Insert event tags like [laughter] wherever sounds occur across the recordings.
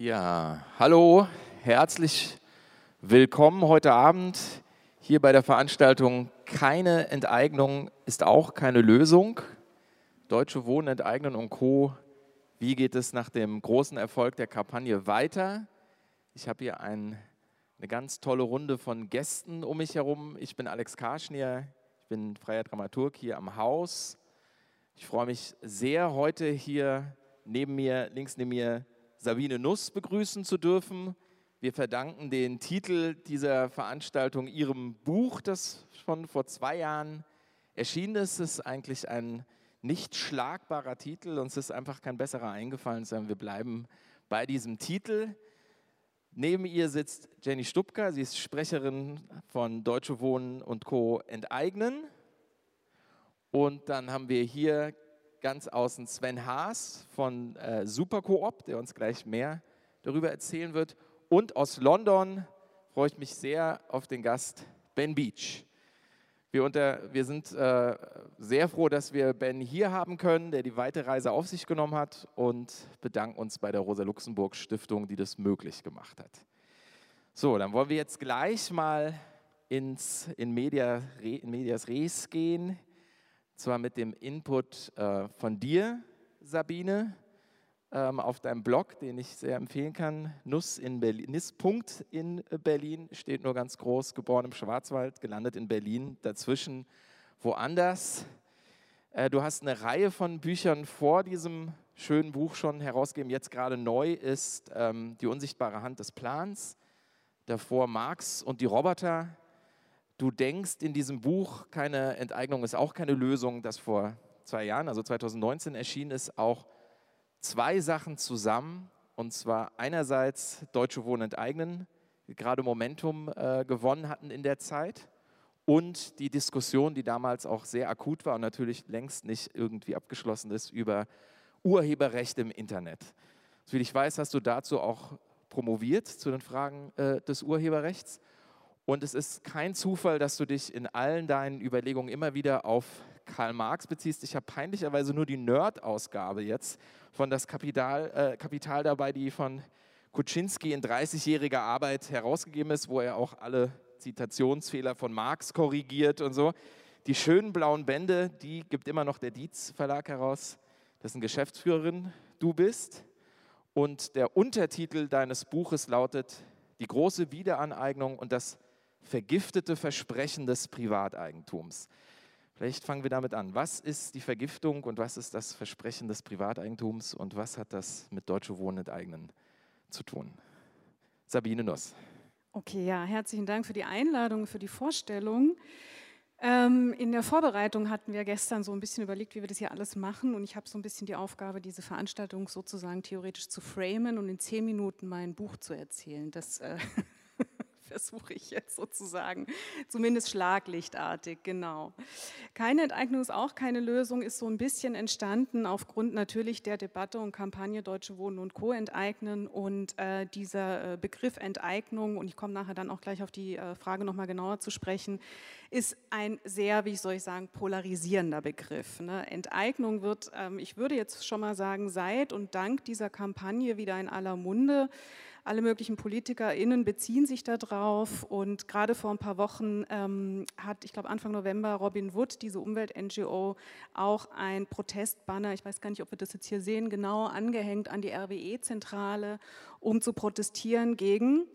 Ja, hallo, herzlich willkommen heute Abend hier bei der Veranstaltung Keine Enteignung ist auch keine Lösung. Deutsche Wohnen enteignen und Co. Wie geht es nach dem großen Erfolg der Kampagne weiter? Ich habe hier ein, eine ganz tolle Runde von Gästen um mich herum. Ich bin Alex Karschnier, ich bin freier Dramaturg hier am Haus. Ich freue mich sehr, heute hier neben mir, links neben mir, Sabine Nuss begrüßen zu dürfen. Wir verdanken den Titel dieser Veranstaltung ihrem Buch, das schon vor zwei Jahren erschienen ist. Es ist eigentlich ein nicht schlagbarer Titel. Uns ist einfach kein besserer eingefallen, sondern wir bleiben bei diesem Titel. Neben ihr sitzt Jenny Stubka, sie ist Sprecherin von Deutsche Wohnen und Co. enteignen. Und dann haben wir hier ganz außen Sven Haas von äh, Supercoop, der uns gleich mehr darüber erzählen wird. Und aus London freue ich mich sehr auf den Gast Ben Beach. Wir, unter, wir sind äh, sehr froh, dass wir Ben hier haben können, der die weite Reise auf sich genommen hat und bedanken uns bei der Rosa-Luxemburg-Stiftung, die das möglich gemacht hat. So, dann wollen wir jetzt gleich mal ins, in, Media, in Medias Res gehen zwar mit dem Input äh, von dir, Sabine, ähm, auf deinem Blog, den ich sehr empfehlen kann. Nuss in Berlin, Niss. in Berlin steht nur ganz groß, geboren im Schwarzwald, gelandet in Berlin, dazwischen woanders. Äh, du hast eine Reihe von Büchern vor diesem schönen Buch schon herausgegeben. Jetzt gerade neu ist ähm, Die unsichtbare Hand des Plans. Davor Marx und die Roboter, Du denkst in diesem Buch, keine Enteignung ist auch keine Lösung, das vor zwei Jahren, also 2019 erschienen ist, auch zwei Sachen zusammen. Und zwar einerseits Deutsche Wohnen enteignen, die gerade Momentum äh, gewonnen hatten in der Zeit. Und die Diskussion, die damals auch sehr akut war und natürlich längst nicht irgendwie abgeschlossen ist, über Urheberrechte im Internet. Soviel ich weiß, hast du dazu auch promoviert zu den Fragen äh, des Urheberrechts. Und es ist kein Zufall, dass du dich in allen deinen Überlegungen immer wieder auf Karl Marx beziehst. Ich habe peinlicherweise nur die Nerd-Ausgabe jetzt von das Kapital, äh, Kapital dabei, die von Kuczynski in 30-jähriger Arbeit herausgegeben ist, wo er auch alle Zitationsfehler von Marx korrigiert und so. Die schönen blauen Bände, die gibt immer noch der Dietz Verlag heraus, dessen Geschäftsführerin du bist. Und der Untertitel deines Buches lautet Die große Wiederaneignung und das vergiftete Versprechen des Privateigentums. Vielleicht fangen wir damit an. Was ist die Vergiftung und was ist das Versprechen des Privateigentums und was hat das mit Deutsche Wohnen enteignen zu tun? Sabine Nuss. Okay, ja, herzlichen Dank für die Einladung, für die Vorstellung. Ähm, in der Vorbereitung hatten wir gestern so ein bisschen überlegt, wie wir das hier alles machen und ich habe so ein bisschen die Aufgabe, diese Veranstaltung sozusagen theoretisch zu framen und in zehn Minuten mein Buch zu erzählen. Das äh, [laughs] versuche ich jetzt sozusagen, zumindest schlaglichtartig, genau. Keine Enteignung ist auch keine Lösung, ist so ein bisschen entstanden aufgrund natürlich der Debatte und Kampagne Deutsche Wohnen und Co. enteignen und äh, dieser äh, Begriff Enteignung, und ich komme nachher dann auch gleich auf die äh, Frage nochmal genauer zu sprechen, ist ein sehr, wie soll ich sagen, polarisierender Begriff. Ne? Enteignung wird, ähm, ich würde jetzt schon mal sagen, seit und dank dieser Kampagne wieder in aller Munde. Alle möglichen PolitikerInnen beziehen sich darauf und gerade vor ein paar Wochen ähm, hat, ich glaube Anfang November, Robin Wood, diese Umwelt-NGO, auch ein Protestbanner, ich weiß gar nicht, ob wir das jetzt hier sehen, genau angehängt an die RWE-Zentrale, um zu protestieren gegen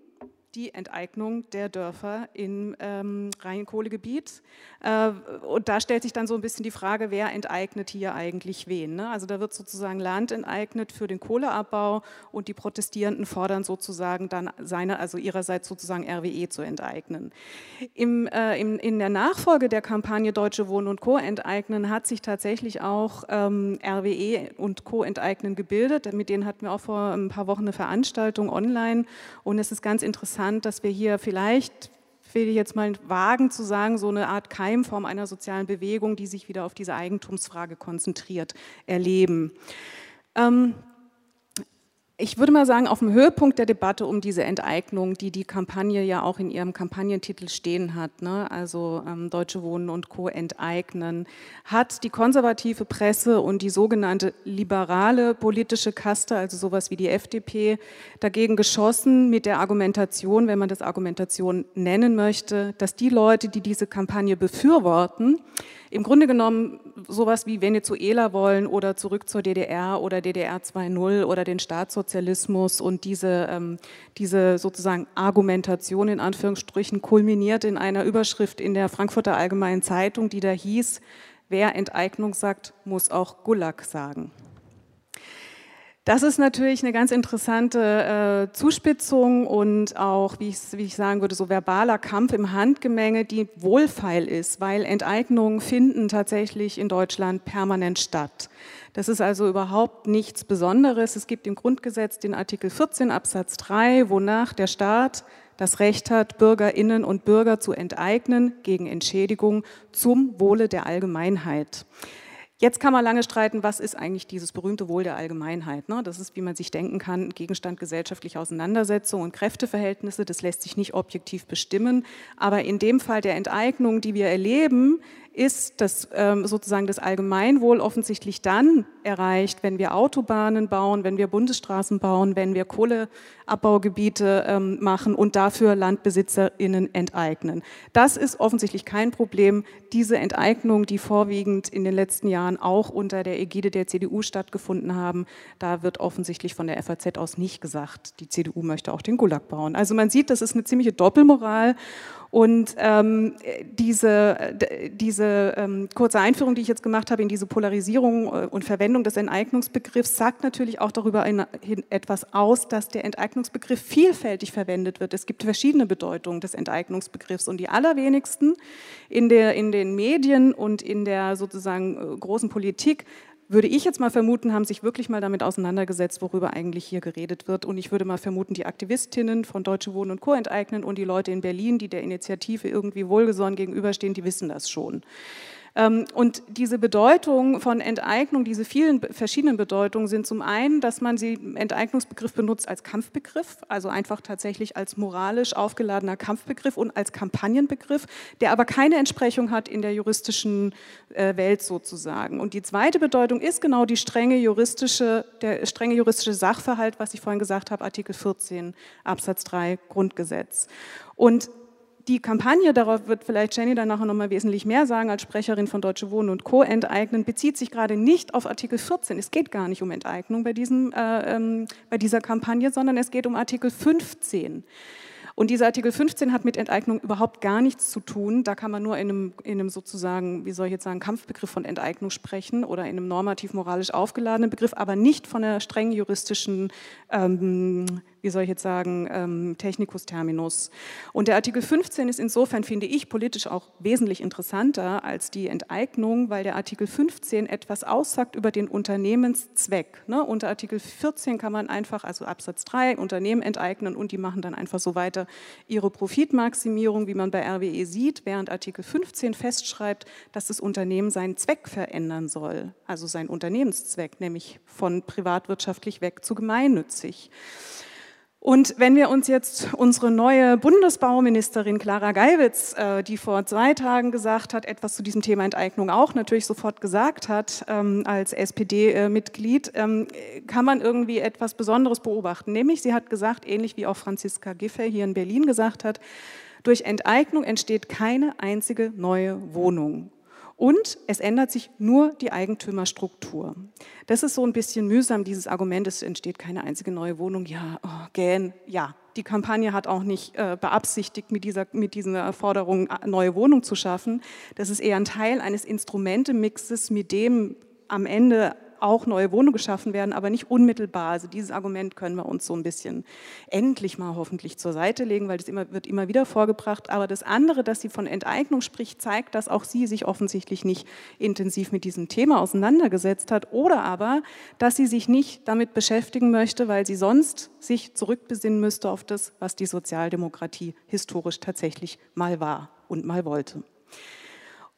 die Enteignung der Dörfer im ähm, Rheinkohlegebiet. Äh, und da stellt sich dann so ein bisschen die Frage, wer enteignet hier eigentlich wen? Ne? Also da wird sozusagen Land enteignet für den Kohleabbau und die Protestierenden fordern sozusagen dann seine, also ihrerseits sozusagen RWE zu enteignen. Im, äh, im, in der Nachfolge der Kampagne Deutsche Wohnen und Co. enteignen hat sich tatsächlich auch ähm, RWE und Co. enteignen gebildet. Mit denen hatten wir auch vor ein paar Wochen eine Veranstaltung online und es ist ganz interessant, interessant, dass wir hier vielleicht, will ich jetzt mal wagen zu sagen, so eine Art Keimform einer sozialen Bewegung, die sich wieder auf diese Eigentumsfrage konzentriert, erleben. Ähm, ich würde mal sagen, auf dem Höhepunkt der Debatte um diese Enteignung, die die Kampagne ja auch in ihrem Kampagnentitel stehen hat, ne? also ähm, Deutsche Wohnen und Co. enteignen, hat die konservative Presse und die sogenannte liberale politische Kaste, also sowas wie die FDP, dagegen geschossen mit der Argumentation, wenn man das Argumentation nennen möchte, dass die Leute, die diese Kampagne befürworten, im Grunde genommen sowas wie Venezuela wollen oder zurück zur DDR oder DDR 2.0 oder den Staatssozialismus und diese, ähm, diese sozusagen Argumentation in Anführungsstrichen kulminiert in einer Überschrift in der Frankfurter Allgemeinen Zeitung, die da hieß, wer Enteignung sagt, muss auch Gulag sagen. Das ist natürlich eine ganz interessante äh, Zuspitzung und auch, wie ich, wie ich sagen würde, so verbaler Kampf im Handgemenge, die wohlfeil ist, weil Enteignungen finden tatsächlich in Deutschland permanent statt. Das ist also überhaupt nichts Besonderes. Es gibt im Grundgesetz den Artikel 14 Absatz 3, wonach der Staat das Recht hat, Bürgerinnen und Bürger zu enteignen gegen Entschädigung zum Wohle der Allgemeinheit. Jetzt kann man lange streiten, was ist eigentlich dieses berühmte Wohl der Allgemeinheit. Ne? Das ist, wie man sich denken kann, Gegenstand gesellschaftlicher Auseinandersetzung und Kräfteverhältnisse. Das lässt sich nicht objektiv bestimmen. Aber in dem Fall der Enteignung, die wir erleben, ist dass ähm, sozusagen das Allgemeinwohl offensichtlich dann erreicht, wenn wir Autobahnen bauen, wenn wir Bundesstraßen bauen, wenn wir Kohleabbaugebiete ähm, machen und dafür LandbesitzerInnen enteignen. Das ist offensichtlich kein Problem. Diese Enteignung, die vorwiegend in den letzten Jahren auch unter der Ägide der CDU stattgefunden haben, da wird offensichtlich von der FAZ aus nicht gesagt, die CDU möchte auch den Gulag bauen. Also man sieht, das ist eine ziemliche Doppelmoral und ähm, diese, diese ähm, kurze Einführung, die ich jetzt gemacht habe in diese Polarisierung äh, und Verwendung des Enteignungsbegriffs, sagt natürlich auch darüber hin etwas aus, dass der Enteignungsbegriff vielfältig verwendet wird. Es gibt verschiedene Bedeutungen des Enteignungsbegriffs und die allerwenigsten in, der, in den Medien und in der sozusagen äh, großen Politik würde ich jetzt mal vermuten, haben sich wirklich mal damit auseinandergesetzt, worüber eigentlich hier geredet wird. Und ich würde mal vermuten, die Aktivistinnen von Deutsche Wohnen und Co. enteignen und die Leute in Berlin, die der Initiative irgendwie wohlgesonnen gegenüberstehen, die wissen das schon. Ähm, und diese Bedeutung von Enteignung, diese vielen verschiedenen Bedeutungen sind zum einen, dass man sie Enteignungsbegriff benutzt als Kampfbegriff, also einfach tatsächlich als moralisch aufgeladener Kampfbegriff und als Kampagnenbegriff, der aber keine Entsprechung hat in der juristischen äh, Welt sozusagen. Und die zweite Bedeutung ist genau die strenge juristische, der strenge juristische Sachverhalt, was ich vorhin gesagt habe, Artikel 14 Absatz 3 Grundgesetz. Und die Kampagne, darauf wird vielleicht Jenny dann nachher nochmal wesentlich mehr sagen als Sprecherin von Deutsche Wohnen und Co. enteignen, bezieht sich gerade nicht auf Artikel 14. Es geht gar nicht um Enteignung bei, diesem, äh, ähm, bei dieser Kampagne, sondern es geht um Artikel 15. Und dieser Artikel 15 hat mit Enteignung überhaupt gar nichts zu tun. Da kann man nur in einem, in einem sozusagen, wie soll ich jetzt sagen, Kampfbegriff von Enteignung sprechen oder in einem normativ-moralisch aufgeladenen Begriff, aber nicht von einer streng juristischen ähm, wie soll ich jetzt sagen, ähm, Technicus Terminus. Und der Artikel 15 ist insofern, finde ich, politisch auch wesentlich interessanter als die Enteignung, weil der Artikel 15 etwas aussagt über den Unternehmenszweck. Ne? Unter Artikel 14 kann man einfach, also Absatz 3, Unternehmen enteignen und die machen dann einfach so weiter ihre Profitmaximierung, wie man bei RWE sieht, während Artikel 15 festschreibt, dass das Unternehmen seinen Zweck verändern soll, also seinen Unternehmenszweck, nämlich von privatwirtschaftlich weg zu gemeinnützig. Und wenn wir uns jetzt unsere neue Bundesbauministerin Clara Geiwitz, äh, die vor zwei Tagen gesagt hat, etwas zu diesem Thema Enteignung auch natürlich sofort gesagt hat, ähm, als SPD-Mitglied, ähm, kann man irgendwie etwas Besonderes beobachten. Nämlich, sie hat gesagt, ähnlich wie auch Franziska Giffey hier in Berlin gesagt hat, durch Enteignung entsteht keine einzige neue Wohnung. Und es ändert sich nur die Eigentümerstruktur. Das ist so ein bisschen mühsam, dieses Argument, es entsteht keine einzige neue Wohnung. Ja, oh, gähn, ja. Die Kampagne hat auch nicht äh, beabsichtigt, mit dieser, mit dieser Forderung neue Wohnung zu schaffen. Das ist eher ein Teil eines Instrumentemixes, mit dem am Ende auch neue Wohnungen geschaffen werden, aber nicht unmittelbar. Also dieses Argument können wir uns so ein bisschen endlich mal hoffentlich zur Seite legen, weil das immer, wird immer wieder vorgebracht. Aber das andere, dass sie von Enteignung spricht, zeigt, dass auch sie sich offensichtlich nicht intensiv mit diesem Thema auseinandergesetzt hat oder aber, dass sie sich nicht damit beschäftigen möchte, weil sie sonst sich zurückbesinnen müsste auf das, was die Sozialdemokratie historisch tatsächlich mal war und mal wollte.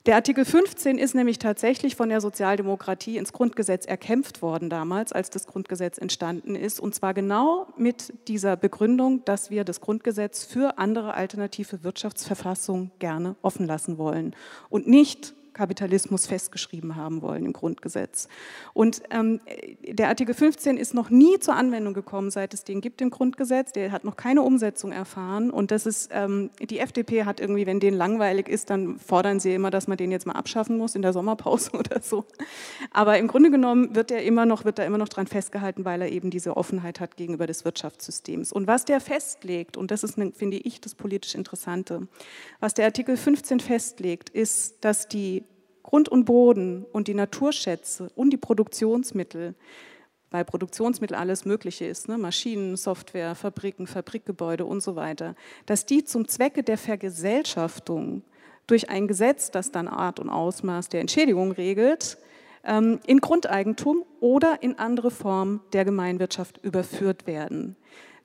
Der Artikel 15 ist nämlich tatsächlich von der Sozialdemokratie ins Grundgesetz erkämpft worden damals, als das Grundgesetz entstanden ist. Und zwar genau mit dieser Begründung, dass wir das Grundgesetz für andere alternative Wirtschaftsverfassungen gerne offen lassen wollen und nicht Kapitalismus festgeschrieben haben wollen im Grundgesetz. Und ähm, der Artikel 15 ist noch nie zur Anwendung gekommen, seit es den gibt im Grundgesetz. Der hat noch keine Umsetzung erfahren. Und das ist, ähm, die FDP hat irgendwie, wenn den langweilig ist, dann fordern sie immer, dass man den jetzt mal abschaffen muss in der Sommerpause [laughs] oder so. Aber im Grunde genommen wird er immer noch, wird da immer noch dran festgehalten, weil er eben diese Offenheit hat gegenüber des Wirtschaftssystems. Und was der festlegt, und das ist, finde ich, das politisch Interessante, was der Artikel 15 festlegt, ist, dass die Grund und Boden und die Naturschätze und die Produktionsmittel, weil Produktionsmittel alles Mögliche ist, ne? Maschinen, Software, Fabriken, Fabrikgebäude und so weiter, dass die zum Zwecke der Vergesellschaftung durch ein Gesetz, das dann Art und Ausmaß der Entschädigung regelt, ähm, in Grundeigentum oder in andere Formen der Gemeinwirtschaft überführt werden.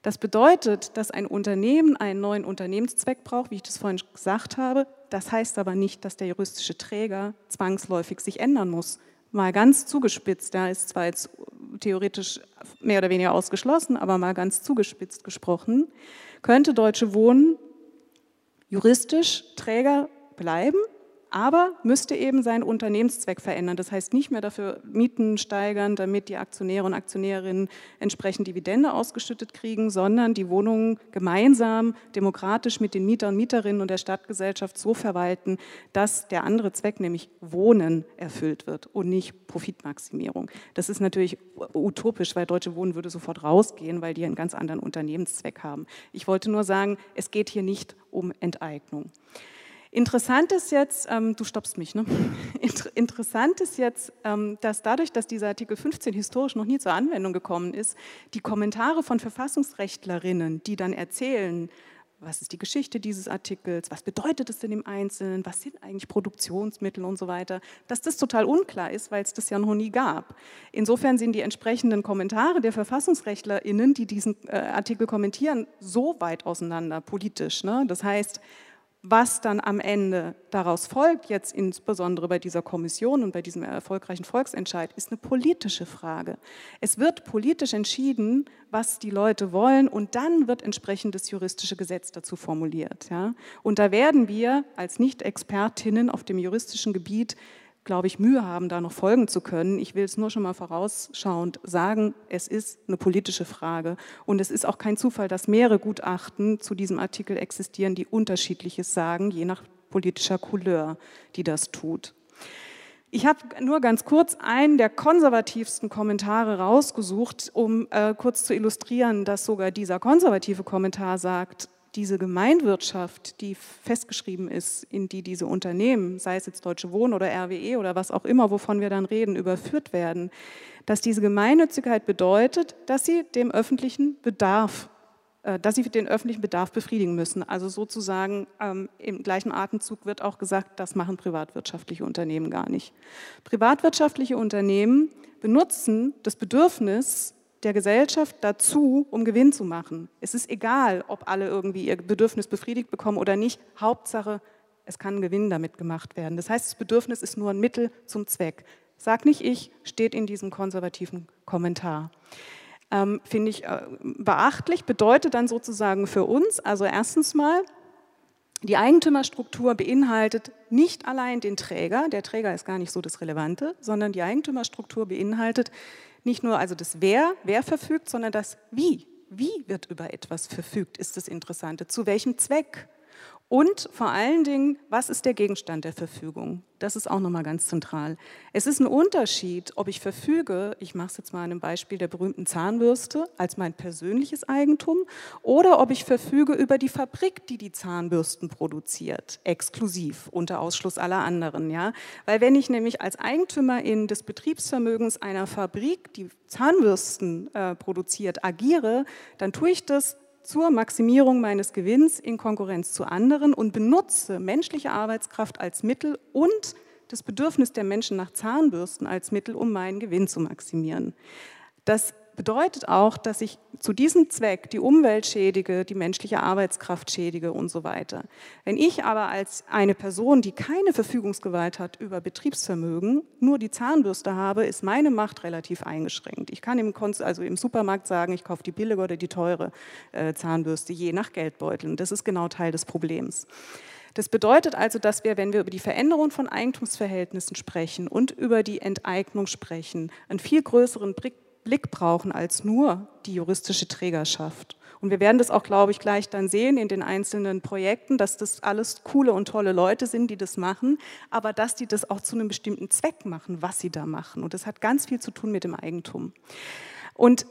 Das bedeutet, dass ein Unternehmen einen neuen Unternehmenszweck braucht, wie ich das vorhin gesagt habe. Das heißt aber nicht, dass der juristische Träger zwangsläufig sich ändern muss. Mal ganz zugespitzt, da ist zwar jetzt theoretisch mehr oder weniger ausgeschlossen, aber mal ganz zugespitzt gesprochen, könnte Deutsche Wohnen juristisch Träger bleiben, aber müsste eben seinen Unternehmenszweck verändern. Das heißt nicht mehr dafür Mieten steigern, damit die Aktionäre und Aktionärinnen entsprechend Dividende ausgeschüttet kriegen, sondern die Wohnungen gemeinsam demokratisch mit den Mietern und Mieterinnen und der Stadtgesellschaft so verwalten, dass der andere Zweck, nämlich Wohnen, erfüllt wird und nicht Profitmaximierung. Das ist natürlich utopisch, weil Deutsche Wohnen würde sofort rausgehen, weil die einen ganz anderen Unternehmenszweck haben. Ich wollte nur sagen, es geht hier nicht um Enteignung. Interessant ist jetzt, ähm, du stoppst mich, ne? [laughs] Interessant ist jetzt, ähm, dass dadurch, dass dieser Artikel 15 historisch noch nie zur Anwendung gekommen ist, die Kommentare von Verfassungsrechtlerinnen, die dann erzählen, was ist die Geschichte dieses Artikels, was bedeutet es denn im Einzelnen, was sind eigentlich Produktionsmittel und so weiter, dass das total unklar ist, weil es das ja noch nie gab. Insofern sind die entsprechenden Kommentare der VerfassungsrechtlerInnen, die diesen äh, Artikel kommentieren, so weit auseinander politisch. Ne? Das heißt, was dann am Ende daraus folgt, jetzt insbesondere bei dieser Kommission und bei diesem erfolgreichen Volksentscheid, ist eine politische Frage. Es wird politisch entschieden, was die Leute wollen und dann wird entsprechend das juristische Gesetz dazu formuliert. Ja? Und da werden wir als Nicht-Expertinnen auf dem juristischen Gebiet glaube ich, Mühe haben, da noch folgen zu können. Ich will es nur schon mal vorausschauend sagen, es ist eine politische Frage. Und es ist auch kein Zufall, dass mehrere Gutachten zu diesem Artikel existieren, die unterschiedliches sagen, je nach politischer Couleur, die das tut. Ich habe nur ganz kurz einen der konservativsten Kommentare rausgesucht, um äh, kurz zu illustrieren, dass sogar dieser konservative Kommentar sagt, diese Gemeinwirtschaft, die festgeschrieben ist, in die diese Unternehmen, sei es jetzt Deutsche Wohnen oder RWE oder was auch immer, wovon wir dann reden, überführt werden, dass diese Gemeinnützigkeit bedeutet, dass sie dem öffentlichen Bedarf, äh, dass sie den öffentlichen Bedarf befriedigen müssen. Also sozusagen ähm, im gleichen Atemzug wird auch gesagt, das machen privatwirtschaftliche Unternehmen gar nicht. Privatwirtschaftliche Unternehmen benutzen das Bedürfnis der Gesellschaft dazu, um Gewinn zu machen. Es ist egal, ob alle irgendwie ihr Bedürfnis befriedigt bekommen oder nicht. Hauptsache, es kann Gewinn damit gemacht werden. Das heißt, das Bedürfnis ist nur ein Mittel zum Zweck. Sag nicht ich, steht in diesem konservativen Kommentar. Ähm, Finde ich äh, beachtlich, bedeutet dann sozusagen für uns, also erstens mal, die Eigentümerstruktur beinhaltet nicht allein den Träger, der Träger ist gar nicht so das Relevante, sondern die Eigentümerstruktur beinhaltet nicht nur also das Wer, wer verfügt, sondern das Wie. Wie wird über etwas verfügt, ist das Interessante. Zu welchem Zweck? Und vor allen Dingen, was ist der Gegenstand der Verfügung? Das ist auch nochmal ganz zentral. Es ist ein Unterschied, ob ich verfüge, ich mache es jetzt mal an einem Beispiel der berühmten Zahnbürste, als mein persönliches Eigentum, oder ob ich verfüge über die Fabrik, die die Zahnbürsten produziert, exklusiv, unter Ausschluss aller anderen. Ja? Weil wenn ich nämlich als Eigentümerin des Betriebsvermögens einer Fabrik, die Zahnbürsten äh, produziert, agiere, dann tue ich das zur Maximierung meines Gewinns in Konkurrenz zu anderen und benutze menschliche Arbeitskraft als Mittel und das Bedürfnis der Menschen nach Zahnbürsten als Mittel, um meinen Gewinn zu maximieren. Das bedeutet auch, dass ich zu diesem Zweck die Umwelt schädige, die menschliche Arbeitskraft schädige und so weiter. Wenn ich aber als eine Person, die keine Verfügungsgewalt hat über Betriebsvermögen, nur die Zahnbürste habe, ist meine Macht relativ eingeschränkt. Ich kann im, also im Supermarkt sagen, ich kaufe die billige oder die teure äh, Zahnbürste, je nach Geldbeutel. Und das ist genau Teil des Problems. Das bedeutet also, dass wir, wenn wir über die Veränderung von Eigentumsverhältnissen sprechen und über die Enteignung sprechen, einen viel größeren Blick brauchen als nur die juristische Trägerschaft. Und wir werden das auch, glaube ich, gleich dann sehen in den einzelnen Projekten, dass das alles coole und tolle Leute sind, die das machen, aber dass die das auch zu einem bestimmten Zweck machen, was sie da machen. Und das hat ganz viel zu tun mit dem Eigentum. Und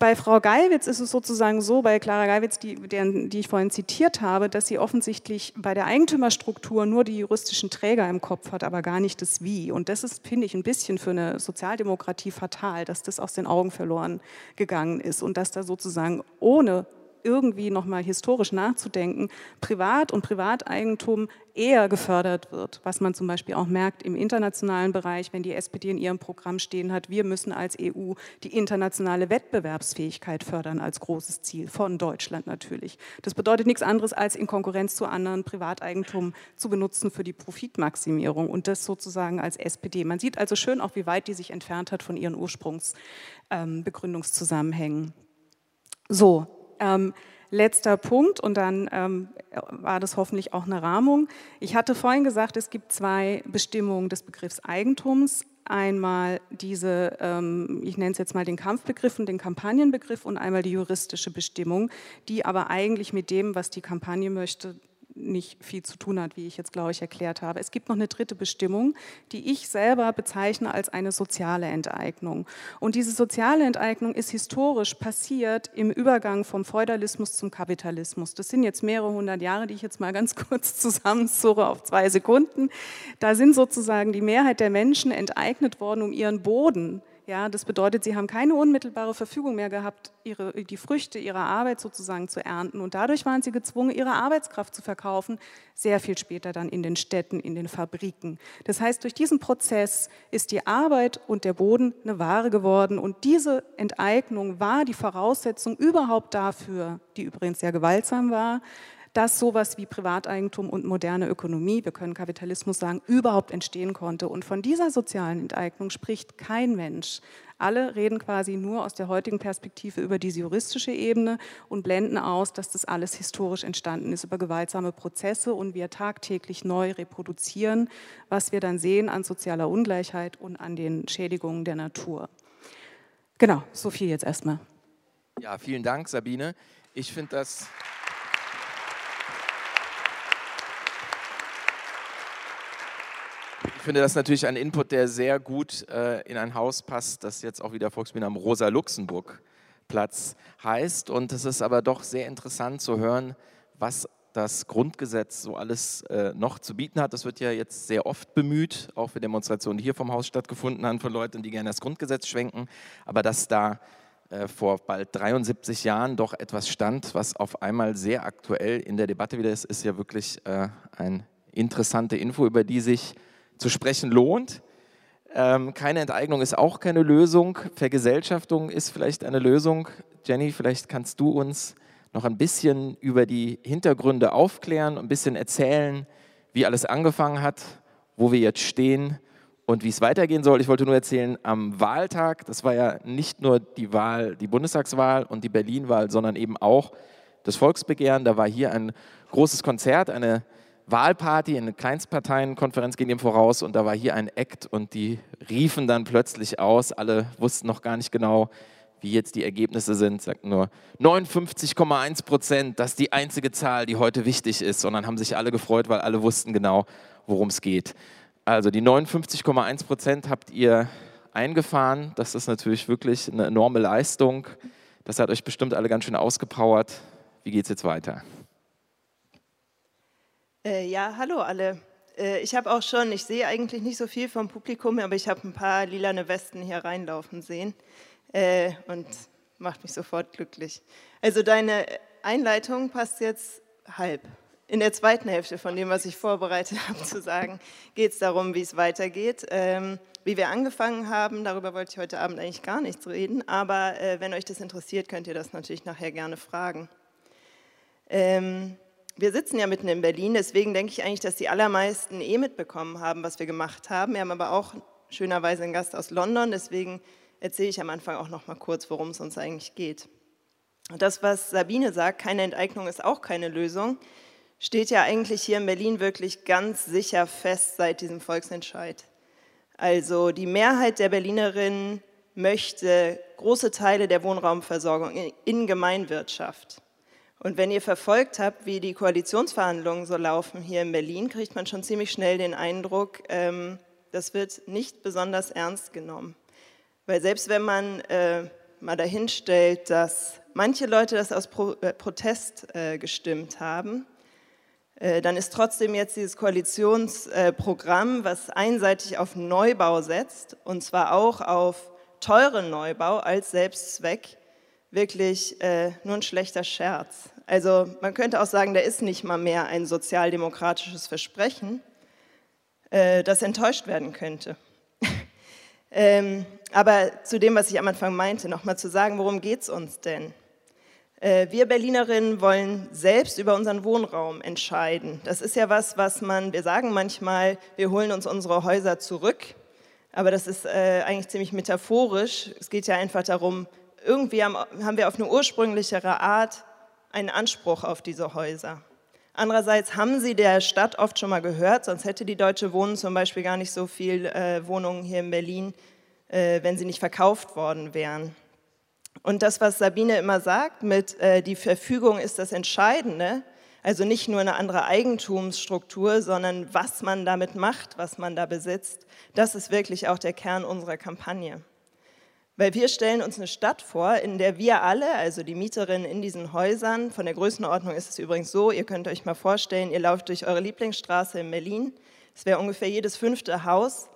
bei Frau Geiwitz ist es sozusagen so, bei Clara Geiwitz, die, deren, die ich vorhin zitiert habe, dass sie offensichtlich bei der Eigentümerstruktur nur die juristischen Träger im Kopf hat, aber gar nicht das Wie. Und das ist, finde ich, ein bisschen für eine Sozialdemokratie fatal, dass das aus den Augen verloren gegangen ist und dass da sozusagen ohne irgendwie nochmal historisch nachzudenken, Privat- und Privateigentum eher gefördert wird, was man zum Beispiel auch merkt im internationalen Bereich, wenn die SPD in ihrem Programm stehen hat, wir müssen als EU die internationale Wettbewerbsfähigkeit fördern als großes Ziel von Deutschland natürlich. Das bedeutet nichts anderes, als in Konkurrenz zu anderen Privateigentum zu benutzen für die Profitmaximierung und das sozusagen als SPD. Man sieht also schön auch, wie weit die sich entfernt hat von ihren Ursprungsbegründungszusammenhängen. Ähm, so, ähm, letzter Punkt und dann ähm, war das hoffentlich auch eine Rahmung. Ich hatte vorhin gesagt, es gibt zwei Bestimmungen des Begriffs Eigentums. Einmal diese, ähm, ich nenne es jetzt mal den Kampfbegriff und den Kampagnenbegriff und einmal die juristische Bestimmung, die aber eigentlich mit dem, was die Kampagne möchte, nicht viel zu tun hat, wie ich jetzt, glaube ich, erklärt habe. Es gibt noch eine dritte Bestimmung, die ich selber bezeichne als eine soziale Enteignung. Und diese soziale Enteignung ist historisch passiert im Übergang vom Feudalismus zum Kapitalismus. Das sind jetzt mehrere hundert Jahre, die ich jetzt mal ganz [laughs] kurz zusammenzurre auf zwei Sekunden. Da sind sozusagen die Mehrheit der Menschen enteignet worden, um ihren Boden ja, das bedeutet, sie haben keine unmittelbare Verfügung mehr gehabt, ihre, die Früchte ihrer Arbeit sozusagen zu ernten. Und dadurch waren sie gezwungen, ihre Arbeitskraft zu verkaufen, sehr viel später dann in den Städten, in den Fabriken. Das heißt, durch diesen Prozess ist die Arbeit und der Boden eine Ware geworden. Und diese Enteignung war die Voraussetzung überhaupt dafür, die übrigens sehr gewaltsam war, dass sowas wie Privateigentum und moderne Ökonomie, wir können Kapitalismus sagen, überhaupt entstehen konnte. Und von dieser sozialen Enteignung spricht kein Mensch. Alle reden quasi nur aus der heutigen Perspektive über diese juristische Ebene und blenden aus, dass das alles historisch entstanden ist über gewaltsame Prozesse und wir tagtäglich neu reproduzieren, was wir dann sehen an sozialer Ungleichheit und an den Schädigungen der Natur. Genau, so viel jetzt erstmal. Ja, vielen Dank, Sabine. Ich finde das. Ich finde das natürlich ein Input, der sehr gut äh, in ein Haus passt, das jetzt auch wieder Volksbühne am Rosa-Luxemburg-Platz heißt. Und es ist aber doch sehr interessant zu hören, was das Grundgesetz so alles äh, noch zu bieten hat. Das wird ja jetzt sehr oft bemüht, auch für Demonstrationen, die hier vom Haus stattgefunden haben, von Leuten, die gerne das Grundgesetz schwenken. Aber dass da äh, vor bald 73 Jahren doch etwas stand, was auf einmal sehr aktuell in der Debatte wieder ist, ist ja wirklich äh, eine interessante Info, über die sich zu sprechen lohnt. Ähm, keine Enteignung ist auch keine Lösung. Vergesellschaftung ist vielleicht eine Lösung. Jenny, vielleicht kannst du uns noch ein bisschen über die Hintergründe aufklären, ein bisschen erzählen, wie alles angefangen hat, wo wir jetzt stehen und wie es weitergehen soll. Ich wollte nur erzählen, am Wahltag, das war ja nicht nur die Wahl, die Bundestagswahl und die Berlinwahl, sondern eben auch das Volksbegehren. Da war hier ein großes Konzert, eine Wahlparty, eine Kleinstparteienkonferenz ging dem voraus und da war hier ein Act und die riefen dann plötzlich aus. Alle wussten noch gar nicht genau, wie jetzt die Ergebnisse sind, sagten nur 59,1 Prozent, das ist die einzige Zahl, die heute wichtig ist. Und dann haben sich alle gefreut, weil alle wussten genau, worum es geht. Also die 59,1 Prozent habt ihr eingefahren. Das ist natürlich wirklich eine enorme Leistung. Das hat euch bestimmt alle ganz schön ausgepowert. Wie geht es jetzt weiter? Äh, ja, hallo alle. Äh, ich habe auch schon, ich sehe eigentlich nicht so viel vom Publikum, aber ich habe ein paar lilane Westen hier reinlaufen sehen äh, und macht mich sofort glücklich. Also deine Einleitung passt jetzt halb. in der zweiten Hälfte von dem, was ich vorbereitet [laughs] habe zu sagen, geht es darum, wie es weitergeht. Ähm, wie wir angefangen haben, darüber wollte ich heute Abend eigentlich gar nichts reden, aber äh, wenn euch das interessiert, könnt ihr das natürlich nachher gerne fragen. Ähm, wir sitzen ja mitten in Berlin, deswegen denke ich eigentlich, dass die allermeisten eh mitbekommen haben, was wir gemacht haben. Wir haben aber auch schönerweise einen Gast aus London, deswegen erzähle ich am Anfang auch noch mal kurz, worum es uns eigentlich geht. Das, was Sabine sagt, keine Enteignung ist auch keine Lösung, steht ja eigentlich hier in Berlin wirklich ganz sicher fest seit diesem Volksentscheid. Also die Mehrheit der Berlinerinnen möchte große Teile der Wohnraumversorgung in Gemeinwirtschaft. Und wenn ihr verfolgt habt, wie die Koalitionsverhandlungen so laufen hier in Berlin, kriegt man schon ziemlich schnell den Eindruck, ähm, das wird nicht besonders ernst genommen. Weil selbst wenn man äh, mal dahin stellt, dass manche Leute das aus Pro äh, Protest äh, gestimmt haben, äh, dann ist trotzdem jetzt dieses Koalitionsprogramm, was einseitig auf Neubau setzt, und zwar auch auf teuren Neubau als Selbstzweck, wirklich äh, nur ein schlechter Scherz. Also man könnte auch sagen, da ist nicht mal mehr ein sozialdemokratisches Versprechen, äh, das enttäuscht werden könnte. [laughs] ähm, aber zu dem, was ich am Anfang meinte, nochmal zu sagen, worum geht es uns denn? Äh, wir Berlinerinnen wollen selbst über unseren Wohnraum entscheiden. Das ist ja was, was man, wir sagen manchmal, wir holen uns unsere Häuser zurück, aber das ist äh, eigentlich ziemlich metaphorisch. Es geht ja einfach darum, irgendwie haben, wir auf eine ursprünglichere Art einen Anspruch auf diese Häuser. Andererseits haben sie der Stadt oft schon mal gehört, sonst hätte die Deutsche Wohnen zum Beispiel gar nicht so viel äh, Wohnungen hier in Berlin, äh, wenn sie nicht verkauft worden wären. Und das, was Sabine immer sagt, mit äh, die Verfügung ist das Entscheidende, also nicht nur eine andere Eigentumsstruktur, sondern was man damit macht, was man da besitzt, das ist wirklich auch der Kern unserer Kampagne. Weil wir stellen uns eine Stadt vor, in der wir alle, also die Mieterinnen in diesen Häusern, von der Größenordnung ist es übrigens so, ihr könnt euch mal vorstellen, ihr lauft durch eure Lieblingsstraße in Berlin, es wäre ungefähr jedes fünfte Haus,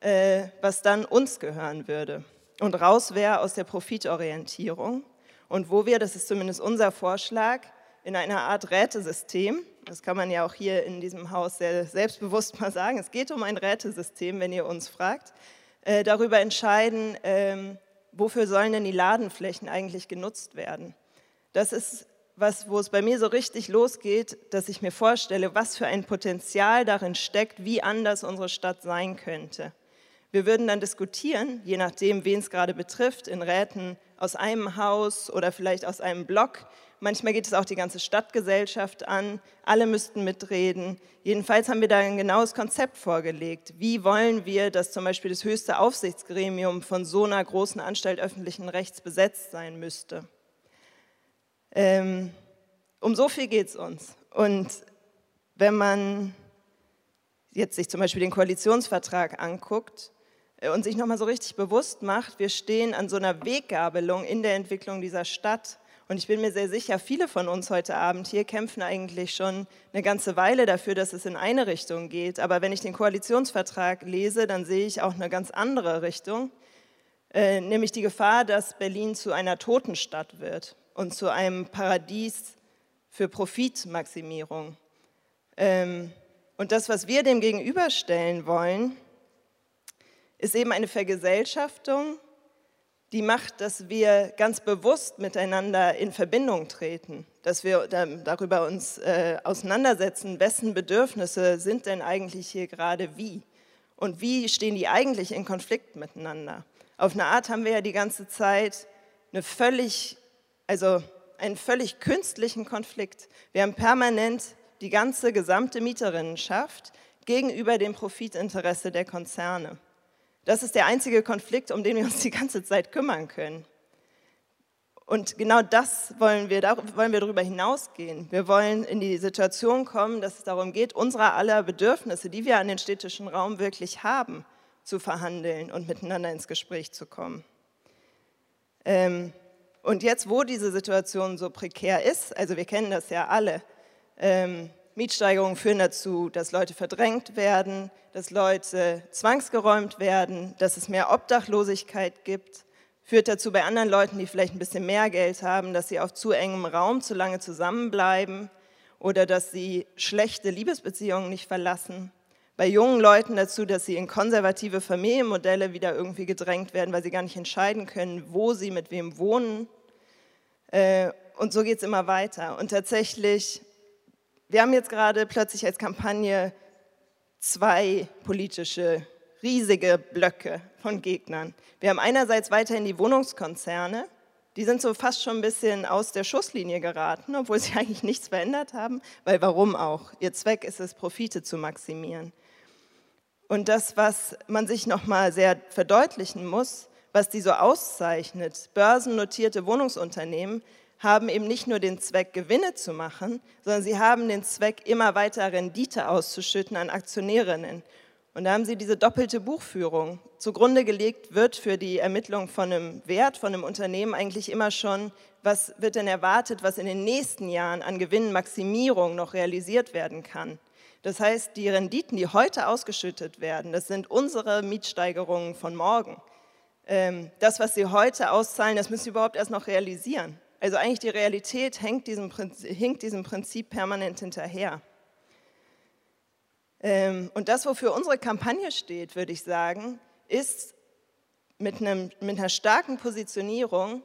äh, was dann uns gehören würde. Und raus wäre aus der Profitorientierung. Und wo wir, das ist zumindest unser Vorschlag, in einer Art Rätesystem, das kann man ja auch hier in diesem Haus sehr selbstbewusst mal sagen, es geht um ein Rätesystem, wenn ihr uns fragt, äh, darüber entscheiden, ähm, wofür sollen denn die Ladenflächen eigentlich genutzt werden? Das ist was, wo es bei mir so richtig losgeht, dass ich mir vorstelle, was für ein Potenzial darin steckt, wie anders unsere Stadt sein könnte. Wir würden dann diskutieren, je nachdem, wen es gerade betrifft, in Räten aus einem Haus oder vielleicht aus einem Block. Manchmal geht es auch die ganze Stadtgesellschaft an. Alle müssten mitreden. Jedenfalls haben wir da ein genaues Konzept vorgelegt. Wie wollen wir, dass zum Beispiel das höchste Aufsichtsgremium von so einer großen Anstalt öffentlichen Rechts besetzt sein müsste? Ähm, um so viel geht es uns. Und wenn man jetzt sich zum Beispiel den Koalitionsvertrag anguckt äh, und sich nochmal so richtig bewusst macht, wir stehen an so einer Weggabelung in der Entwicklung dieser Stadt und ich bin mir sehr sicher, viele von uns heute Abend hier kämpfen eigentlich schon eine ganze Weile dafür, dass es in eine Richtung geht. Aber wenn ich den Koalitionsvertrag lese, dann sehe ich auch eine ganz andere Richtung, äh, nämlich die Gefahr, dass Berlin zu einer Totenstadt wird und zu einem Paradies für Profitmaximierung. Ähm, und das, was wir dem gegenüberstellen wollen, ist eben eine Vergesellschaftung die macht, dass wir ganz bewusst miteinander in Verbindung treten, dass wir darüber uns äh, auseinandersetzen, wessen Bedürfnisse sind denn eigentlich hier gerade wie und wie stehen die eigentlich in Konflikt miteinander. Auf eine Art haben wir ja die ganze Zeit eine völlig, also einen völlig künstlichen Konflikt. Wir haben permanent die ganze gesamte Mieterinnenschaft gegenüber dem Profitinteresse der Konzerne. Das ist der einzige Konflikt, um den wir uns [laughs] die ganze Zeit kümmern können. Und genau das wollen wir, wollen wir darüber hinausgehen. Wir wollen in die Situation kommen, dass es darum geht, unsere aller Bedürfnisse, die wir an den städtischen Raum wirklich haben, zu verhandeln und miteinander ins Gespräch zu kommen. Ähm, und jetzt, wo diese Situation so prekär ist, also wir kennen das ja alle, ähm, Mietsteigerungen führen dazu, dass Leute verdrängt werden, dass Leute zwangsgeräumt werden, dass es mehr Obdachlosigkeit gibt. Führt dazu bei anderen Leuten, die vielleicht ein bisschen mehr Geld haben, dass sie auf zu engem Raum zu lange zusammenbleiben. oder dass sie schlechte Liebesbeziehungen nicht verlassen. Bei jungen Leuten dazu, dass sie in konservative Familienmodelle wieder irgendwie gedrängt werden, weil sie gar nicht entscheiden können, wo sie mit wem wohnen. Äh, und so geht es immer weiter. Und tatsächlich, wir haben jetzt gerade plötzlich als Kampagne zwei politische riesige Blöcke von Gegnern. Wir haben einerseits weiterhin die Wohnungskonzerne, die sind so fast schon ein bisschen aus der Schusslinie geraten, obwohl sie [laughs] eigentlich nichts verändert haben, weil warum auch? Ihr Zweck ist es, Profite zu maximieren. Und das, was man sich nochmal sehr verdeutlichen muss, was die so auszeichnet, börsennotierte Wohnungsunternehmen haben eben nicht nur den Zweck, Gewinne zu machen, sondern sie haben den Zweck, immer weiter Rendite auszuschütten an Aktionärinnen. Und da haben sie diese doppelte Buchführung. Zugrunde gelegt wird für die Ermittlung von einem Wert, von einem Unternehmen eigentlich immer schon, was wird denn erwartet, was in den nächsten Jahren an Gewinnmaximierung noch realisiert werden kann. Das heißt, die Renditen, die heute ausgeschüttet werden, das sind unsere Mietsteigerungen von morgen. Ähm, das, was sie heute auszahlen, das müssen sie überhaupt erst noch realisieren. Also eigentlich die Realität hängt diesem, hinkt diesem Prinzip permanent hinterher. Ähm, und das, wofür unsere Kampagne steht, würde ich sagen, ist mit, einem, mit einer starken Positionierung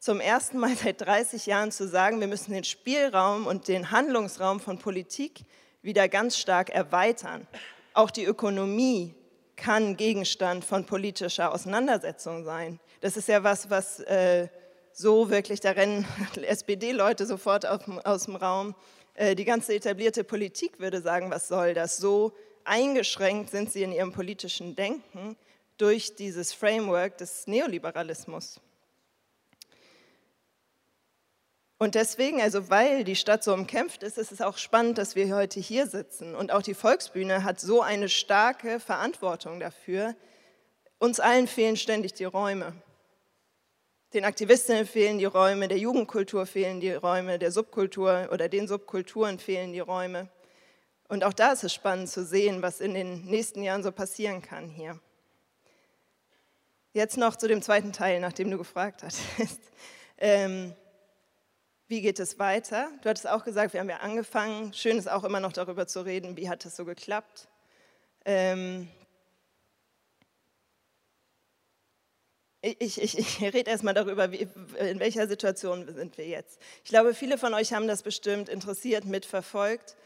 zum ersten Mal [laughs] seit 30 Jahren zu sagen, wir müssen den Spielraum und den Handlungsraum von Politik wieder ganz stark erweitern. Auch die Ökonomie kann Gegenstand von politischer Auseinandersetzung sein. Das ist ja was, was äh, so wirklich, da rennen [laughs] SPD-Leute sofort aus dem Raum, äh, die ganze etablierte Politik würde sagen, was soll das? So eingeschränkt sind sie in ihrem politischen Denken durch dieses Framework des Neoliberalismus. Und deswegen, also weil die Stadt so umkämpft ist, ist es auch spannend, dass wir heute hier sitzen. Und auch die Volksbühne hat so eine starke Verantwortung dafür. Uns allen fehlen ständig die Räume. Den Aktivistinnen fehlen die Räume, der Jugendkultur fehlen die Räume, der Subkultur oder den Subkulturen fehlen die Räume. Und auch da ist es spannend zu sehen, was in den nächsten Jahren so passieren kann hier. Jetzt noch zu dem zweiten Teil, nachdem du gefragt hast. [laughs] ähm, wie geht es weiter? Du hattest auch gesagt, wir haben ja angefangen. Schön ist auch immer noch darüber zu reden, wie hat es so geklappt. Ähm, Ich, ich, ich rede erstmal darüber, wie, in welcher Situation sind wir jetzt. Ich glaube, viele von euch haben das bestimmt interessiert mitverfolgt.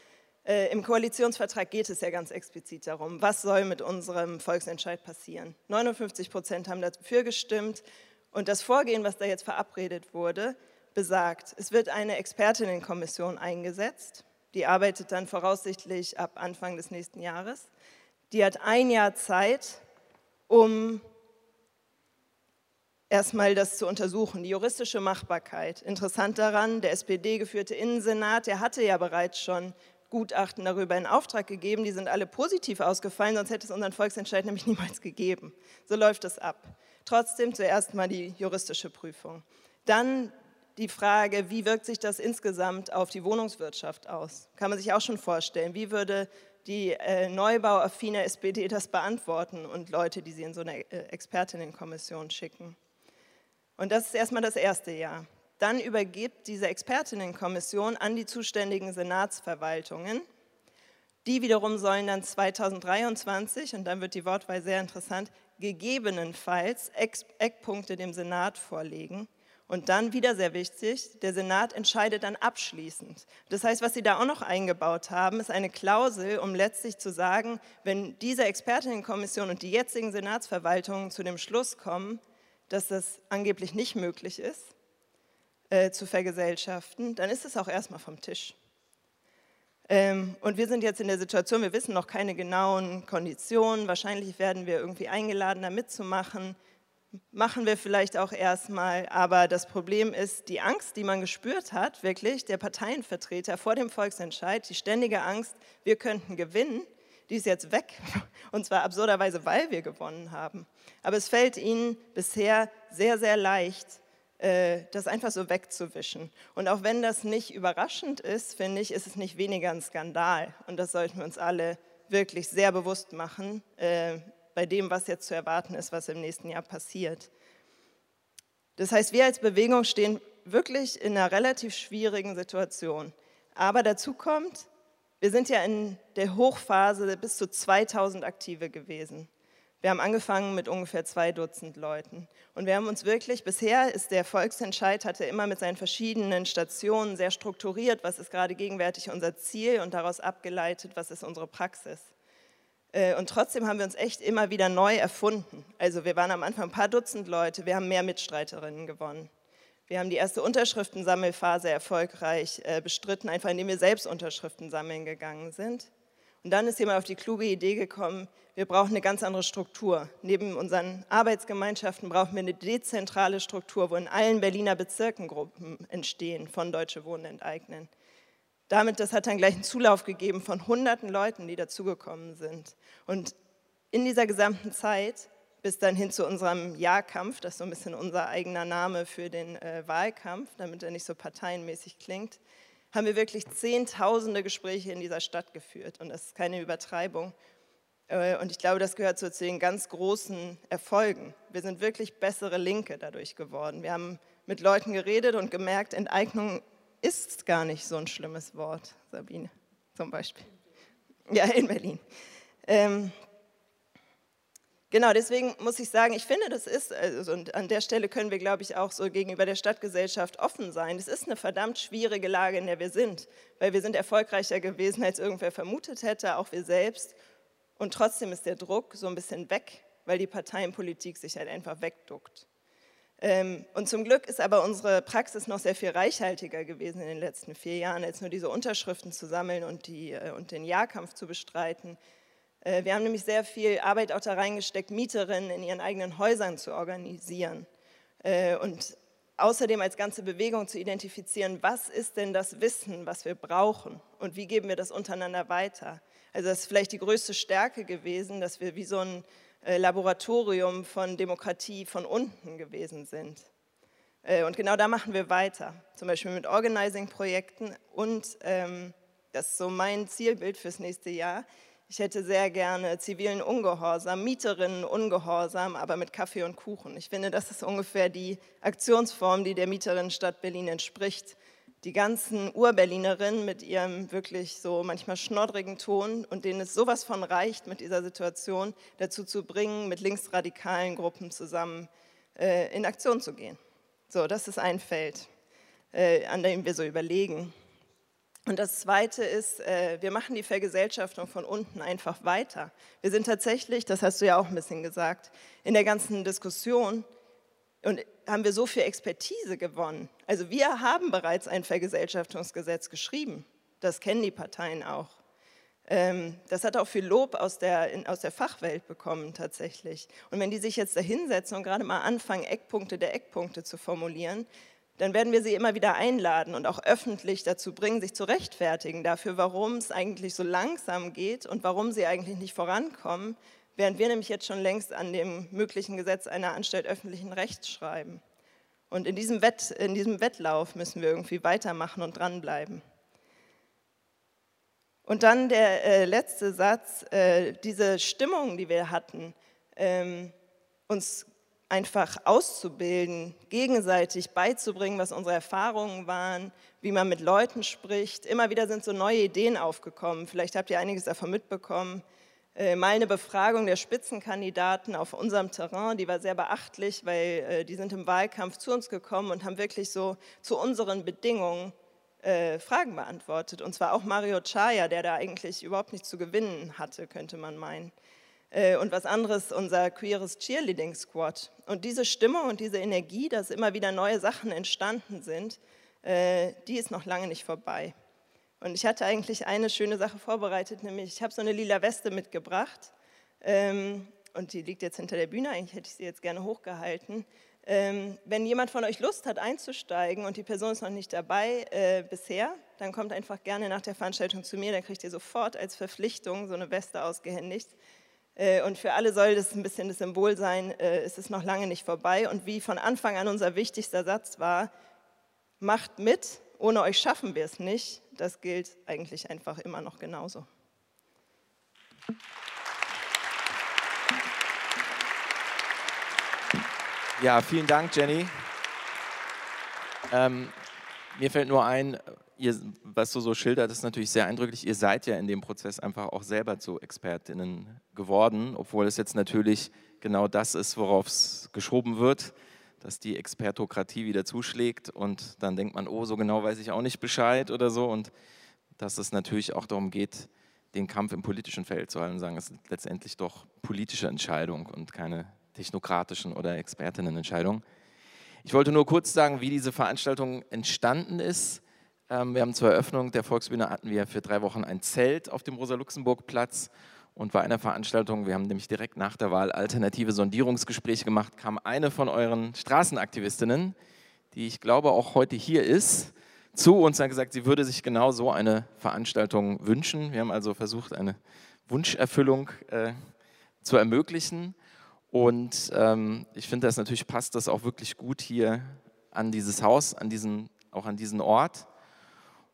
Äh, Im Koalitionsvertrag geht es ja ganz explizit darum, was soll mit unserem Volksentscheid passieren. 59 Prozent haben dafür gestimmt und das Vorgehen, was da jetzt verabredet wurde, besagt, es wird eine Expertinnenkommission eingesetzt, die arbeitet dann voraussichtlich ab Anfang des nächsten Jahres. Die hat ein Jahr Zeit, um erstmal das zu untersuchen, die juristische Machbarkeit. Interessant daran, der SPD-geführte Innensenat, der hatte ja bereits schon Gutachten darüber in Auftrag gegeben, die sind alle positiv ausgefallen, sonst hätte es unseren Volksentscheid nämlich [laughs] niemals gegeben. So läuft es ab. Trotzdem zuerst mal die juristische Prüfung. Dann die Frage, wie wirkt sich das insgesamt auf die Wohnungswirtschaft aus? Kann man sich auch schon vorstellen. Wie würde die äh, neubauaffine SPD das beantworten und Leute, die sie in so eine äh, Expertinnenkommission schicken? Und das ist erstmal das erste Jahr. Dann übergibt diese Expertinnenkommission an die zuständigen Senatsverwaltungen. Die wiederum sollen dann 2023, und dann wird die Wortwahl sehr interessant, gegebenenfalls Eckpunkte dem Senat vorlegen. Und dann wieder sehr wichtig, der Senat entscheidet dann abschließend. Das heißt, was Sie da auch noch eingebaut haben, ist eine Klausel, um letztlich zu sagen, wenn diese Expertinnenkommission und die jetzigen Senatsverwaltungen zu dem Schluss kommen, dass das angeblich nicht möglich ist, äh, zu vergesellschaften, dann ist es auch erstmal vom Tisch. Ähm, und wir sind jetzt in der Situation, wir wissen noch keine genauen Konditionen. Wahrscheinlich werden wir irgendwie eingeladen, da mitzumachen. Machen wir vielleicht auch erstmal. Aber das Problem ist, die Angst, die man gespürt hat, wirklich, der Parteienvertreter vor dem Volksentscheid, die ständige Angst, wir könnten gewinnen, die ist jetzt weg. [laughs] Und zwar absurderweise, weil wir gewonnen haben. Aber es fällt ihnen bisher sehr, sehr leicht, äh, das einfach so wegzuwischen. Und auch wenn das nicht überraschend ist, finde ich, ist es nicht weniger ein Skandal. Und das sollten wir uns alle wirklich sehr bewusst machen, äh, bei dem, was jetzt zu erwarten ist, was im nächsten Jahr passiert. Das heißt, wir als Bewegung stehen wirklich in einer relativ schwierigen Situation. Aber dazu kommt, wir sind ja in der Hochphase bis zu 2000 Aktive gewesen. Wir haben angefangen mit ungefähr zwei Dutzend Leuten. Und wir haben uns wirklich, bisher ist der Volksentscheid, hatte immer mit seinen verschiedenen Stationen sehr strukturiert, was ist gerade gegenwärtig unser Ziel und daraus abgeleitet, was ist unsere Praxis. Äh, und trotzdem haben wir uns echt immer wieder neu erfunden. Also wir waren am Anfang ein paar Dutzend Leute, wir haben mehr Mitstreiterinnen gewonnen. Wir haben die erste Unterschriftensammelphase erfolgreich äh, bestritten, einfach indem wir selbst Unterschriften sammeln gegangen sind. Und dann ist jemand auf die kluge Idee gekommen, wir brauchen eine ganz andere Struktur. Neben unseren Arbeitsgemeinschaften brauchen wir eine dezentrale Struktur, wo in allen Berliner Bezirken Gruppen entstehen von Deutsche Wohnen enteignen. Damit, das hat dann gleich einen Zulauf gegeben von hunderten Leuten, die dazugekommen sind. Und in dieser gesamten Zeit, bis dann hin zu unserem Jahrkampf, das ist so ein bisschen unser eigener Name für den äh, Wahlkampf, damit er nicht so parteienmäßig klingt, haben wir wirklich zehntausende Gespräche in dieser Stadt geführt. Und das ist keine Übertreibung. Äh, und ich glaube, das gehört so zu den ganz großen Erfolgen. Wir sind wirklich bessere Linke dadurch geworden. Wir haben mit Leuten geredet und gemerkt, Enteignung ist gar nicht so ein schlimmes Wort, Sabine zum Beispiel. Ja, in Berlin. Ähm, Genau, deswegen muss ich sagen, ich finde, das ist, also, und an der Stelle können wir, glaube ich, auch so gegenüber der Stadtgesellschaft offen sein. Es ist eine verdammt schwierige Lage, in der wir sind, weil wir sind erfolgreicher gewesen, als irgendwer vermutet hätte, auch wir selbst. Und trotzdem ist der Druck so ein bisschen weg, weil die Parteienpolitik sich halt einfach wegduckt. Ähm, und zum Glück ist aber unsere Praxis noch sehr viel reichhaltiger gewesen in den letzten vier Jahren, als nur diese Unterschriften zu sammeln und, die, äh, und den Jahrkampf zu bestreiten. Äh, wir haben nämlich sehr viel Arbeit auch da reingesteckt, Mieterinnen in ihren eigenen Häusern zu organisieren äh, und außerdem als ganze Bewegung zu identifizieren, was ist denn das Wissen, was wir brauchen und wie geben wir das untereinander weiter. Also das ist vielleicht die größte Stärke gewesen, dass wir wie so ein äh, Laboratorium von Demokratie von unten gewesen sind. Und genau da machen wir weiter, zum Beispiel mit Organizing-Projekten und ähm, das ist so mein Zielbild fürs nächste Jahr, ich hätte sehr gerne zivilen Ungehorsam, Mieterinnen Ungehorsam, aber mit Kaffee und Kuchen. Ich finde, das ist ungefähr die Aktionsform, die der Mieterinnenstadt Berlin entspricht. Die ganzen Urberlinerinnen mit ihrem wirklich so manchmal schnoddrigen Ton und denen es sowas von reicht, mit dieser Situation dazu zu bringen, mit linksradikalen Gruppen zusammen äh, in Aktion zu gehen. So, das ist ein Feld, äh, an dem wir so überlegen. Und das Zweite ist, äh, wir machen die Vergesellschaftung von unten einfach weiter. Wir sind tatsächlich, das hast du ja auch ein bisschen gesagt, in der ganzen Diskussion und haben wir so viel Expertise gewonnen. Also wir haben bereits ein Vergesellschaftungsgesetz geschrieben. Das kennen die Parteien auch. Ähm, das hat auch viel Lob aus der, aus der Fachwelt bekommen tatsächlich. Und wenn die sich jetzt da hinsetzen und gerade mal anfangen, Eckpunkte der Eckpunkte zu formulieren, dann werden wir sie immer wieder einladen und auch öffentlich dazu bringen, sich zu rechtfertigen dafür, warum es eigentlich so langsam geht und warum sie eigentlich nicht vorankommen, während wir nämlich jetzt schon längst an dem möglichen Gesetz einer Anstalt öffentlichen Rechts schreiben. Und in diesem, Wett, in diesem Wettlauf müssen wir irgendwie weitermachen und dranbleiben. Und dann der äh, letzte Satz, äh, diese Stimmung, die wir hatten, ähm, uns einfach auszubilden, gegenseitig beizubringen, was unsere Erfahrungen waren, wie man mit Leuten spricht. Immer wieder sind so neue Ideen aufgekommen. Vielleicht habt ihr einiges davon mitbekommen. Äh, mal eine Befragung der Spitzenkandidaten auf unserem Terrain, die war sehr beachtlich, weil äh, die sind im Wahlkampf zu uns gekommen und haben wirklich so zu unseren Bedingungen äh, Fragen beantwortet. Und zwar auch Mario Chaya, der da eigentlich überhaupt nichts zu gewinnen hatte, könnte man meinen. Äh, und was anderes unser queeres Cheerleading Squad. Und diese Stimmung und diese Energie, dass immer wieder neue Sachen entstanden sind, äh, die ist noch lange nicht vorbei. Und ich hatte eigentlich eine schöne Sache vorbereitet, nämlich ich habe so eine lila Weste mitgebracht ähm, und die liegt jetzt hinter der Bühne, eigentlich hätte ich sie jetzt gerne hochgehalten. Ähm, wenn jemand von euch Lust hat einzusteigen und die Person ist noch nicht dabei äh, bisher, dann kommt einfach gerne nach der Veranstaltung zu mir, dann kriegt ihr sofort als Verpflichtung so eine Weste ausgehändigt. Äh, und für alle soll das ein bisschen das Symbol sein, äh, es ist noch lange nicht vorbei. Und wie von Anfang an unser wichtigster Satz war, macht mit, ohne euch schaffen wir es nicht, das gilt eigentlich einfach immer noch genauso. Ja, vielen Dank, Jenny. Ähm, mir fällt nur ein, ihr, was du so schildert, ist natürlich sehr eindrücklich. Ihr seid ja in dem Prozess einfach auch selber zu Expertinnen geworden, obwohl es jetzt natürlich genau das ist, worauf es geschoben wird, dass die Expertokratie wieder zuschlägt und dann denkt man, oh, so genau weiß ich auch nicht Bescheid oder so und dass es natürlich auch darum geht, den Kampf im politischen Feld zu halten und sagen, es ist letztendlich doch politische Entscheidung und keine technokratischen oder Expertinnenentscheidungen. Ich wollte nur kurz sagen, wie diese Veranstaltung entstanden ist. Ähm, wir haben zur Eröffnung der Volksbühne hatten wir für drei Wochen ein Zelt auf dem Rosa-Luxemburg-Platz und bei einer Veranstaltung, wir haben nämlich direkt nach der Wahl alternative Sondierungsgespräche gemacht, kam eine von euren Straßenaktivistinnen, die ich glaube auch heute hier ist, zu uns und hat gesagt, sie würde sich genau so eine Veranstaltung wünschen. Wir haben also versucht, eine Wunscherfüllung äh, zu ermöglichen. Und ähm, ich finde, das natürlich passt das auch wirklich gut hier an dieses Haus, an diesen, auch an diesen Ort.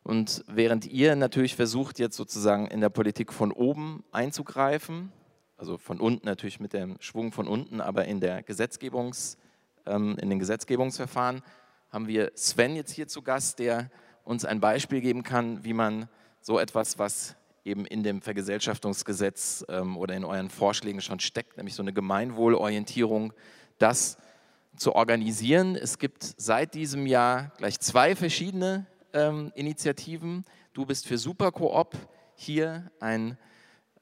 Und während ihr natürlich versucht, jetzt sozusagen in der Politik von oben einzugreifen, also von unten natürlich mit dem Schwung von unten, aber in, der Gesetzgebungs, ähm, in den Gesetzgebungsverfahren, haben wir Sven jetzt hier zu Gast, der uns ein Beispiel geben kann, wie man so etwas, was eben in dem Vergesellschaftungsgesetz ähm, oder in euren Vorschlägen schon steckt, nämlich so eine Gemeinwohlorientierung, das zu organisieren. Es gibt seit diesem Jahr gleich zwei verschiedene ähm, Initiativen. Du bist für Supercoop hier ein,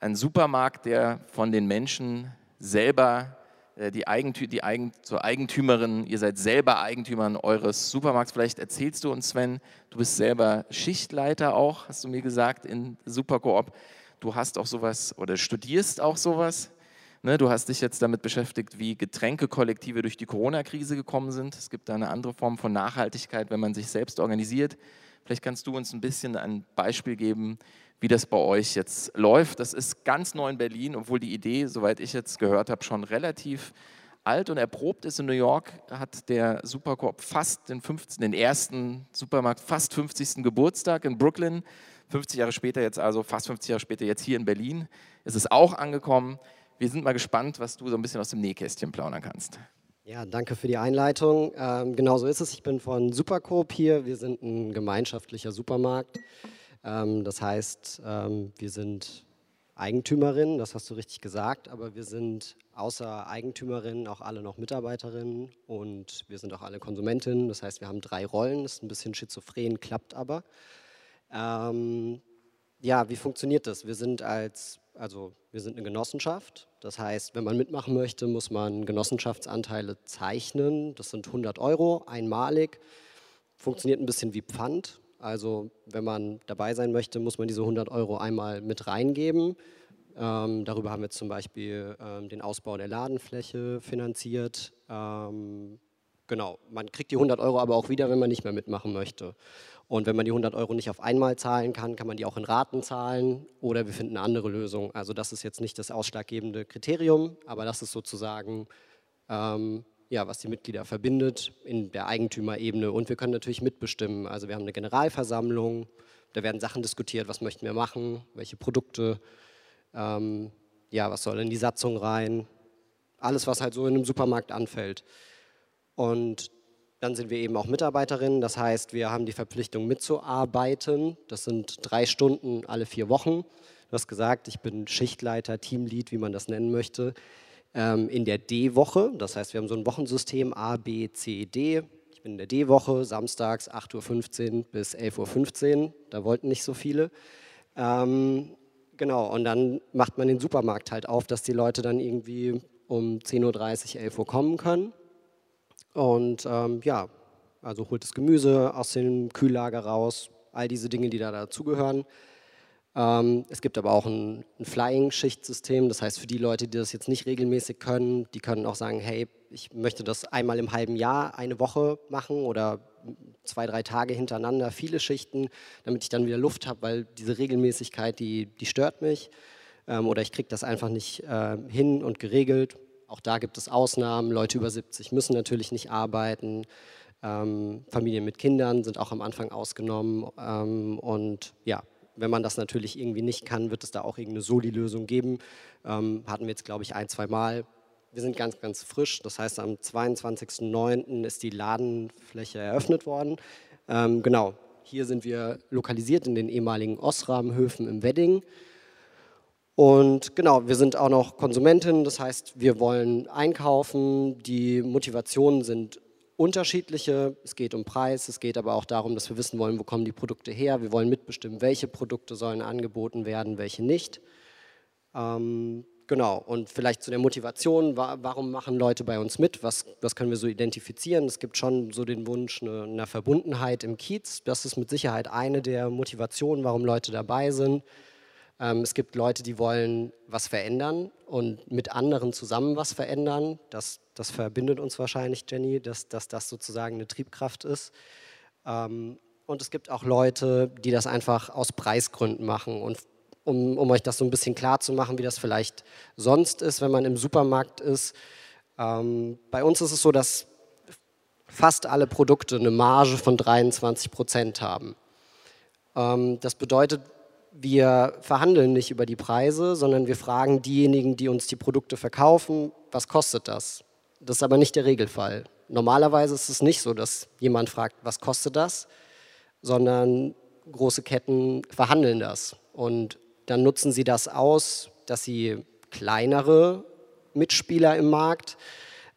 ein Supermarkt, der von den Menschen selber äh, die, Eigentü die Eigen zur Eigentümerin, ihr seid selber Eigentümerin eures Supermarkts. Vielleicht erzählst du uns, Sven, du bist selber Schichtleiter auch, hast du mir gesagt, in Supercoop. Du hast auch sowas oder studierst auch sowas. Ne, du hast dich jetzt damit beschäftigt, wie Getränkekollektive durch die Corona-Krise gekommen sind. Es gibt da eine andere Form von Nachhaltigkeit, wenn man sich selbst organisiert. Vielleicht kannst du uns ein bisschen ein Beispiel geben, wie das bei euch jetzt läuft. Das ist ganz neu in Berlin, obwohl die Idee, soweit ich jetzt gehört habe, schon relativ alt und erprobt ist. In New York hat der Supercoop fast den, 15, den ersten Supermarkt, fast 50. Geburtstag in Brooklyn. 50 Jahre später jetzt also, fast 50 Jahre später jetzt hier in Berlin, ist es auch angekommen. Wir sind mal gespannt, was du so ein bisschen aus dem Nähkästchen plaudern kannst. Ja, danke für die Einleitung. Ähm, genau so ist es. Ich bin von Supercoop hier. Wir sind ein gemeinschaftlicher Supermarkt. Ähm, das heißt, ähm, wir sind Eigentümerinnen, das hast du richtig gesagt, aber wir sind außer Eigentümerinnen auch alle noch Mitarbeiterinnen und wir sind auch alle Konsumentinnen. Das heißt, wir haben drei Rollen. Ist ein bisschen schizophren, klappt aber. Ähm, ja, wie funktioniert das? Wir sind als, also wir sind eine Genossenschaft. Das heißt, wenn man mitmachen möchte, muss man Genossenschaftsanteile zeichnen. Das sind 100 Euro einmalig. Funktioniert ein bisschen wie Pfand. Also wenn man dabei sein möchte, muss man diese 100 Euro einmal mit reingeben. Ähm, darüber haben wir zum Beispiel ähm, den Ausbau der Ladenfläche finanziert. Ähm, genau, man kriegt die 100 Euro aber auch wieder, wenn man nicht mehr mitmachen möchte. Und wenn man die 100 Euro nicht auf einmal zahlen kann, kann man die auch in Raten zahlen oder wir finden eine andere Lösung. Also das ist jetzt nicht das ausschlaggebende Kriterium, aber das ist sozusagen ähm, ja, was die Mitglieder verbindet in der Eigentümerebene. Und wir können natürlich mitbestimmen. Also wir haben eine Generalversammlung, da werden Sachen diskutiert, was möchten wir machen, welche Produkte, ähm, ja, was soll in die Satzung rein, alles, was halt so in einem Supermarkt anfällt. Und dann sind wir eben auch Mitarbeiterinnen, das heißt, wir haben die Verpflichtung mitzuarbeiten. Das sind drei Stunden alle vier Wochen. Du hast gesagt, ich bin Schichtleiter, Teamlead, wie man das nennen möchte ähm, in der D-Woche. Das heißt, wir haben so ein Wochensystem A, B, C, D. Ich bin in der D-Woche, samstags 8.15 Uhr bis 11.15 Uhr. Da wollten nicht so viele. Ähm, genau, und dann macht man den Supermarkt halt auf, dass die Leute dann irgendwie um 10.30 Uhr, 11 Uhr kommen können. Und ähm, ja, also holt das Gemüse aus dem Kühllager raus, all diese Dinge, die da dazugehören. Ähm, es gibt aber auch ein, ein Flying-Schichtsystem, das heißt für die Leute, die das jetzt nicht regelmäßig können, die können auch sagen, hey, ich möchte das einmal im halben Jahr eine Woche machen oder zwei, drei Tage hintereinander, viele Schichten, damit ich dann wieder Luft habe, weil diese Regelmäßigkeit, die, die stört mich ähm, oder ich kriege das einfach nicht äh, hin und geregelt. Auch da gibt es Ausnahmen, Leute über 70 müssen natürlich nicht arbeiten. Ähm, Familien mit Kindern sind auch am Anfang ausgenommen. Ähm, und ja, wenn man das natürlich irgendwie nicht kann, wird es da auch irgendeine Soli-Lösung geben. Ähm, hatten wir jetzt, glaube ich, ein, zwei Mal. Wir sind ganz, ganz frisch. Das heißt, am 22.09. ist die Ladenfläche eröffnet worden. Ähm, genau, hier sind wir lokalisiert in den ehemaligen Osram-Höfen im Wedding. Und genau, wir sind auch noch Konsumentin, das heißt, wir wollen einkaufen. Die Motivationen sind unterschiedliche. Es geht um Preis, es geht aber auch darum, dass wir wissen wollen, wo kommen die Produkte her. Wir wollen mitbestimmen, welche Produkte sollen angeboten werden, welche nicht. Ähm, genau, und vielleicht zu der Motivation, warum machen Leute bei uns mit? Was, was können wir so identifizieren? Es gibt schon so den Wunsch einer eine Verbundenheit im Kiez. Das ist mit Sicherheit eine der Motivationen, warum Leute dabei sind. Ähm, es gibt Leute, die wollen was verändern und mit anderen zusammen was verändern. Das, das verbindet uns wahrscheinlich, Jenny, dass, dass das sozusagen eine Triebkraft ist. Ähm, und es gibt auch Leute, die das einfach aus Preisgründen machen. Und um, um euch das so ein bisschen klar zu machen, wie das vielleicht sonst ist, wenn man im Supermarkt ist. Ähm, bei uns ist es so, dass fast alle Produkte eine Marge von 23 Prozent haben. Das bedeutet, wir verhandeln nicht über die Preise, sondern wir fragen diejenigen, die uns die Produkte verkaufen, was kostet das? Das ist aber nicht der Regelfall. Normalerweise ist es nicht so, dass jemand fragt, was kostet das, sondern große Ketten verhandeln das. Und dann nutzen sie das aus, dass sie kleinere Mitspieler im Markt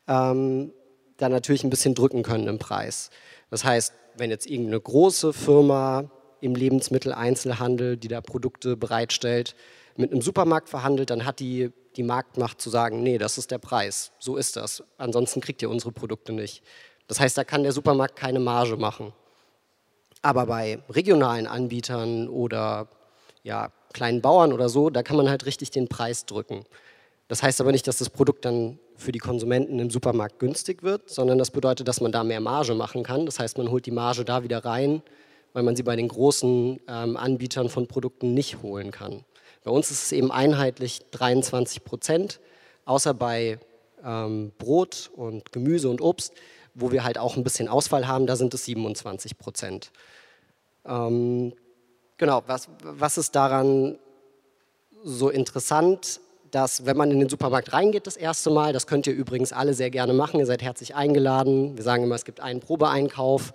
ähm, dann natürlich ein bisschen drücken können im Preis. Das heißt, wenn jetzt irgendeine große Firma im Lebensmitteleinzelhandel, die da Produkte bereitstellt, mit einem Supermarkt verhandelt, dann hat die die Marktmacht zu sagen, nee, das ist der Preis, so ist das. Ansonsten kriegt ihr unsere Produkte nicht. Das heißt, da kann der Supermarkt keine Marge machen. Aber bei regionalen Anbietern oder ja, kleinen Bauern oder so, da kann man halt richtig den Preis drücken. Das heißt aber nicht, dass das Produkt dann für die Konsumenten im Supermarkt günstig wird, sondern das bedeutet, dass man da mehr Marge machen kann. Das heißt, man holt die Marge da wieder rein, weil man sie bei den großen ähm, Anbietern von Produkten nicht holen kann. Bei uns ist es eben einheitlich 23 Prozent, außer bei ähm, Brot und Gemüse und Obst, wo wir halt auch ein bisschen Ausfall haben, da sind es 27 Prozent. Ähm, genau, was, was ist daran so interessant? dass wenn man in den Supermarkt reingeht das erste Mal, das könnt ihr übrigens alle sehr gerne machen, ihr seid herzlich eingeladen. Wir sagen immer, es gibt einen Probeeinkauf.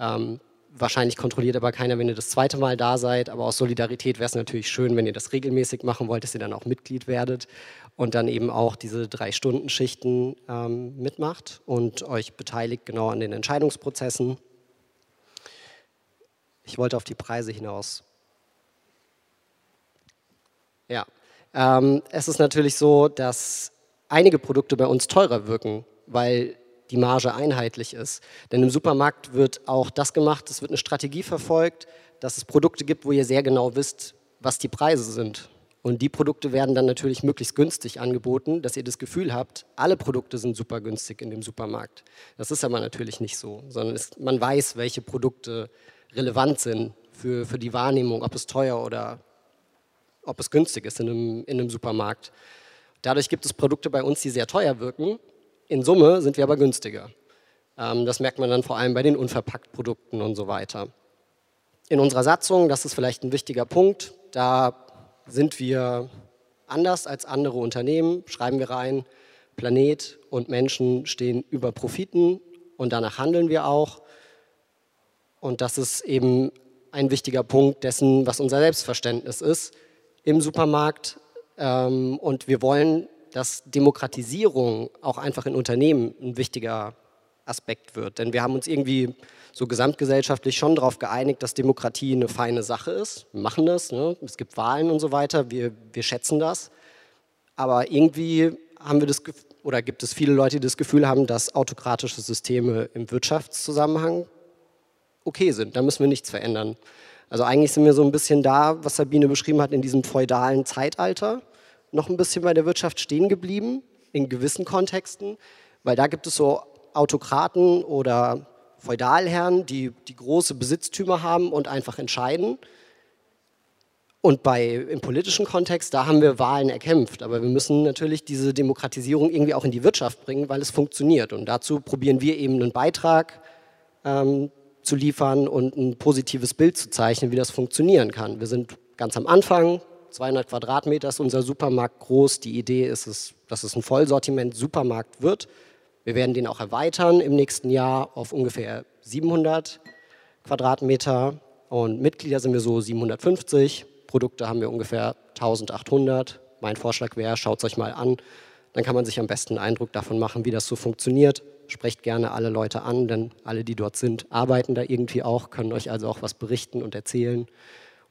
Ähm, Wahrscheinlich kontrolliert aber keiner, wenn ihr das zweite Mal da seid. Aber aus Solidarität wäre es natürlich schön, wenn ihr das regelmäßig machen wollt, dass ihr dann auch Mitglied werdet und dann eben auch diese Drei-Stunden-Schichten ähm, mitmacht und euch beteiligt genau an den Entscheidungsprozessen. Ich wollte auf die Preise hinaus. Ja, ähm, es ist natürlich so, dass einige Produkte bei uns teurer wirken, weil die Marge einheitlich ist. Denn im Supermarkt wird auch das gemacht, es wird eine Strategie verfolgt, dass es Produkte gibt, wo ihr sehr genau wisst, was die Preise sind. Und die Produkte werden dann natürlich möglichst günstig angeboten, dass ihr das Gefühl habt, alle Produkte sind super günstig in dem Supermarkt. Das ist aber natürlich nicht so, sondern es, man weiß, welche Produkte relevant sind für, für die Wahrnehmung, ob es teuer oder ob es günstig ist in einem, in einem Supermarkt. Dadurch gibt es Produkte bei uns, die sehr teuer wirken, in Summe sind wir aber günstiger. Ähm, das merkt man dann vor allem bei den Unverpacktprodukten und so weiter. In unserer Satzung, das ist vielleicht ein wichtiger Punkt, da sind wir anders als andere Unternehmen, schreiben wir rein, Planet und Menschen stehen über Profiten und danach handeln wir auch. Und das ist eben ein wichtiger Punkt dessen, was unser Selbstverständnis ist im Supermarkt. Ähm, und wir wollen dass Demokratisierung auch einfach in Unternehmen ein wichtiger Aspekt wird. Denn wir haben uns irgendwie so gesamtgesellschaftlich schon darauf geeinigt, dass Demokratie eine feine Sache ist. Wir machen das, ne? es gibt Wahlen und so weiter, wir, wir schätzen das. Aber irgendwie haben wir das oder gibt es viele Leute, die das Gefühl haben, dass autokratische Systeme im Wirtschaftszusammenhang okay sind. Da müssen wir nichts verändern. Also eigentlich sind wir so ein bisschen da, was Sabine beschrieben hat, in diesem feudalen Zeitalter noch ein bisschen bei der Wirtschaft stehen geblieben, in gewissen Kontexten, weil da gibt es so Autokraten oder Feudalherren, die, die große Besitztümer haben und einfach entscheiden. Und bei, im politischen Kontext, da haben wir Wahlen erkämpft. Aber wir müssen natürlich diese Demokratisierung irgendwie auch in die Wirtschaft bringen, weil es funktioniert. Und dazu probieren wir eben einen Beitrag ähm, zu liefern und ein positives Bild zu zeichnen, wie das funktionieren kann. Wir sind ganz am Anfang, 200 Quadratmeter ist unser Supermarkt groß. Die Idee ist es, dass es ein Vollsortiment-Supermarkt wird. Wir werden den auch erweitern im nächsten Jahr auf ungefähr 700 Quadratmeter und Mitglieder sind wir so 750, Produkte haben wir ungefähr 1800. Mein Vorschlag wäre, schaut es euch mal an, dann kann man sich am besten einen Eindruck davon machen, wie das so funktioniert. Sprecht gerne alle Leute an, denn alle, die dort sind, arbeiten da irgendwie auch, können euch also auch was berichten und erzählen.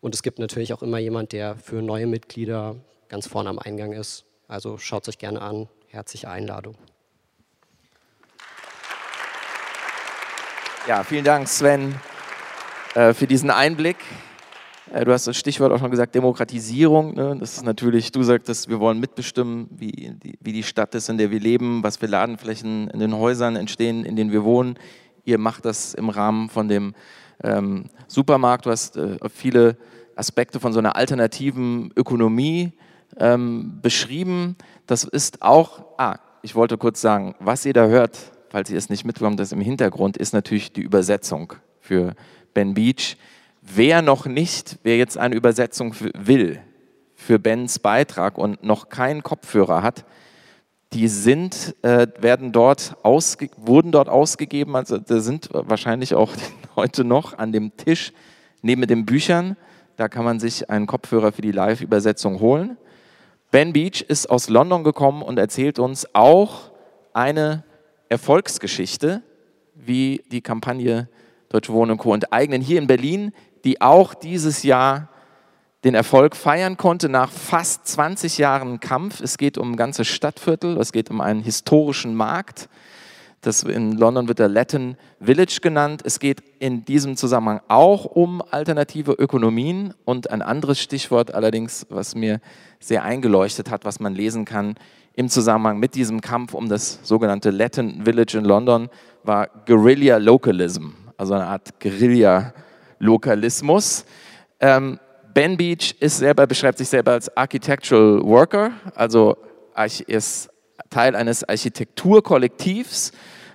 Und es gibt natürlich auch immer jemand, der für neue Mitglieder ganz vorne am Eingang ist. Also schaut es euch gerne an. Herzliche Einladung. Ja, vielen Dank, Sven, äh, für diesen Einblick. Äh, du hast das Stichwort auch schon gesagt, Demokratisierung. Ne? Das ist natürlich, du sagtest, wir wollen mitbestimmen, wie die, wie die Stadt ist, in der wir leben, was für Ladenflächen in den Häusern entstehen, in denen wir wohnen. Ihr macht das im Rahmen von dem ähm, Supermarkt. Du hast äh, viele Aspekte von so einer alternativen Ökonomie ähm, beschrieben. Das ist auch, ah, ich wollte kurz sagen, was ihr da hört, falls ihr es nicht mitbekommt, das im Hintergrund ist natürlich die Übersetzung für Ben Beach. Wer noch nicht, wer jetzt eine Übersetzung will für Bens Beitrag und noch keinen Kopfhörer hat, die sind, äh, werden dort ausge wurden dort ausgegeben, also da sind wahrscheinlich auch heute [laughs] noch an dem Tisch neben den Büchern. Da kann man sich einen Kopfhörer für die Live-Übersetzung holen. Ben Beach ist aus London gekommen und erzählt uns auch eine Erfolgsgeschichte, wie die Kampagne Deutsche Wohnen und Co. enteignen hier in Berlin die auch dieses Jahr den Erfolg feiern konnte nach fast 20 Jahren Kampf. Es geht um ein ganzes Stadtviertel, es geht um einen historischen Markt. Das in London wird der Latin Village genannt. Es geht in diesem Zusammenhang auch um alternative Ökonomien und ein anderes Stichwort allerdings, was mir sehr eingeleuchtet hat, was man lesen kann im Zusammenhang mit diesem Kampf um das sogenannte Latin Village in London, war Guerilla Localism, also eine Art Guerilla Lokalismus. Ähm, ben Beach ist selber, beschreibt sich selber als Architectural Worker, also ist Teil eines Architekturkollektivs,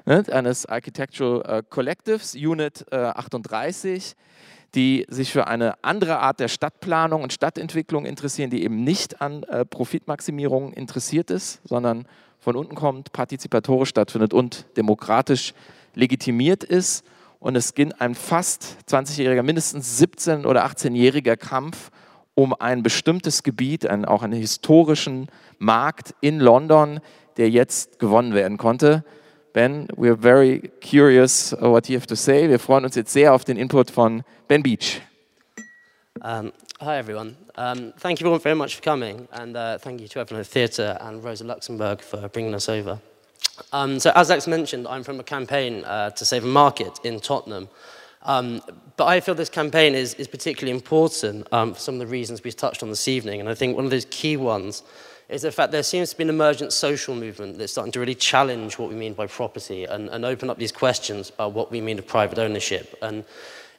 ne, eines Architectural äh, Collectives, Unit äh, 38, die sich für eine andere Art der Stadtplanung und Stadtentwicklung interessieren, die eben nicht an äh, Profitmaximierung interessiert ist, sondern von unten kommt, partizipatorisch stattfindet und demokratisch legitimiert ist und es ging ein fast 20-jähriger, mindestens 17- oder 18-jähriger Kampf um ein bestimmtes Gebiet, ein, auch einen historischen Markt in London, der jetzt gewonnen werden konnte. Ben, we're very curious what you have to say. Wir freuen uns jetzt sehr auf den Input von Ben Beach. Um, hi everyone. Um, thank you all very much for coming and uh, thank you to everyone at the theatre and Rosa Luxemburg for bringing us over. Um, so as Alex mentioned, I'm from a campaign uh, to save a market in Tottenham. Um, but I feel this campaign is, is particularly important um, for some of the reasons we've touched on this evening. And I think one of those key ones is the fact there seems to be an emergent social movement that's starting to really challenge what we mean by property and, and open up these questions about what we mean of private ownership. And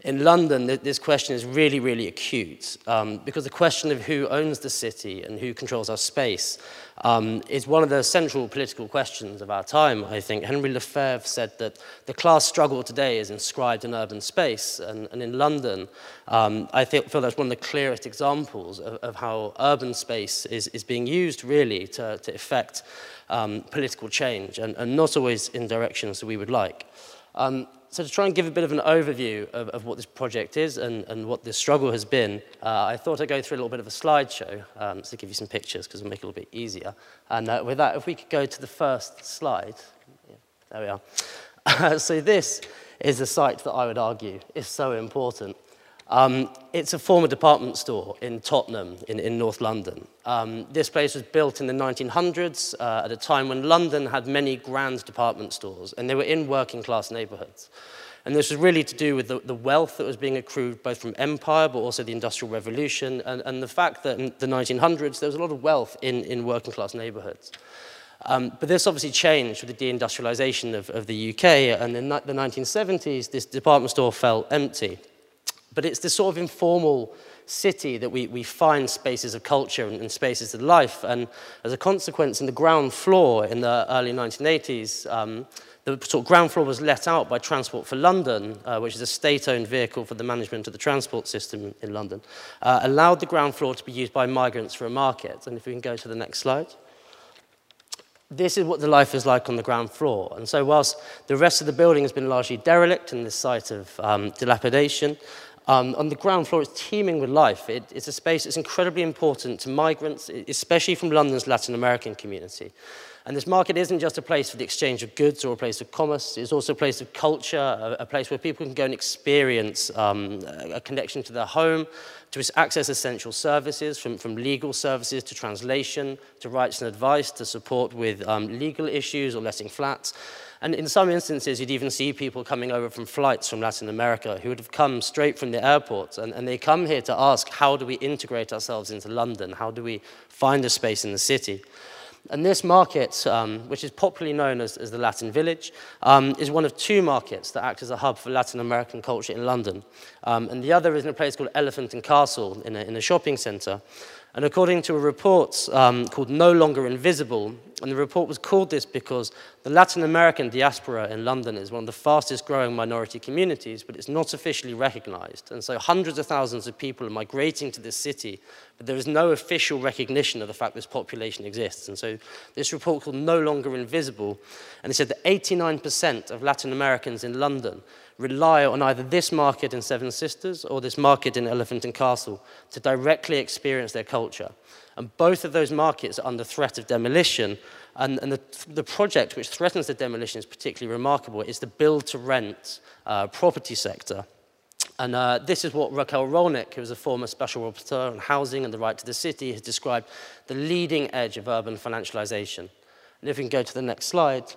in London, this question is really, really acute um, because the question of who owns the city and who controls our space um, is one of the central political questions of our time, I think. Henry Lefebvre said that the class struggle today is inscribed in urban space, and, and in London, um, I think, feel that's one of the clearest examples of, of how urban space is, is being used really to, to effect um, political change, and, and not always in directions that we would like. Um, so to try and give a bit of an overview of, of what this project is and, and what this struggle has been, uh, I thought I'd go through a little bit of a slideshow um, to give you some pictures because it'll make it a little bit easier. And uh, with that, if we could go to the first slide. Yeah, there we are. [laughs] so this is a site that I would argue is so important. Um, it's a former department store in Tottenham in, in North London. Um, this place was built in the 1900s uh, at a time when London had many grand department stores and they were in working class neighbourhoods. And this was really to do with the, the wealth that was being accrued both from empire but also the Industrial Revolution and, and the fact that in the 1900s there was a lot of wealth in, in working class neighbourhoods. Um, but this obviously changed with the deindustrialisation of, of the UK and in the 1970s this department store fell empty. But it's this sort of informal city that we, we find spaces of culture and, and spaces of life. And as a consequence, in the ground floor in the early 1980s, um, the sort of ground floor was let out by Transport for London, uh, which is a state-owned vehicle for the management of the transport system in London, uh, allowed the ground floor to be used by migrants for a market. And if we can go to the next slide. this is what the life is like on the ground floor. And so whilst the rest of the building has been largely derelict in this site of um, dilapidation, um, on the ground floor, it's teeming with life. It, it's a space that's incredibly important to migrants, especially from London's Latin American community. And this market isn't just a place for the exchange of goods or a place of commerce, it's also a place of culture, a, a place where people can go and experience um, a connection to their home, to access essential services, from, from legal services to translation, to rights and advice, to support with um, legal issues or letting flats. And in some instances, you'd even see people coming over from flights from Latin America who would have come straight from the airports. And, and they come here to ask, how do we integrate ourselves into London? How do we find a space in the city? And this market, um, which is popularly known as, as the Latin Village, um, is one of two markets that act as a hub for Latin American culture in London. Um, and the other is in a place called Elephant and Castle in a, in a shopping centre. And according to a report um, called No Longer Invisible, and the report was called this because the Latin American diaspora in London is one of the fastest growing minority communities, but it's not officially recognized. And so hundreds of thousands of people are migrating to this city, but there is no official recognition of the fact this population exists. And so this report called No Longer Invisible, and it said that 89% of Latin Americans in London rely on either this market in Seven Sisters or this market in Elephant and Castle to directly experience their culture. And both of those markets are under threat of demolition. And, and the, the project which threatens the demolition is particularly remarkable. It's the build-to-rent uh, property sector. And uh, this is what Raquel Rolnick, who is a former special rapporteur on housing and the right to the city, has described the leading edge of urban financialization. And if we can go to the next slide,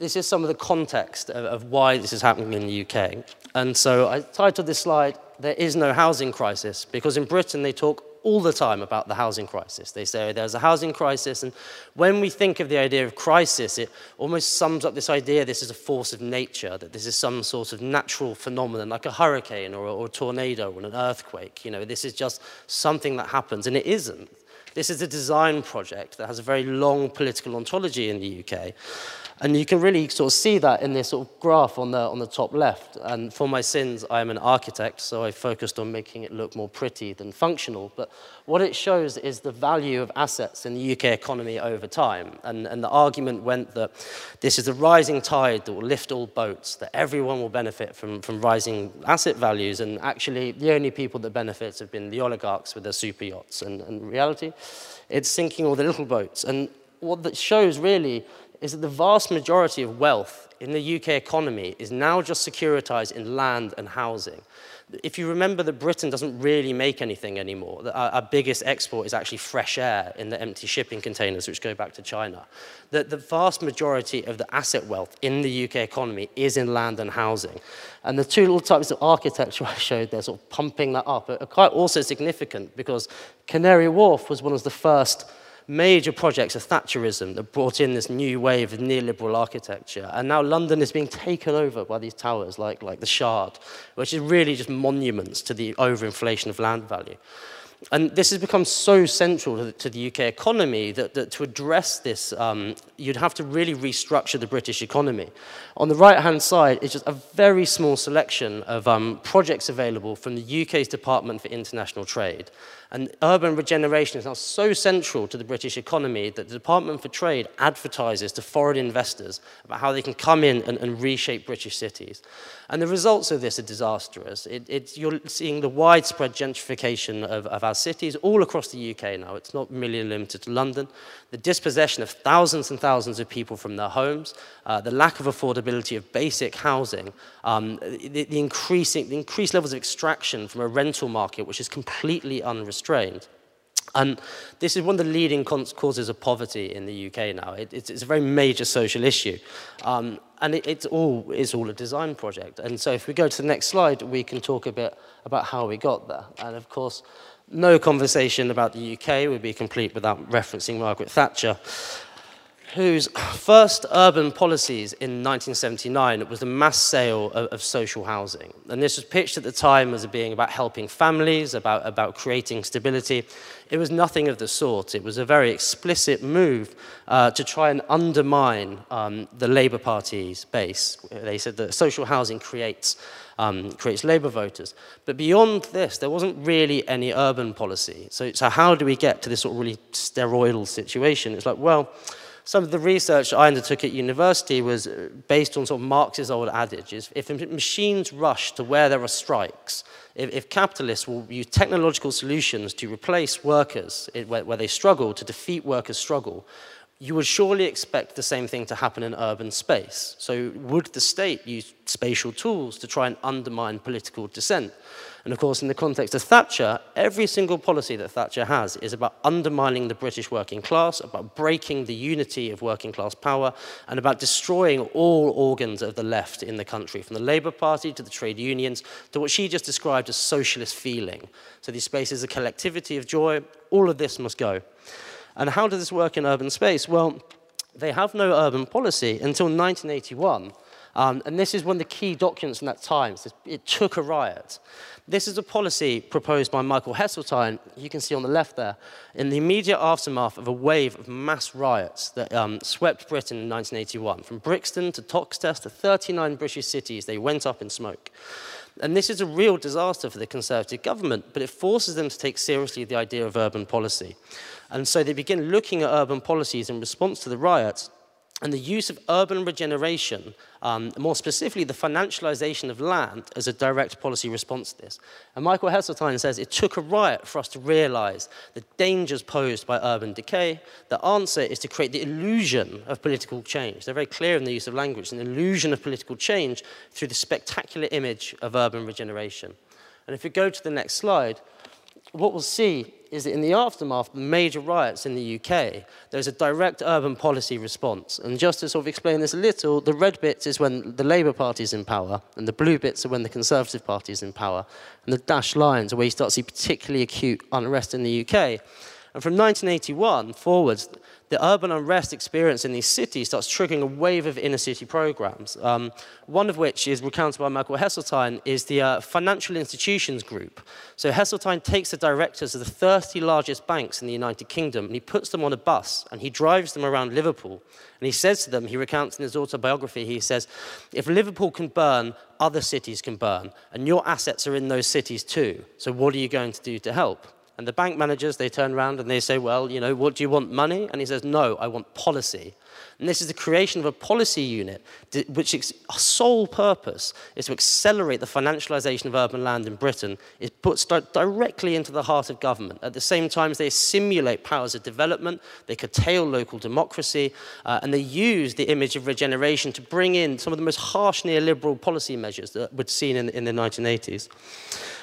this is some of the context of, of why this is happening in the UK. And so I titled this slide, There is no housing crisis, because in Britain they talk all the time about the housing crisis. They say there's a housing crisis, and when we think of the idea of crisis, it almost sums up this idea this is a force of nature, that this is some sort of natural phenomenon, like a hurricane or or a tornado or an earthquake. You know, this is just something that happens, and it isn't. This is a design project that has a very long political ontology in the UK. And you can really sort of see that in this sort of graph on the, on the top left. And for my sins, I am an architect, so I focused on making it look more pretty than functional. But what it shows is the value of assets in the UK economy over time. And, and the argument went that this is a rising tide that will lift all boats, that everyone will benefit from, from rising asset values. And actually, the only people that benefit have been the oligarchs with their super yachts. And in reality, it's sinking all the little boats. And what that shows really is that the vast majority of wealth in the UK economy is now just securitized in land and housing. If you remember that Britain doesn't really make anything anymore, our, our biggest export is actually fresh air in the empty shipping containers which go back to China. The, the vast majority of the asset wealth in the UK economy is in land and housing. And the two little types of architecture [laughs] I showed there, sort of pumping that up, are quite also significant because Canary Wharf was one of the first major projects of Thatcherism that brought in this new wave of neoliberal architecture. And now London is being taken over by these towers like, like the Shard, which is really just monuments to the overinflation of land value. And this has become so central to the, to the UK economy that, that, to address this, um, you'd have to really restructure the British economy. On the right-hand side is just a very small selection of um, projects available from the UK's Department for International Trade. And urban regeneration is now so central to the British economy that the Department for Trade advertises to foreign investors about how they can come in and, and reshape British cities. And the results of this are disastrous. It, you're seeing the widespread gentrification of, of our cities all across the UK now. It's not merely limited to London. The dispossession of thousands and thousands of people from their homes, uh, the lack of affordability of basic housing, um, the, the, increasing, the increased levels of extraction from a rental market which is completely unrestrained. And this is one of the leading causes of poverty in the UK now. It, it's, it's, a very major social issue. Um, and it, it's, all, it's all a design project. And so if we go to the next slide, we can talk a bit about how we got there. And of course, no conversation about the UK would be complete without referencing Margaret Thatcher whose first urban policies in 1979 was the mass sale of, of, social housing. And this was pitched at the time as being about helping families, about, about creating stability. It was nothing of the sort. It was a very explicit move uh, to try and undermine um, the Labour Party's base. They said that social housing creates, um, creates Labour voters. But beyond this, there wasn't really any urban policy. So, so how do we get to this sort of really steroidal situation? It's like, well, some of the research I undertook at university was uh, based on sort of Marx's old adage is if machines rush to where there are strikes, if, if capitalists will use technological solutions to replace workers where, where they struggle, to defeat workers' struggle, you would surely expect the same thing to happen in urban space. So would the state use spatial tools to try and undermine political dissent? And of course, in the context of Thatcher, every single policy that Thatcher has is about undermining the British working class, about breaking the unity of working class power, and about destroying all organs of the left in the country, from the Labour Party to the trade unions, to what she just described as socialist feeling. So these spaces of collectivity, of joy, all of this must go. And how does this work in urban space? Well, they have no urban policy until 1981. Um, and this is one of the key documents from that time. So it took a riot. This is a policy proposed by Michael Heseltine, you can see on the left there, in the immediate aftermath of a wave of mass riots that um, swept Britain in 1981. From Brixton to Toxteth to 39 British cities, they went up in smoke. And this is a real disaster for the Conservative government, but it forces them to take seriously the idea of urban policy. And so they begin looking at urban policies in response to the riots and the use of urban regeneration, um, more specifically the financialization of land as a direct policy response to this. And Michael Heseltine says it took a riot for us to realize the dangers posed by urban decay. The answer is to create the illusion of political change. They're very clear in the use of language, an illusion of political change through the spectacular image of urban regeneration. And if we go to the next slide, what we'll see is that in the aftermath of major riots in the UK, there's a direct urban policy response. And just to sort of explain this a little, the red bits is when the Labour Party is in power, and the blue bits are when the Conservative Party is in power. And the dashed lines are where you start to see particularly acute unrest in the UK. And from 1981 forwards, the urban unrest experience in these cities starts triggering a wave of inner city programs. Um, one of which is recounted by Michael Heseltine is the uh, Financial Institutions Group. So Heseltine takes the directors of the 30 largest banks in the United Kingdom and he puts them on a bus and he drives them around Liverpool. And he says to them, he recounts in his autobiography, he says, if Liverpool can burn, other cities can burn. And your assets are in those cities too. So what are you going to do to help? And the bank managers, they turn around and they say, well, you know, what do you want, money? And he says, no, I want policy. And this is the creation of a policy unit, which its sole purpose is to accelerate the financialization of urban land in Britain. It puts directly into the heart of government. At the same time they simulate powers of development, they curtail local democracy, uh, and they use the image of regeneration to bring in some of the most harsh neoliberal policy measures that we'd seen in, in the 1980s.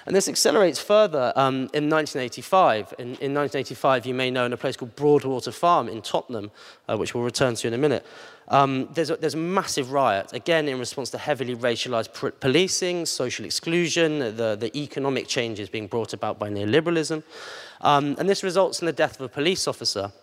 And this accelerates further um, in 1985. In, in, 1985, you may know in a place called Broadwater Farm in Tottenham, uh, which we'll return to in a minute, um, there's, a, there's a massive riot, again in response to heavily racialized policing, social exclusion, the, the economic changes being brought about by neoliberalism. Um, and this results in the death of a police officer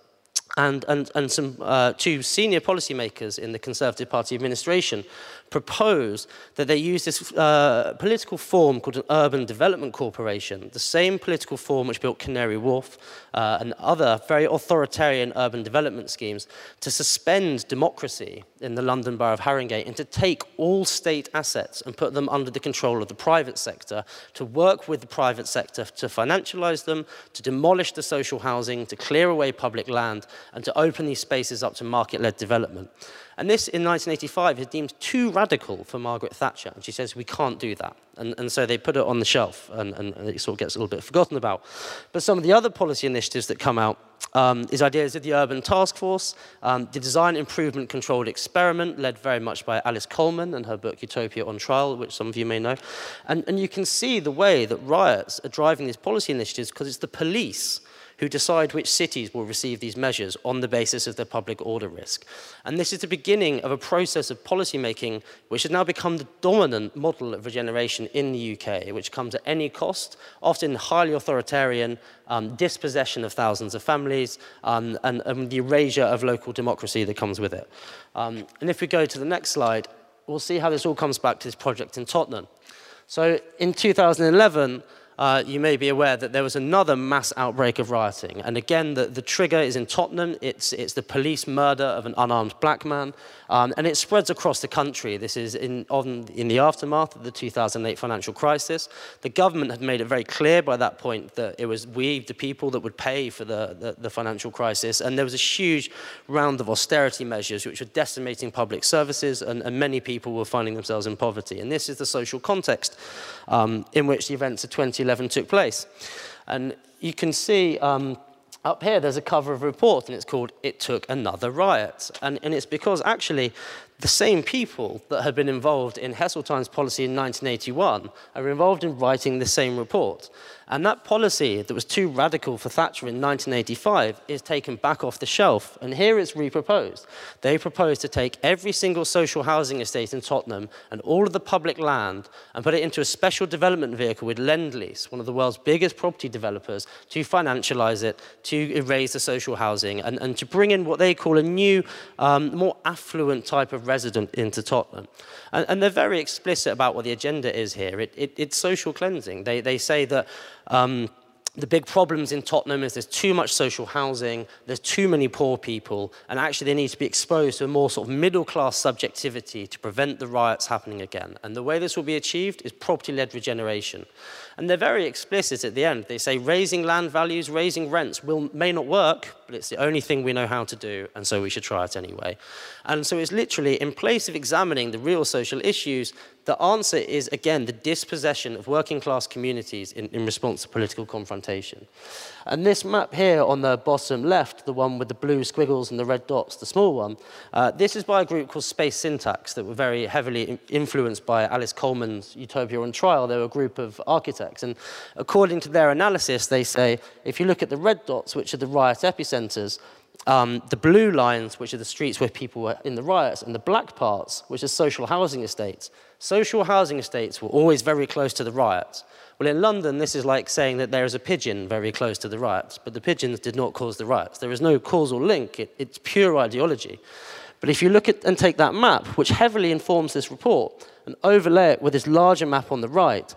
and, and, and some uh, two senior policymakers in the Conservative Party administration proposed that they use this uh, political form called an urban development corporation, the same political form which built Canary Wharf uh, and other very authoritarian urban development schemes, to suspend democracy in the London Borough of Haringey and to take all state assets and put them under the control of the private sector, to work with the private sector to financialize them, to demolish the social housing, to clear away public land, and to open these spaces up to market-led development. And this, in 1985, is deemed too radical for Margaret Thatcher. And she says, we can't do that. And, and so they put it on the shelf, and, and, it sort of gets a little bit forgotten about. But some of the other policy initiatives that come out um, is ideas of the Urban Task Force, um, the Design Improvement Controlled Experiment, led very much by Alice Coleman and her book Utopia on Trial, which some of you may know. And, and you can see the way that riots are driving these policy initiatives because it's the police who decide which cities will receive these measures on the basis of their public order risk. And this is the beginning of a process of policymaking which has now become the dominant model of regeneration in the UK, which comes at any cost, often highly authoritarian, um, dispossession of thousands of families, um, and, and, the erasure of local democracy that comes with it. Um, and if we go to the next slide, we'll see how this all comes back to this project in Tottenham. So in 2011, uh, you may be aware that there was another mass outbreak of rioting. And again, the, the trigger is in Tottenham. It's, it's the police murder of an unarmed black man. Um, and it spreads across the country. This is in, on, in the aftermath of the 2008 financial crisis. The government had made it very clear by that point that it was we, the people, that would pay for the, the, the financial crisis. And there was a huge round of austerity measures which were decimating public services, and, and many people were finding themselves in poverty. And this is the social context um, in which the events of 2011 took place. And you can see um, up here there's a cover of a report and it's called It Took Another Riot. And, and it's because actually the same people that had been involved in Heseltine's policy in 1981 are involved in writing the same report. And that policy that was too radical for Thatcher in 1985 is taken back off the shelf. And here it's reproposed. They propose to take every single social housing estate in Tottenham and all of the public land and put it into a special development vehicle with Lendlease, one of the world's biggest property developers, to financialize it, to erase the social housing, and, and to bring in what they call a new, um, more affluent type of resident into Tottenham. And, and, they're very explicit about what the agenda is here. It, it, it's social cleansing. They, they say that um, the big problems in Tottenham is there's too much social housing, there's too many poor people, and actually they need to be exposed to a more sort of middle class subjectivity to prevent the riots happening again. And the way this will be achieved is property led regeneration. And they're very explicit at the end. They say raising land values, raising rents will, may not work, but it's the only thing we know how to do, and so we should try it anyway. And so it's literally, in place of examining the real social issues, the answer is, again, the dispossession of working class communities in, in response to political confrontation. And this map here on the bottom left, the one with the blue squiggles and the red dots, the small one, uh, this is by a group called Space Syntax that were very heavily influenced by Alice Coleman's Utopia on Trial. They were a group of architects. And according to their analysis, they say if you look at the red dots, which are the riot epicenters, um, the blue lines, which are the streets where people were in the riots, and the black parts, which are social housing estates. Social housing estates were always very close to the riots. Well, in London, this is like saying that there is a pigeon very close to the riots, but the pigeons did not cause the riots. There is no causal link, it, it's pure ideology. But if you look at and take that map, which heavily informs this report, and overlay it with this larger map on the right,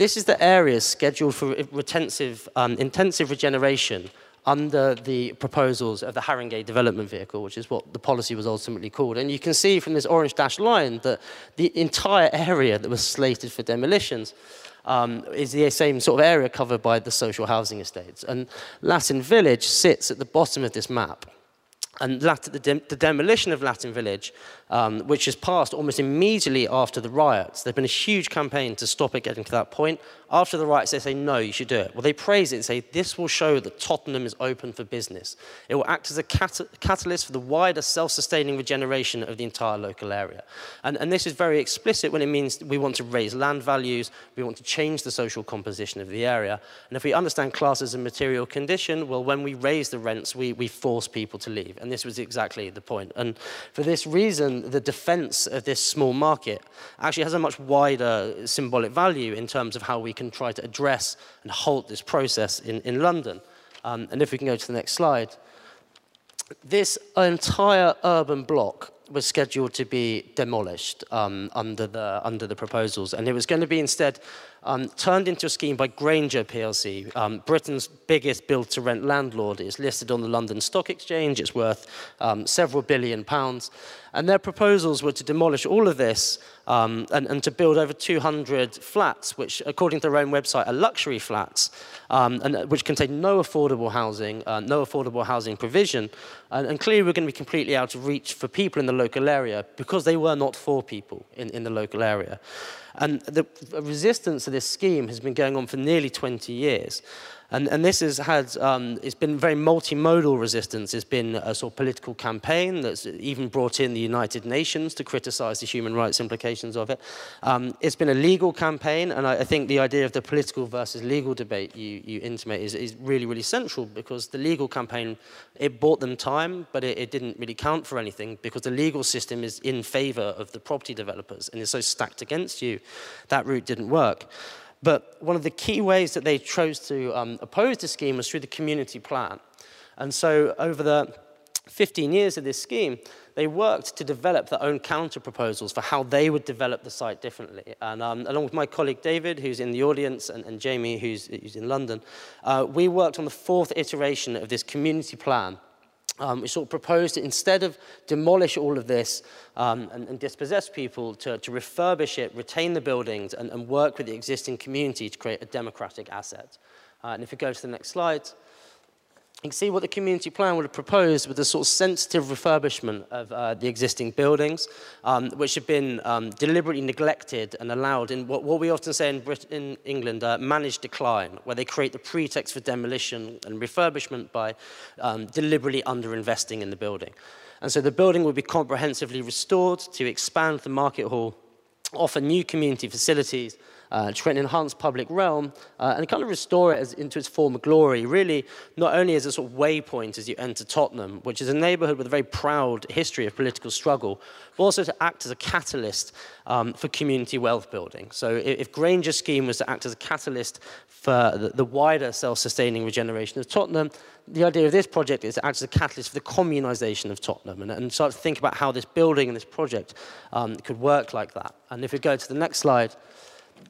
this is the area scheduled for retensive, um, intensive regeneration under the proposals of the Haringey development vehicle, which is what the policy was ultimately called. And you can see from this orange dashed line that the entire area that was slated for demolitions um, is the same sort of area covered by the social housing estates. And Latin Village sits at the bottom of this map. And Latin, the, de the, demolition of Latin Village, um, which has passed almost immediately after the riots, there's been a huge campaign to stop it getting to that point. After the riots, they say, no, you should do it. Well, they praise it and say, this will show that Tottenham is open for business. It will act as a cat catalyst for the wider self-sustaining regeneration of the entire local area. And, and this is very explicit when it means we want to raise land values, we want to change the social composition of the area. And if we understand class as a material condition, well, when we raise the rents, we, we force people to leave. And this was exactly the point. And for this reason, the defense of this small market actually has a much wider symbolic value in terms of how we can try to address and halt this process in, in London. Um, and if we can go to the next slide. This entire urban block was scheduled to be demolished um, under, the, under the proposals, and it was going to be instead um, turned into a scheme by Granger PLC, um, Britain's biggest build-to-rent landlord. It's listed on the London Stock Exchange. It's worth um, several billion pounds. And their proposals were to demolish all of this um, and, and, to build over 200 flats, which, according to their own website, are luxury flats, um, and, uh, which contain no affordable housing, uh, no affordable housing provision. And, and, clearly, we're going to be completely out of reach for people in the local area because they were not for people in, in the local area. And the resistance to this scheme has been going on for nearly 20 years. And, and this has had, um, it's been very multimodal resistance. It's been a sort of political campaign that's even brought in the United Nations to criticize the human rights implications of it. Um, it's been a legal campaign, and I, I, think the idea of the political versus legal debate you, you intimate is, is really, really central because the legal campaign, it bought them time, but it, it didn't really count for anything because the legal system is in favor of the property developers and is so stacked against you. That route didn't work. But one of the key ways that they chose to um, oppose the scheme was through the community plan. And so over the 15 years of this scheme, they worked to develop their own counter proposals for how they would develop the site differently. And um, along with my colleague David, who's in the audience, and, and Jamie, who's, who's in London, uh, we worked on the fourth iteration of this community plan um, we sort of proposed that instead of demolish all of this um, and, and dispossess people, to, to refurbish it, retain the buildings, and, and work with the existing community to create a democratic asset. Uh, and if we go to the next slide, you can see what the community plan would have proposed with the sort of sensitive refurbishment of uh, the existing buildings, um, which have been um, deliberately neglected and allowed in what, what we often say in, Brit in England, uh, managed decline, where they create the pretext for demolition and refurbishment by um, deliberately underinvesting in the building. And so the building will be comprehensively restored to expand the market hall, offer new community facilities, uh, to create an enhanced public realm uh, and kind of restore it as, into its former glory, really not only as a sort of waypoint as you enter Tottenham, which is a neighbourhood with a very proud history of political struggle, but also to act as a catalyst um, for community wealth building. So if, if Granger's scheme was to act as a catalyst for the, the wider self-sustaining regeneration of Tottenham, the idea of this project is to act as a catalyst for the communisation of Tottenham and, and start to think about how this building and this project um, could work like that. And if we go to the next slide,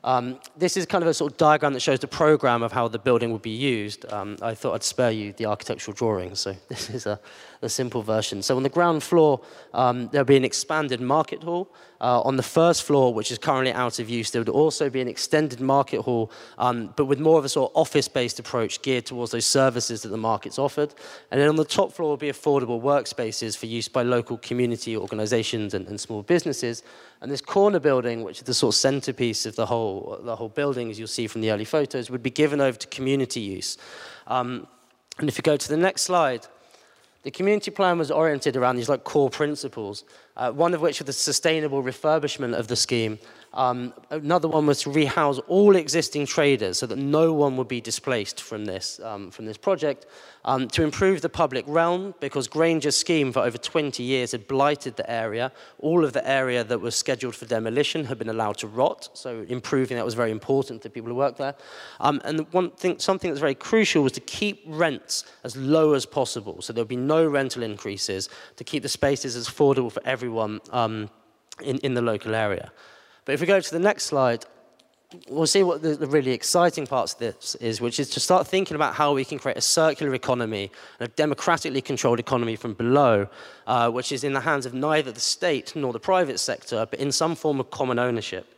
um, this is kind of a sort of diagram that shows the program of how the building would be used. Um, I thought I'd spare you the architectural drawings, so [laughs] this is a, a simple version. So on the ground floor, um, there'll be an expanded market hall. Uh, on the first floor, which is currently out of use, there would also be an extended market hall, um, but with more of a sort of office-based approach geared towards those services that the market's offered. And then on the top floor will be affordable workspaces for use by local community organizations and, and small businesses. And this corner building, which is the sort of centerpiece of the whole, the whole building, as you'll see from the early photos, would be given over to community use. Um, and if you go to the next slide, the community plan was oriented around these like core principles, uh, one of which was the sustainable refurbishment of the scheme, um, another one was to rehouse all existing traders so that no one would be displaced from this, um, from this project, um, to improve the public realm because Granger's scheme for over 20 years had blighted the area. All of the area that was scheduled for demolition had been allowed to rot, so improving that was very important to people who work there. Um, and one thing, something that's very crucial was to keep rents as low as possible, so there would be no rental increases to keep the spaces as affordable for everyone um, in, in the local area. But if we go to the next slide, we'll see what the, the, really exciting parts of this is, which is to start thinking about how we can create a circular economy, a democratically controlled economy from below, uh, which is in the hands of neither the state nor the private sector, but in some form of common ownership.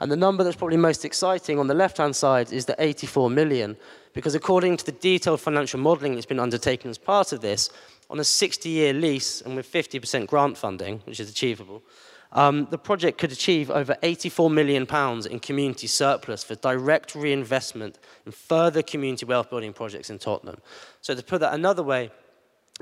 And the number that's probably most exciting on the left-hand side is the 84 million, because according to the detailed financial modelling that's been undertaken as part of this, on a 60-year lease and with 50% grant funding, which is achievable, um, the project could achieve over 84 million pounds in community surplus for direct reinvestment in further community wealth building projects in Tottenham. So to put that another way,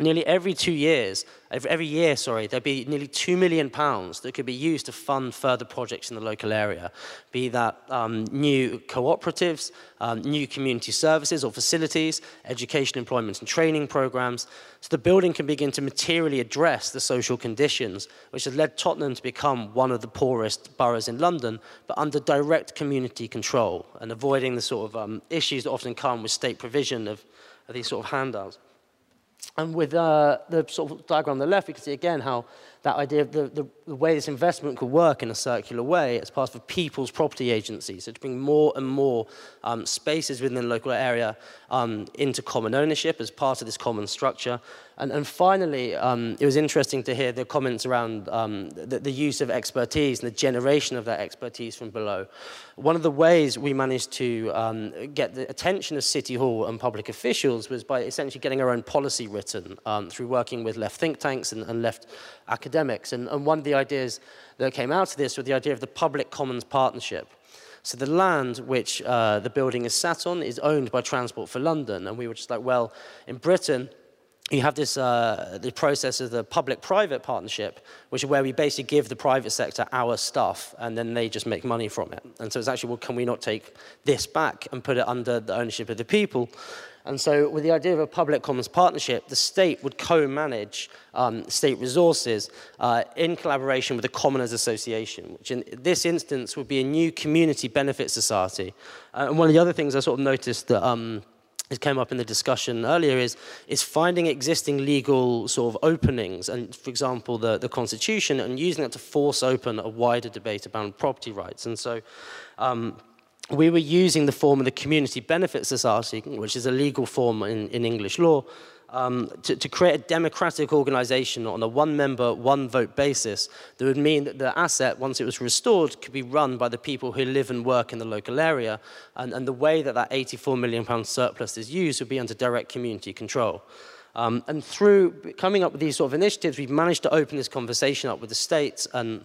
nearly every two years, every year, sorry, there'd be nearly two million pounds that could be used to fund further projects in the local area, be that um, new cooperatives, um, new community services or facilities, education, employment and training programs. So the building can begin to materially address the social conditions which has led Tottenham to become one of the poorest boroughs in London, but under direct community control and avoiding the sort of um, issues that often come with state provision of, of these sort of handouts. And with uh, the sort of diagram on the left, we can see again how that idea of the, the, the, way this investment could work in a circular way as part of a people's property agency. So to bring more and more um, spaces within the local area um, into common ownership as part of this common structure. And, and finally, um, it was interesting to hear the comments around um, the, the use of expertise and the generation of that expertise from below. One of the ways we managed to um, get the attention of City Hall and public officials was by essentially getting our own policy written um, through working with left think tanks and, and left academics. And, and one of the ideas that came out of this was the idea of the public commons partnership. So the land which uh, the building is sat on is owned by Transport for London. And we were just like, well, in Britain, you have this uh, the process of the public-private partnership, which is where we basically give the private sector our stuff, and then they just make money from it. And so it's actually, well, can we not take this back and put it under the ownership of the people? And so with the idea of a public commons partnership, the state would co-manage um, state resources uh, in collaboration with the Commoners Association, which in this instance would be a new community benefit society. Uh, and one of the other things I sort of noticed that um, it came up in the discussion earlier, is, is finding existing legal sort of openings, and for example, the, the Constitution, and using that to force open a wider debate about property rights. And so um, we were using the form of the Community Benefit Society, which is a legal form in, in English law, um, to, to, create a democratic organization on a one member, one vote basis that would mean that the asset, once it was restored, could be run by the people who live and work in the local area. And, and the way that that 84 million pound surplus is used would be under direct community control. Um, and through coming up with these sort of initiatives, we've managed to open this conversation up with the states and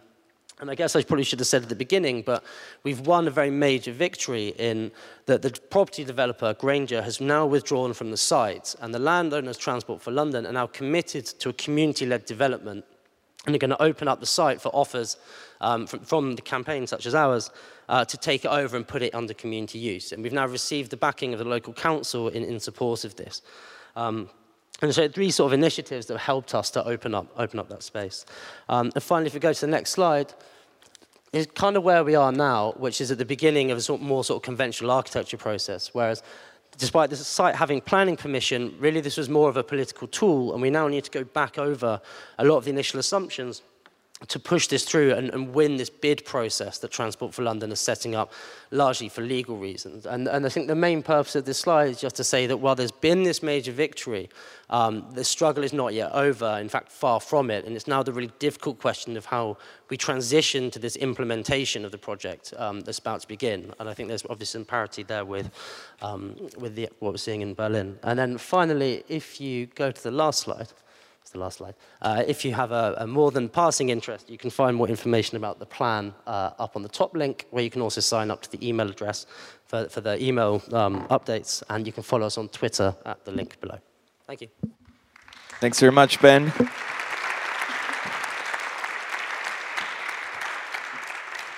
and I guess I probably should have said at the beginning, but we've won a very major victory in that the property developer, Granger, has now withdrawn from the site, and the landowners, Transport for London, are now committed to a community-led development, and are going to open up the site for offers um, from, from, the campaign such as ours uh, to take it over and put it under community use. And we've now received the backing of the local council in, in support of this. Um, and so three sort of initiatives that helped us to open up, open up that space. Um, and finally, if we go to the next slide, is kind of where we are now, which is at the beginning of a sort of more sort of conventional architecture process, whereas despite the site having planning permission, really this was more of a political tool, and we now need to go back over a lot of the initial assumptions to push this through and, and, win this bid process that Transport for London is setting up largely for legal reasons. And, and I think the main purpose of this slide is just to say that while there's been this major victory, um, the struggle is not yet over, in fact, far from it. And it's now the really difficult question of how we transition to this implementation of the project um, that's about to begin. And I think there's obviously some parity there with, um, with the, what we're seeing in Berlin. And then finally, if you go to the last slide, the last slide. Uh, if you have a, a, more than passing interest, you can find more information about the plan uh, up on the top link, where you can also sign up to the email address for, for the email um, updates, and you can follow us on Twitter at the link below. Thank you. Thanks very much, Ben.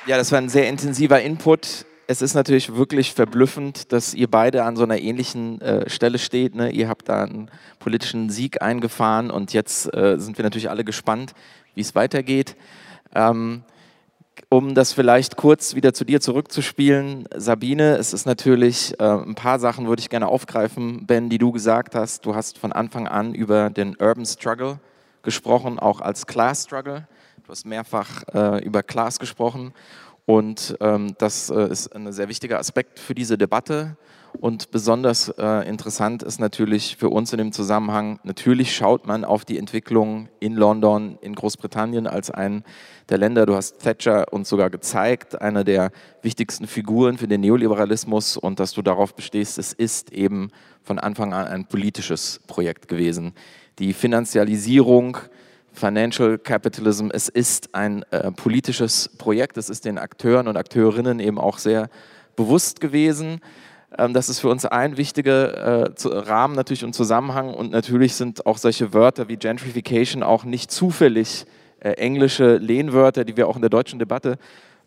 Ja, das war ein sehr intensiver Input. Es ist natürlich wirklich verblüffend, dass ihr beide an so einer ähnlichen äh, Stelle steht. Ne? Ihr habt da einen politischen Sieg eingefahren und jetzt äh, sind wir natürlich alle gespannt, wie es weitergeht. Ähm, um das vielleicht kurz wieder zu dir zurückzuspielen, Sabine, es ist natürlich äh, ein paar Sachen würde ich gerne aufgreifen, Ben, die du gesagt hast. Du hast von Anfang an über den Urban Struggle gesprochen, auch als Class Struggle. Du hast mehrfach äh, über Class gesprochen und ähm, das äh, ist ein sehr wichtiger Aspekt für diese Debatte. Und besonders äh, interessant ist natürlich für uns in dem Zusammenhang, natürlich schaut man auf die Entwicklung in London, in Großbritannien als ein der Länder, du hast Thatcher uns sogar gezeigt, einer der wichtigsten Figuren für den Neoliberalismus und dass du darauf bestehst, es ist eben von Anfang an ein politisches Projekt gewesen. Die Finanzialisierung Financial Capitalism, es ist ein äh, politisches Projekt, es ist den Akteuren und Akteurinnen eben auch sehr bewusst gewesen. Ähm, das ist für uns ein wichtiger äh, Rahmen natürlich und Zusammenhang und natürlich sind auch solche Wörter wie Gentrification auch nicht zufällig äh, englische Lehnwörter, die wir auch in der deutschen Debatte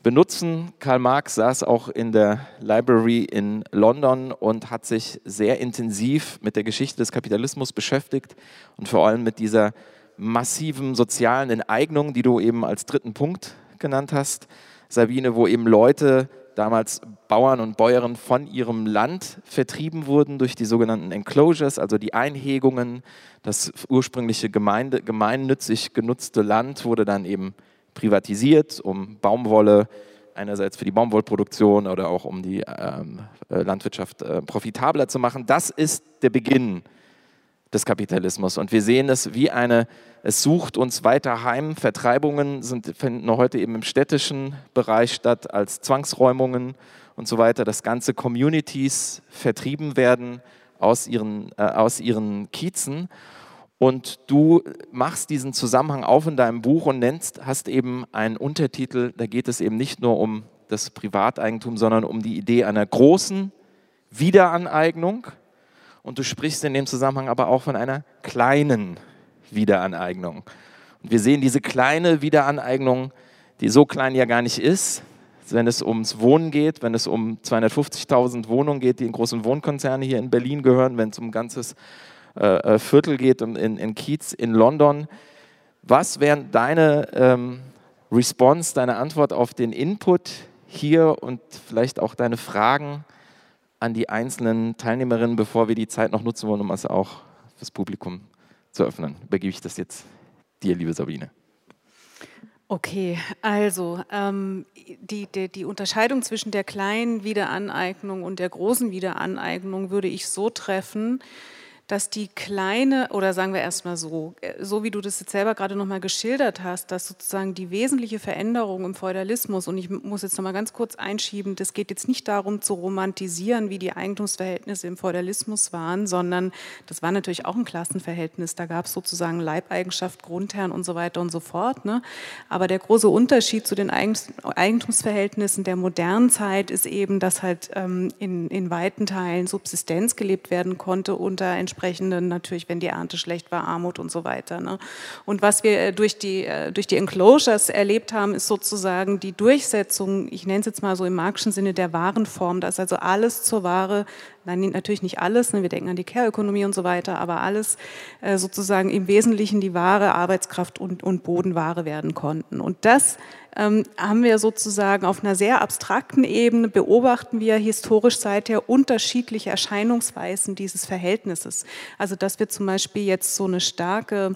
benutzen. Karl Marx saß auch in der Library in London und hat sich sehr intensiv mit der Geschichte des Kapitalismus beschäftigt und vor allem mit dieser massiven sozialen Enteignung, die du eben als dritten Punkt genannt hast, Sabine, wo eben Leute, damals Bauern und Bäuerinnen, von ihrem Land vertrieben wurden durch die sogenannten Enclosures, also die Einhegungen. Das ursprüngliche Gemeinde, gemeinnützig genutzte Land wurde dann eben privatisiert, um Baumwolle einerseits für die Baumwollproduktion oder auch um die ähm, äh, Landwirtschaft äh, profitabler zu machen. Das ist der Beginn des Kapitalismus. Und wir sehen es wie eine, es sucht uns weiter heim. Vertreibungen sind, finden heute eben im städtischen Bereich statt als Zwangsräumungen und so weiter, dass ganze Communities vertrieben werden aus ihren, äh, aus ihren Kiezen. Und du machst diesen Zusammenhang auf in deinem Buch und nennst, hast eben einen Untertitel, da geht es eben nicht nur um das Privateigentum, sondern um die Idee einer großen Wiederaneignung und du sprichst in dem Zusammenhang aber auch von einer kleinen Wiederaneignung. Und wir sehen diese kleine Wiederaneignung, die so klein ja gar nicht ist, wenn es ums Wohnen geht, wenn es um 250.000 Wohnungen geht, die in großen Wohnkonzerne hier in Berlin gehören, wenn es um ein ganzes äh, äh Viertel geht in, in Kiez in London. Was wäre deine ähm, Response, deine Antwort auf den Input hier und vielleicht auch deine Fragen an die einzelnen Teilnehmerinnen, bevor wir die Zeit noch nutzen wollen, um es auch fürs Publikum zu öffnen. Übergebe ich das jetzt dir, liebe Sabine. Okay, also ähm, die, die, die, Unterscheidung zwischen der kleinen Wiederaneignung und der großen Wiederaneignung würde ich so treffen, dass die kleine, oder sagen wir erstmal so, äh, so wie du das jetzt selber gerade nochmal geschildert hast, dass sozusagen die wesentliche Veränderung im Feudalismus, und ich muss jetzt nochmal ganz kurz einschieben, das geht jetzt nicht darum zu romantisieren, wie die Eigentumsverhältnisse im Feudalismus waren, sondern das war natürlich auch ein Klassenverhältnis. Da gab es sozusagen Leibeigenschaft, Grundherren und so weiter und so fort. Ne? Aber der große Unterschied zu den Eigentumsverhältnissen der modernen Zeit ist eben, dass halt ähm, in, in weiten Teilen Subsistenz gelebt werden konnte unter entsprechenden entsprechenden natürlich, wenn die Ernte schlecht war, Armut und so weiter. Ne? Und was wir äh, durch die, äh, durch die Enclosures erlebt haben, ist sozusagen die Durchsetzung, ich nenne es jetzt mal so im marxischen Sinne, der Warenform, dass also alles zur Ware Nein, natürlich nicht alles, ne, wir denken an die Care-Ökonomie und so weiter, aber alles äh, sozusagen im Wesentlichen die Ware, Arbeitskraft und, und Bodenware werden konnten. Und das ähm, haben wir sozusagen auf einer sehr abstrakten Ebene, beobachten wir historisch seither unterschiedliche Erscheinungsweisen dieses Verhältnisses. Also dass wir zum Beispiel jetzt so eine starke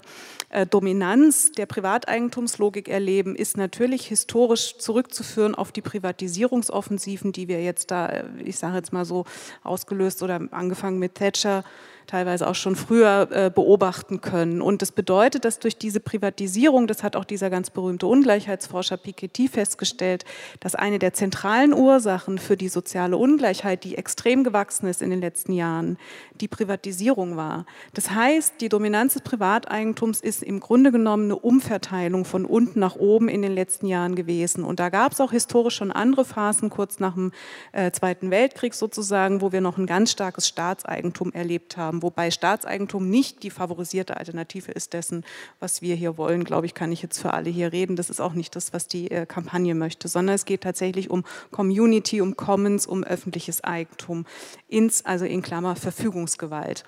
Dominanz der Privateigentumslogik erleben, ist natürlich historisch zurückzuführen auf die Privatisierungsoffensiven, die wir jetzt da, äh, ich sage jetzt mal so, ausgelöst oder angefangen mit Thatcher teilweise auch schon früher äh, beobachten können. Und das bedeutet, dass durch diese Privatisierung, das hat auch dieser ganz berühmte Ungleichheitsforscher Piketty festgestellt, dass eine der zentralen Ursachen für die soziale Ungleichheit, die extrem gewachsen ist in den letzten Jahren, die Privatisierung war. Das heißt, die Dominanz des Privateigentums ist im Grunde genommen eine Umverteilung von unten nach oben in den letzten Jahren gewesen. Und da gab es auch historisch schon andere Phasen, kurz nach dem äh, Zweiten Weltkrieg sozusagen, wo wir noch ein ganz starkes Staatseigentum erlebt haben haben, wobei Staatseigentum nicht die favorisierte Alternative ist dessen, was wir hier wollen, glaube ich, kann ich jetzt für alle hier reden. Das ist auch nicht das, was die äh, Kampagne möchte, sondern es geht tatsächlich um Community, um Commons, um öffentliches Eigentum, ins, also in Klammer Verfügungsgewalt.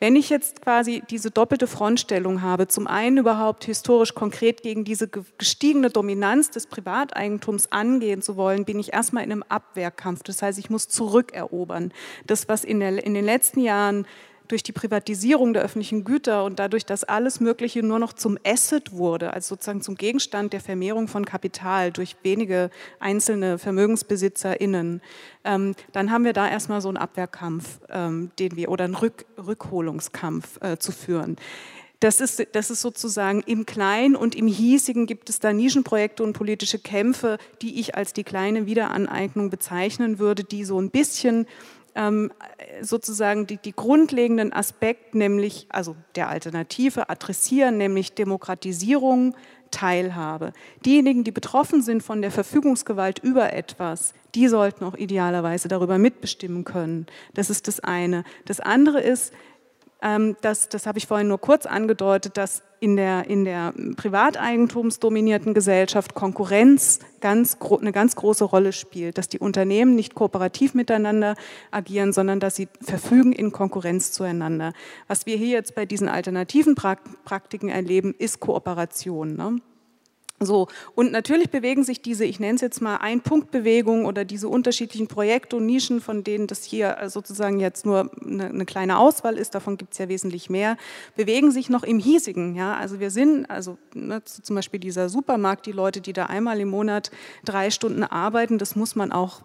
Wenn ich jetzt quasi diese doppelte Frontstellung habe, zum einen überhaupt historisch konkret gegen diese gestiegene Dominanz des Privateigentums angehen zu wollen, bin ich erstmal in einem Abwehrkampf. Das heißt, ich muss zurückerobern. Das, was in, der, in den letzten Jahren durch die Privatisierung der öffentlichen Güter und dadurch, dass alles Mögliche nur noch zum Asset wurde, also sozusagen zum Gegenstand der Vermehrung von Kapital durch wenige einzelne VermögensbesitzerInnen, ähm, dann haben wir da erstmal so einen Abwehrkampf, ähm, den wir, oder einen Rück, Rückholungskampf äh, zu führen. Das ist, das ist sozusagen im Kleinen und im Hiesigen gibt es da Nischenprojekte und politische Kämpfe, die ich als die kleine Wiederaneignung bezeichnen würde, die so ein bisschen sozusagen die, die grundlegenden Aspekte, nämlich also der Alternative adressieren, nämlich Demokratisierung, Teilhabe. Diejenigen, die betroffen sind von der Verfügungsgewalt über etwas, die sollten auch idealerweise darüber mitbestimmen können. Das ist das eine. Das andere ist, ähm, das, das habe ich vorhin nur kurz angedeutet, dass in der, in der privateigentumsdominierten Gesellschaft Konkurrenz ganz, eine ganz große Rolle spielt, dass die Unternehmen nicht kooperativ miteinander agieren, sondern dass sie verfügen in Konkurrenz zueinander. Was wir hier jetzt bei diesen alternativen Praktiken erleben, ist Kooperation. Ne? So, und natürlich bewegen sich diese, ich nenne es jetzt mal Ein-Punkt-Bewegungen oder diese unterschiedlichen Projekte und Nischen, von denen das hier sozusagen jetzt nur eine, eine kleine Auswahl ist, davon gibt es ja wesentlich mehr, bewegen sich noch im Hiesigen. Ja? Also wir sind, also ne, zum Beispiel dieser Supermarkt, die Leute, die da einmal im Monat drei Stunden arbeiten, das muss man auch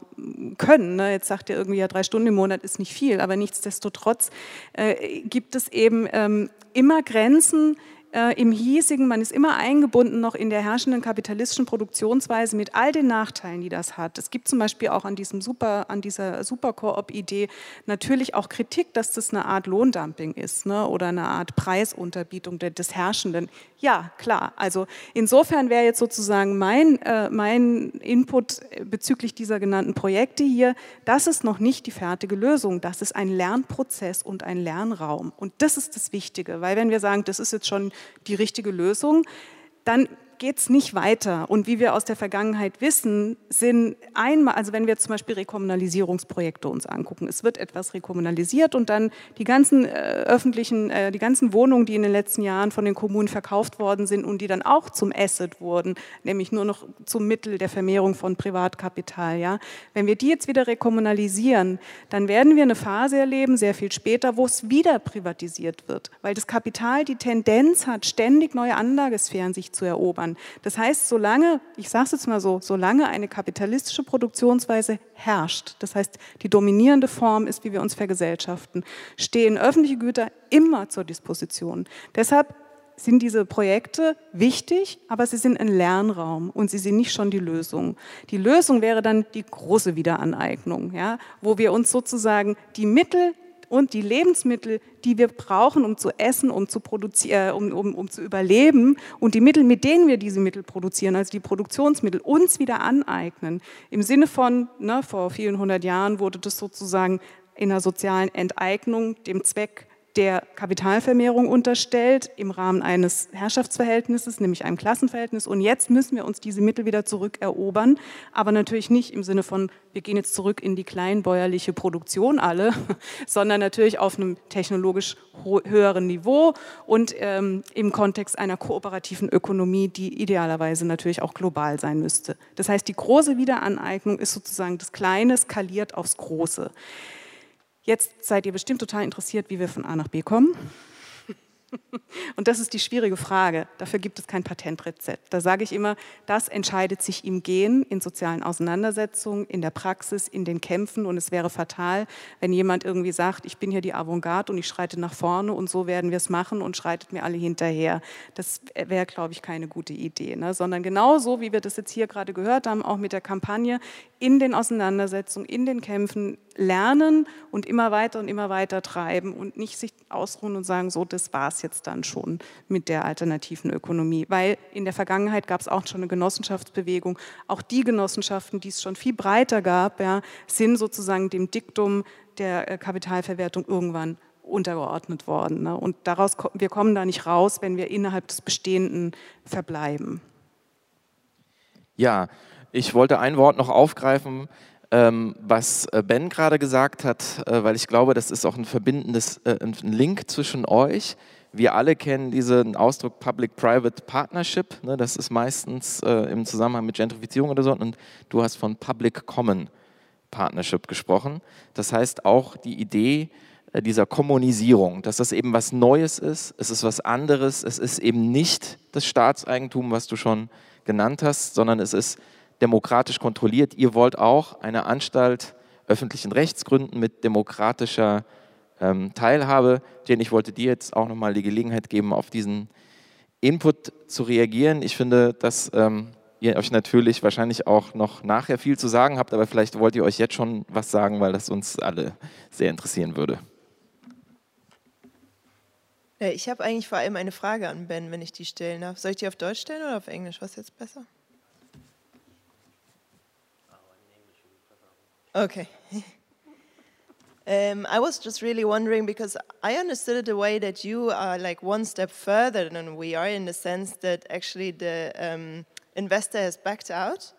können. Ne? Jetzt sagt ihr irgendwie, ja, drei Stunden im Monat ist nicht viel, aber nichtsdestotrotz äh, gibt es eben ähm, immer Grenzen, äh, im hiesigen, man ist immer eingebunden noch in der herrschenden kapitalistischen Produktionsweise mit all den Nachteilen, die das hat. Es gibt zum Beispiel auch an, diesem Super, an dieser Superkoop-Idee natürlich auch Kritik, dass das eine Art Lohndumping ist ne? oder eine Art Preisunterbietung des Herrschenden. Ja, klar. Also insofern wäre jetzt sozusagen mein, äh, mein Input bezüglich dieser genannten Projekte hier, das ist noch nicht die fertige Lösung. Das ist ein Lernprozess und ein Lernraum. Und das ist das Wichtige, weil wenn wir sagen, das ist jetzt schon die richtige Lösung, dann geht es nicht weiter. Und wie wir aus der Vergangenheit wissen, sind einmal, also wenn wir zum Beispiel Rekommunalisierungsprojekte uns angucken, es wird etwas rekommunalisiert und dann die ganzen äh, öffentlichen, äh, die ganzen Wohnungen, die in den letzten Jahren von den Kommunen verkauft worden sind und die dann auch zum Asset wurden, nämlich nur noch zum Mittel der Vermehrung von Privatkapital, ja, wenn wir die jetzt wieder rekommunalisieren, dann werden wir eine Phase erleben, sehr viel später, wo es wieder privatisiert wird, weil das Kapital die Tendenz hat, ständig neue Anlagesphären sich zu erobern. Das heißt, solange, ich sage es jetzt mal so, solange eine kapitalistische Produktionsweise herrscht, das heißt, die dominierende Form ist, wie wir uns vergesellschaften, stehen öffentliche Güter immer zur Disposition. Deshalb sind diese Projekte wichtig, aber sie sind ein Lernraum und sie sind nicht schon die Lösung. Die Lösung wäre dann die große Wiederaneignung, ja, wo wir uns sozusagen die Mittel und die Lebensmittel, die wir brauchen, um zu essen, um zu, produzieren, äh, um, um, um zu überleben und die Mittel, mit denen wir diese Mittel produzieren, also die Produktionsmittel, uns wieder aneignen. Im Sinne von, ne, vor vielen hundert Jahren wurde das sozusagen in einer sozialen Enteignung dem Zweck der Kapitalvermehrung unterstellt im Rahmen eines Herrschaftsverhältnisses, nämlich einem Klassenverhältnis. Und jetzt müssen wir uns diese Mittel wieder zurückerobern, aber natürlich nicht im Sinne von, wir gehen jetzt zurück in die kleinbäuerliche Produktion alle, [laughs] sondern natürlich auf einem technologisch höheren Niveau und ähm, im Kontext einer kooperativen Ökonomie, die idealerweise natürlich auch global sein müsste. Das heißt, die große Wiederaneignung ist sozusagen das Kleine skaliert aufs Große. Jetzt seid ihr bestimmt total interessiert, wie wir von A nach B kommen. [laughs] Und das ist die schwierige Frage. Dafür gibt es kein Patentrezept. Da sage ich immer, das entscheidet sich im Gehen, in sozialen Auseinandersetzungen, in der Praxis, in den Kämpfen. Und es wäre fatal, wenn jemand irgendwie sagt, ich bin hier die Avantgarde und ich schreite nach vorne und so werden wir es machen und schreitet mir alle hinterher. Das wäre, glaube ich, keine gute Idee. Ne? Sondern genauso, wie wir das jetzt hier gerade gehört haben, auch mit der Kampagne, in den Auseinandersetzungen, in den Kämpfen lernen und immer weiter und immer weiter treiben und nicht sich ausruhen und sagen, so, das war es jetzt dann schon mit der alternativen Ökonomie. Weil in der Vergangenheit gab es auch schon eine Genossenschaftsbewegung. Auch die Genossenschaften, die es schon viel breiter gab, ja, sind sozusagen dem Diktum der äh, Kapitalverwertung irgendwann untergeordnet worden. Ne? Und daraus, wir kommen da nicht raus, wenn wir innerhalb des Bestehenden verbleiben. Ja, ich wollte ein Wort noch aufgreifen, ähm, was äh, Ben gerade gesagt hat, äh, weil ich glaube, das ist auch ein verbindendes, äh, ein Link zwischen euch. Wir alle kennen diesen Ausdruck Public-Private Partnership. Ne, das ist meistens im Zusammenhang mit Gentrifizierung oder so. Und du hast von Public-Common Partnership gesprochen. Das heißt auch die Idee dieser Kommunisierung, dass das eben was Neues ist, es ist was anderes, es ist eben nicht das Staatseigentum, was du schon genannt hast, sondern es ist demokratisch kontrolliert. Ihr wollt auch eine Anstalt öffentlichen Rechts gründen mit demokratischer ähm, Teilhabe. Jane, ich wollte dir jetzt auch nochmal die Gelegenheit geben, auf diesen Input zu reagieren. Ich finde, dass ähm, ihr euch natürlich wahrscheinlich auch noch nachher viel zu sagen habt, aber vielleicht wollt ihr euch jetzt schon was sagen, weil das uns alle sehr interessieren würde. ich habe eigentlich vor allem eine Frage an Ben, wenn ich die stellen darf. Soll ich die auf Deutsch stellen oder auf Englisch? Was ist jetzt besser? Okay. [laughs] Um, I was just really wondering because I understood it the way that you are like one step further than we are in the sense that actually the um, investor has backed out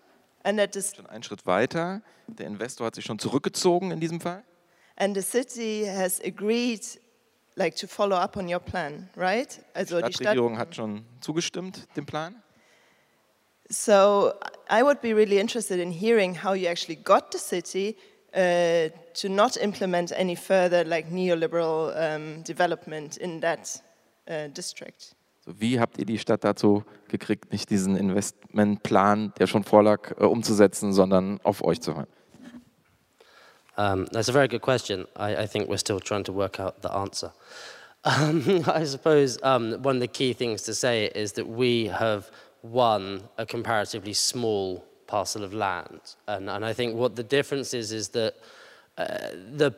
and that this schon einen Schritt weiter. Der Investor hat sich schon zurückgezogen in diesem Fall. And the city has agreed like to follow up on your plan, right? Also die Stadtregierung hat schon zugestimmt dem Plan. So I would be really interested in hearing how you actually got the city uh, to not implement any further like neoliberal um, development in that uh, district. So, wie habt ihr die Stadt dazu gekriegt, nicht diesen Investmentplan, der schon vorlag, uh, umzusetzen, sondern auf euch zu hören? Um, that's a very good question. I, I, think we're still trying to work out the answer. [laughs] Um, I suppose um, one of the key things to say is that we have won a comparatively small parcel of land. And, and I think what the difference is is that uh, the,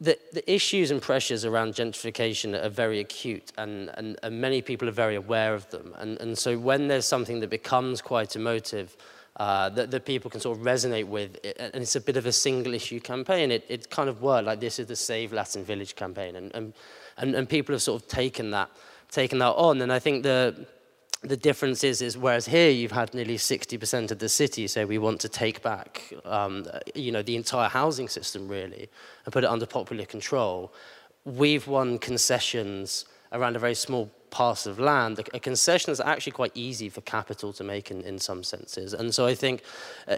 the, the issues and pressures around gentrification are very acute and, and, and many people are very aware of them. And, and so when there's something that becomes quite emotive, uh, that, that people can sort of resonate with, and it's a bit of a single issue campaign, it, it kind of worked, like this is the Save Latin Village campaign, and, and, and, and people have sort of taken that, taken that on. And I think the, the difference is, is whereas here you've had nearly 60% of the city say we want to take back, um, you know, the entire housing system really and put it under popular control, we've won concessions around a very small parcel of land. A, a concession is actually quite easy for capital to make in, in some senses. And so I think, uh,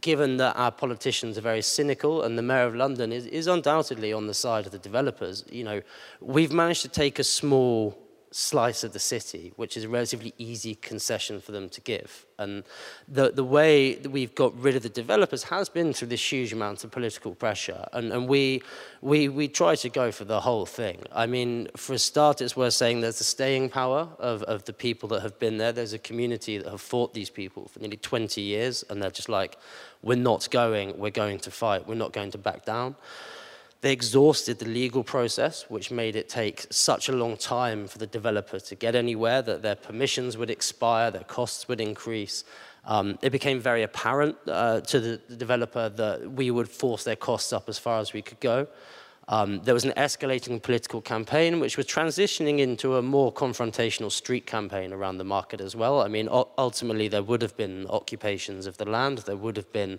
given that our politicians are very cynical and the Mayor of London is, is undoubtedly on the side of the developers, you know, we've managed to take a small slice of the city, which is a relatively easy concession for them to give. And the, the way that we've got rid of the developers has been through this huge amount of political pressure. And, and we, we, we try to go for the whole thing. I mean, for a start, it's worth saying there's the staying power of, of the people that have been there. There's a community that have fought these people for nearly 20 years, and they're just like, we're not going, we're going to fight, we're not going to back down. They exhausted the legal process, which made it take such a long time for the developer to get anywhere that their permissions would expire, their costs would increase. Um, it became very apparent uh, to the, the developer that we would force their costs up as far as we could go. Um, there was an escalating political campaign which was transitioning into a more confrontational street campaign around the market as well. I mean, ultimately, there would have been occupations of the land, there would have been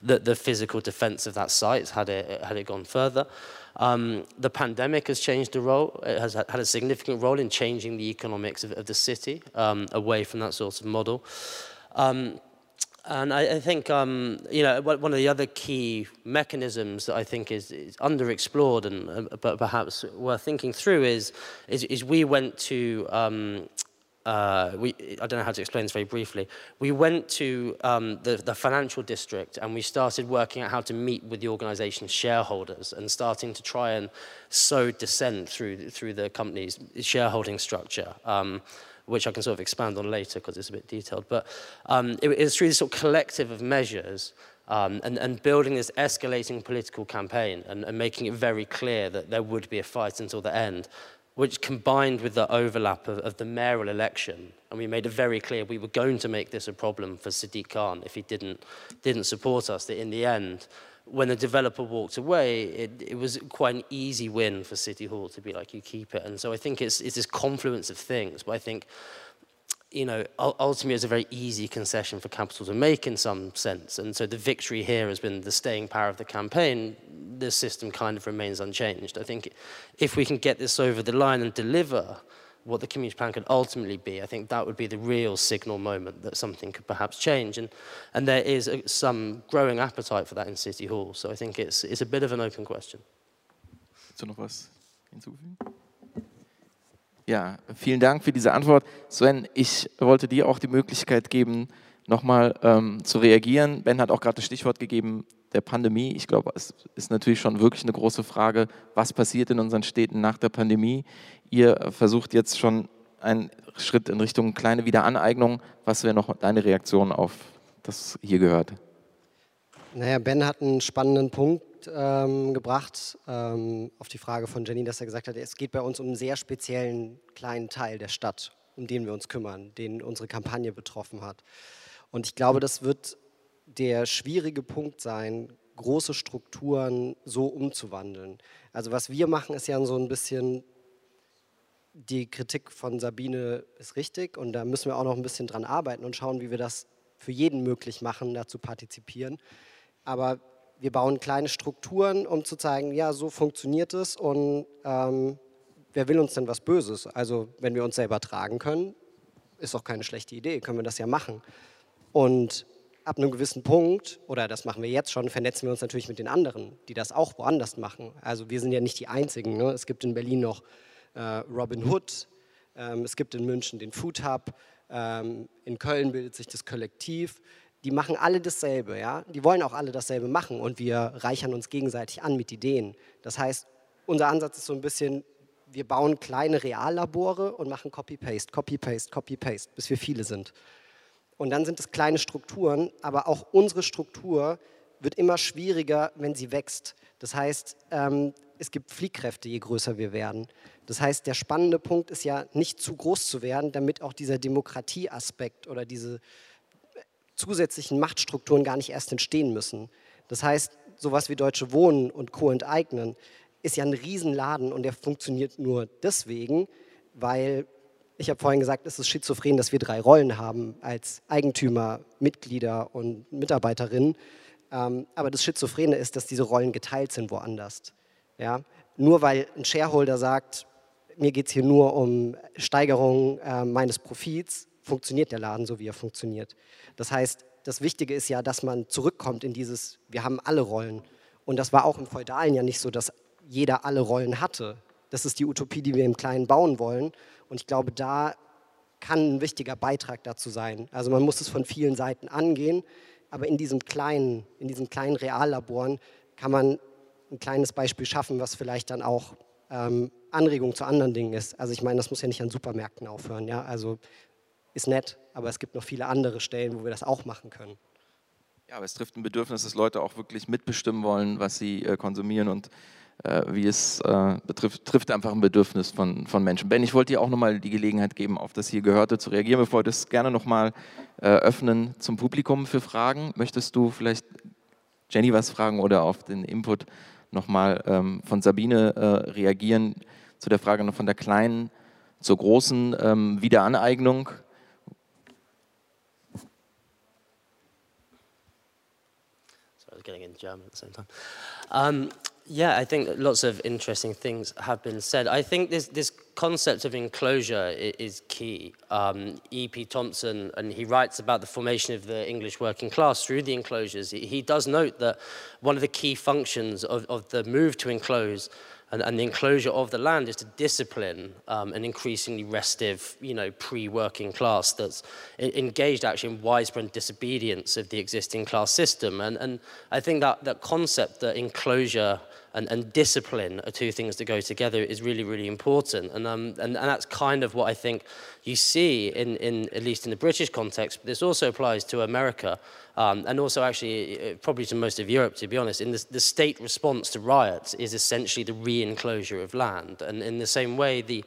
the, the physical defense of that site had it, had it gone further. Um, the pandemic has changed the role, it has had a significant role in changing the economics of, of the city um, away from that sort of model. Um, and I, I think, um, you know, one of the other key mechanisms that I think is, is underexplored and uh, but perhaps worth thinking through is, is, is we went to, um, uh, we, I don't know how to explain this very briefly. We went to um, the, the financial district and we started working out how to meet with the organization's shareholders and starting to try and sow dissent through, through the company's shareholding structure. Um, which I can sort of expand on later because it's a bit detailed. But um, it, it's through this sort of collective of measures um, and, and building this escalating political campaign and, and making it very clear that there would be a fight until the end, which combined with the overlap of, of the mayoral election, and we made it very clear we were going to make this a problem for Sadiq Khan if he didn't, didn't support us, that in the end, when the developer walked away, it, it was quite an easy win for City Hall to be like, you keep it. And so I think it's, it's this confluence of things. But I think, you know, ultimately it's a very easy concession for capital to make in some sense. And so the victory here has been the staying power of the campaign. The system kind of remains unchanged. I think if we can get this over the line and deliver, what the community plan could ultimately be, I think that would be the real signal moment that something could perhaps change. And, and there is a, some growing appetite for that in City Hall. So I think it's, it's a bit of an open question. du noch was hinzufügen? Ja, vielen Dank für diese Antwort. Sven, ich wollte dir auch die Möglichkeit geben, nochmal ähm, zu reagieren. Ben hat auch gerade das Stichwort gegeben, der Pandemie. Ich glaube, es ist natürlich schon wirklich eine große Frage, was passiert in unseren Städten nach der Pandemie. Ihr versucht jetzt schon einen Schritt in Richtung kleine Wiederaneignung. Was wäre noch deine Reaktion auf das hier gehört? Naja, Ben hat einen spannenden Punkt ähm, gebracht ähm, auf die Frage von Jenny, dass er gesagt hat, es geht bei uns um einen sehr speziellen kleinen Teil der Stadt, um den wir uns kümmern, den unsere Kampagne betroffen hat. Und ich glaube, das wird der schwierige Punkt sein, große Strukturen so umzuwandeln. Also was wir machen, ist ja so ein bisschen, die Kritik von Sabine ist richtig und da müssen wir auch noch ein bisschen dran arbeiten und schauen, wie wir das für jeden möglich machen, da zu partizipieren. Aber wir bauen kleine Strukturen, um zu zeigen, ja, so funktioniert es und ähm, wer will uns denn was Böses? Also wenn wir uns selber tragen können, ist auch keine schlechte Idee, können wir das ja machen. Und ab einem gewissen Punkt, oder das machen wir jetzt schon, vernetzen wir uns natürlich mit den anderen, die das auch woanders machen. Also wir sind ja nicht die Einzigen. Ne? Es gibt in Berlin noch äh, Robin Hood, ähm, es gibt in München den Food Hub, ähm, in Köln bildet sich das Kollektiv. Die machen alle dasselbe, ja. Die wollen auch alle dasselbe machen und wir reichern uns gegenseitig an mit Ideen. Das heißt, unser Ansatz ist so ein bisschen, wir bauen kleine Reallabore und machen Copy-Paste, Copy-Paste, Copy-Paste, bis wir viele sind. Und dann sind es kleine Strukturen, aber auch unsere Struktur wird immer schwieriger, wenn sie wächst. Das heißt, ähm, es gibt Fliehkräfte, je größer wir werden. Das heißt, der spannende Punkt ist ja, nicht zu groß zu werden, damit auch dieser Demokratieaspekt oder diese zusätzlichen Machtstrukturen gar nicht erst entstehen müssen. Das heißt, sowas wie Deutsche Wohnen und Co. enteignen ist ja ein Riesenladen und der funktioniert nur deswegen, weil ich habe vorhin gesagt, es ist schizophren, dass wir drei Rollen haben als Eigentümer, Mitglieder und Mitarbeiterinnen. Ähm, aber das Schizophrene ist, dass diese Rollen geteilt sind woanders. Ja? Nur weil ein Shareholder sagt, mir geht es hier nur um Steigerung äh, meines Profits, funktioniert der Laden so, wie er funktioniert. Das heißt, das Wichtige ist ja, dass man zurückkommt in dieses, wir haben alle Rollen. Und das war auch im Feudalen ja nicht so, dass jeder alle Rollen hatte. Das ist die Utopie, die wir im Kleinen bauen wollen. Und ich glaube, da kann ein wichtiger Beitrag dazu sein. Also man muss es von vielen Seiten angehen, aber in diesem kleinen, in diesen kleinen Reallaboren kann man ein kleines Beispiel schaffen, was vielleicht dann auch ähm, Anregung zu anderen Dingen ist. Also ich meine, das muss ja nicht an Supermärkten aufhören. Ja? Also ist nett, aber es gibt noch viele andere Stellen, wo wir das auch machen können. Ja, aber es trifft ein Bedürfnis, dass Leute auch wirklich mitbestimmen wollen, was sie äh, konsumieren und äh, wie es äh, betrifft, trifft einfach ein Bedürfnis von, von Menschen. Ben, ich wollte dir auch nochmal die Gelegenheit geben, auf das hier Gehörte zu reagieren, bevor wir das gerne nochmal äh, öffnen zum Publikum für Fragen. Möchtest du vielleicht Jenny was fragen oder auf den Input nochmal ähm, von Sabine äh, reagieren zu der Frage noch von der kleinen zur großen ähm, Wiederaneignung? getting in German at the same time. Um, yeah, I think lots of interesting things have been said. I think this, this concept of enclosure is, key. Um, E.P. Thompson, and he writes about the formation of the English working class through the enclosures. He does note that one of the key functions of, of the move to enclose and, and the enclosure of the land is to discipline um, an increasingly restive, you know, pre-working class that's engaged actually in widespread disobedience of the existing class system. And, and I think that, that concept that enclosure and, and discipline are two things that go together is really, really important. And, um, and, and that's kind of what I think you see, in, in, at least in the British context, but this also applies to America. Um, and also actually uh, probably to most of Europe, to be honest, in the, the state response to riots is essentially the re-enclosure of land. And in the same way, the,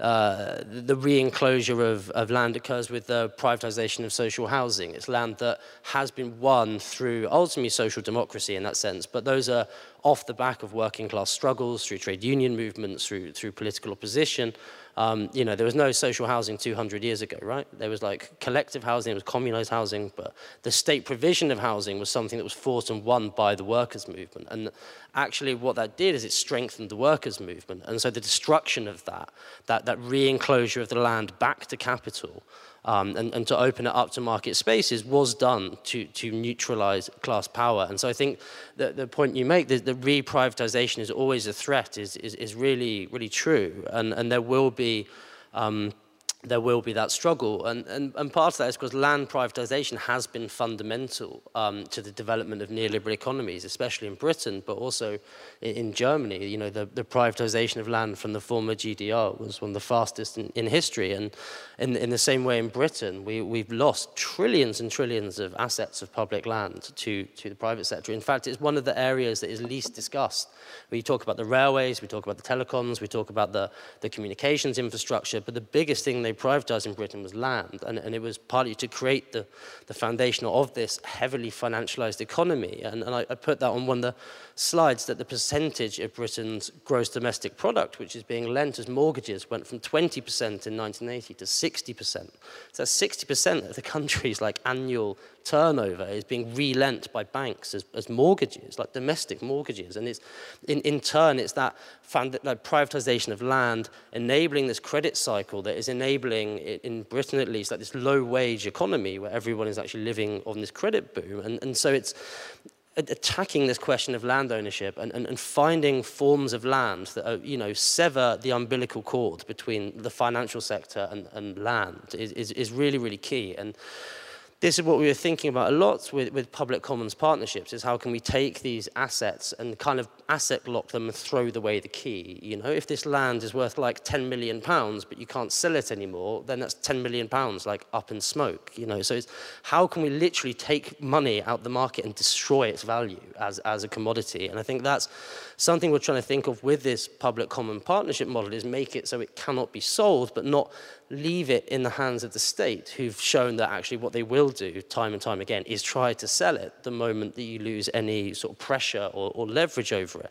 uh, the re-enclosure of, of land occurs with the privatization of social housing. It's land that has been won through ultimately social democracy in that sense, but those are off the back of working class struggles, through trade union movements, through, through political opposition. Um, you know, there was no social housing 200 years ago, right? There was like collective housing, it was communized housing, but the state provision of housing was something that was fought and won by the workers' movement. And actually what that did is it strengthened the workers' movement. And so the destruction of that, that, that re-enclosure of the land back to capital, um, and, and, to open it up to market spaces was done to, to neutralize class power. And so I think that the point you make, that the reprivatization is always a threat, is, is, is really, really true. And, and there will be um, there will be that struggle. And, and, and part of that is because land privatization has been fundamental um, to the development of neoliberal economies, especially in Britain, but also in, in Germany. You know, the, the privatization of land from the former GDR was one of the fastest in, in history. And in, in the same way in Britain, we, we've lost trillions and trillions of assets of public land to, to the private sector. In fact, it's one of the areas that is least discussed. We talk about the railways, we talk about the telecoms, we talk about the, the communications infrastructure, but the biggest thing they privatized in Britain was land, and, and it was partly to create the, the foundation of this heavily financialized economy. And, and I, I put that on one of the slides that the percentage of Britain's gross domestic product, which is being lent as mortgages, went from 20% in 1980 to 60%. So 60% of the country's like annual turnover is being re-lent by banks as, as mortgages, like domestic mortgages. And it's, in, in turn, it's that, that privatization of land enabling this credit cycle that is enabling, in Britain at least, like this low-wage economy where everyone is actually living on this credit boom. And, and so it's, attacking this question of land ownership and, and, and finding forms of land that are, you know, sever the umbilical cord between the financial sector and, and land is, is, is really, really key. And this is what we were thinking about a lot with, with public commons partnerships is how can we take these assets and kind of asset lock them and throw away the key you know? If this land is worth like 10 million pounds but you can't sell it anymore then that's 10 million pounds like up in smoke you know? So it's how can we literally take money out the market and destroy its value as, as a commodity? And I think that's something we're trying to think of with this public common partnership model is make it so it cannot be sold but not leave it in the hands of the state, who've shown that actually what they will do time and time again is try to sell it the moment that you lose any sort of pressure or, or leverage over it.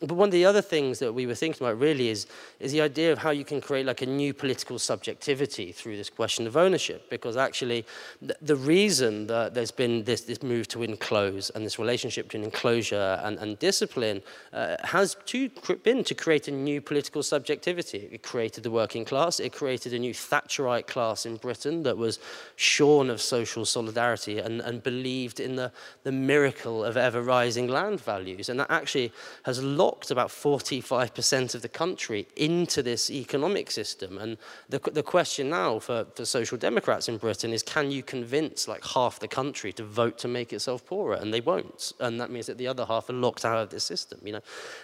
But one of the other things that we were thinking about really is, is the idea of how you can create like a new political subjectivity through this question of ownership. Because actually, the, reason that there's been this, this move to enclose and this relationship between enclosure and, and discipline uh, has to, been to create a new political subjectivity. It created the working class, it created a new Thatcherite class in Britain that was shorn of social solidarity and, and believed in the, the miracle of ever rising land values. And that actually has locked about 45% of the country into this economic system. And the, the question now for, for social democrats in Britain is can you convince like half the country to vote to make itself poorer? And they won't. And that means that the other half are locked out of this system. You know?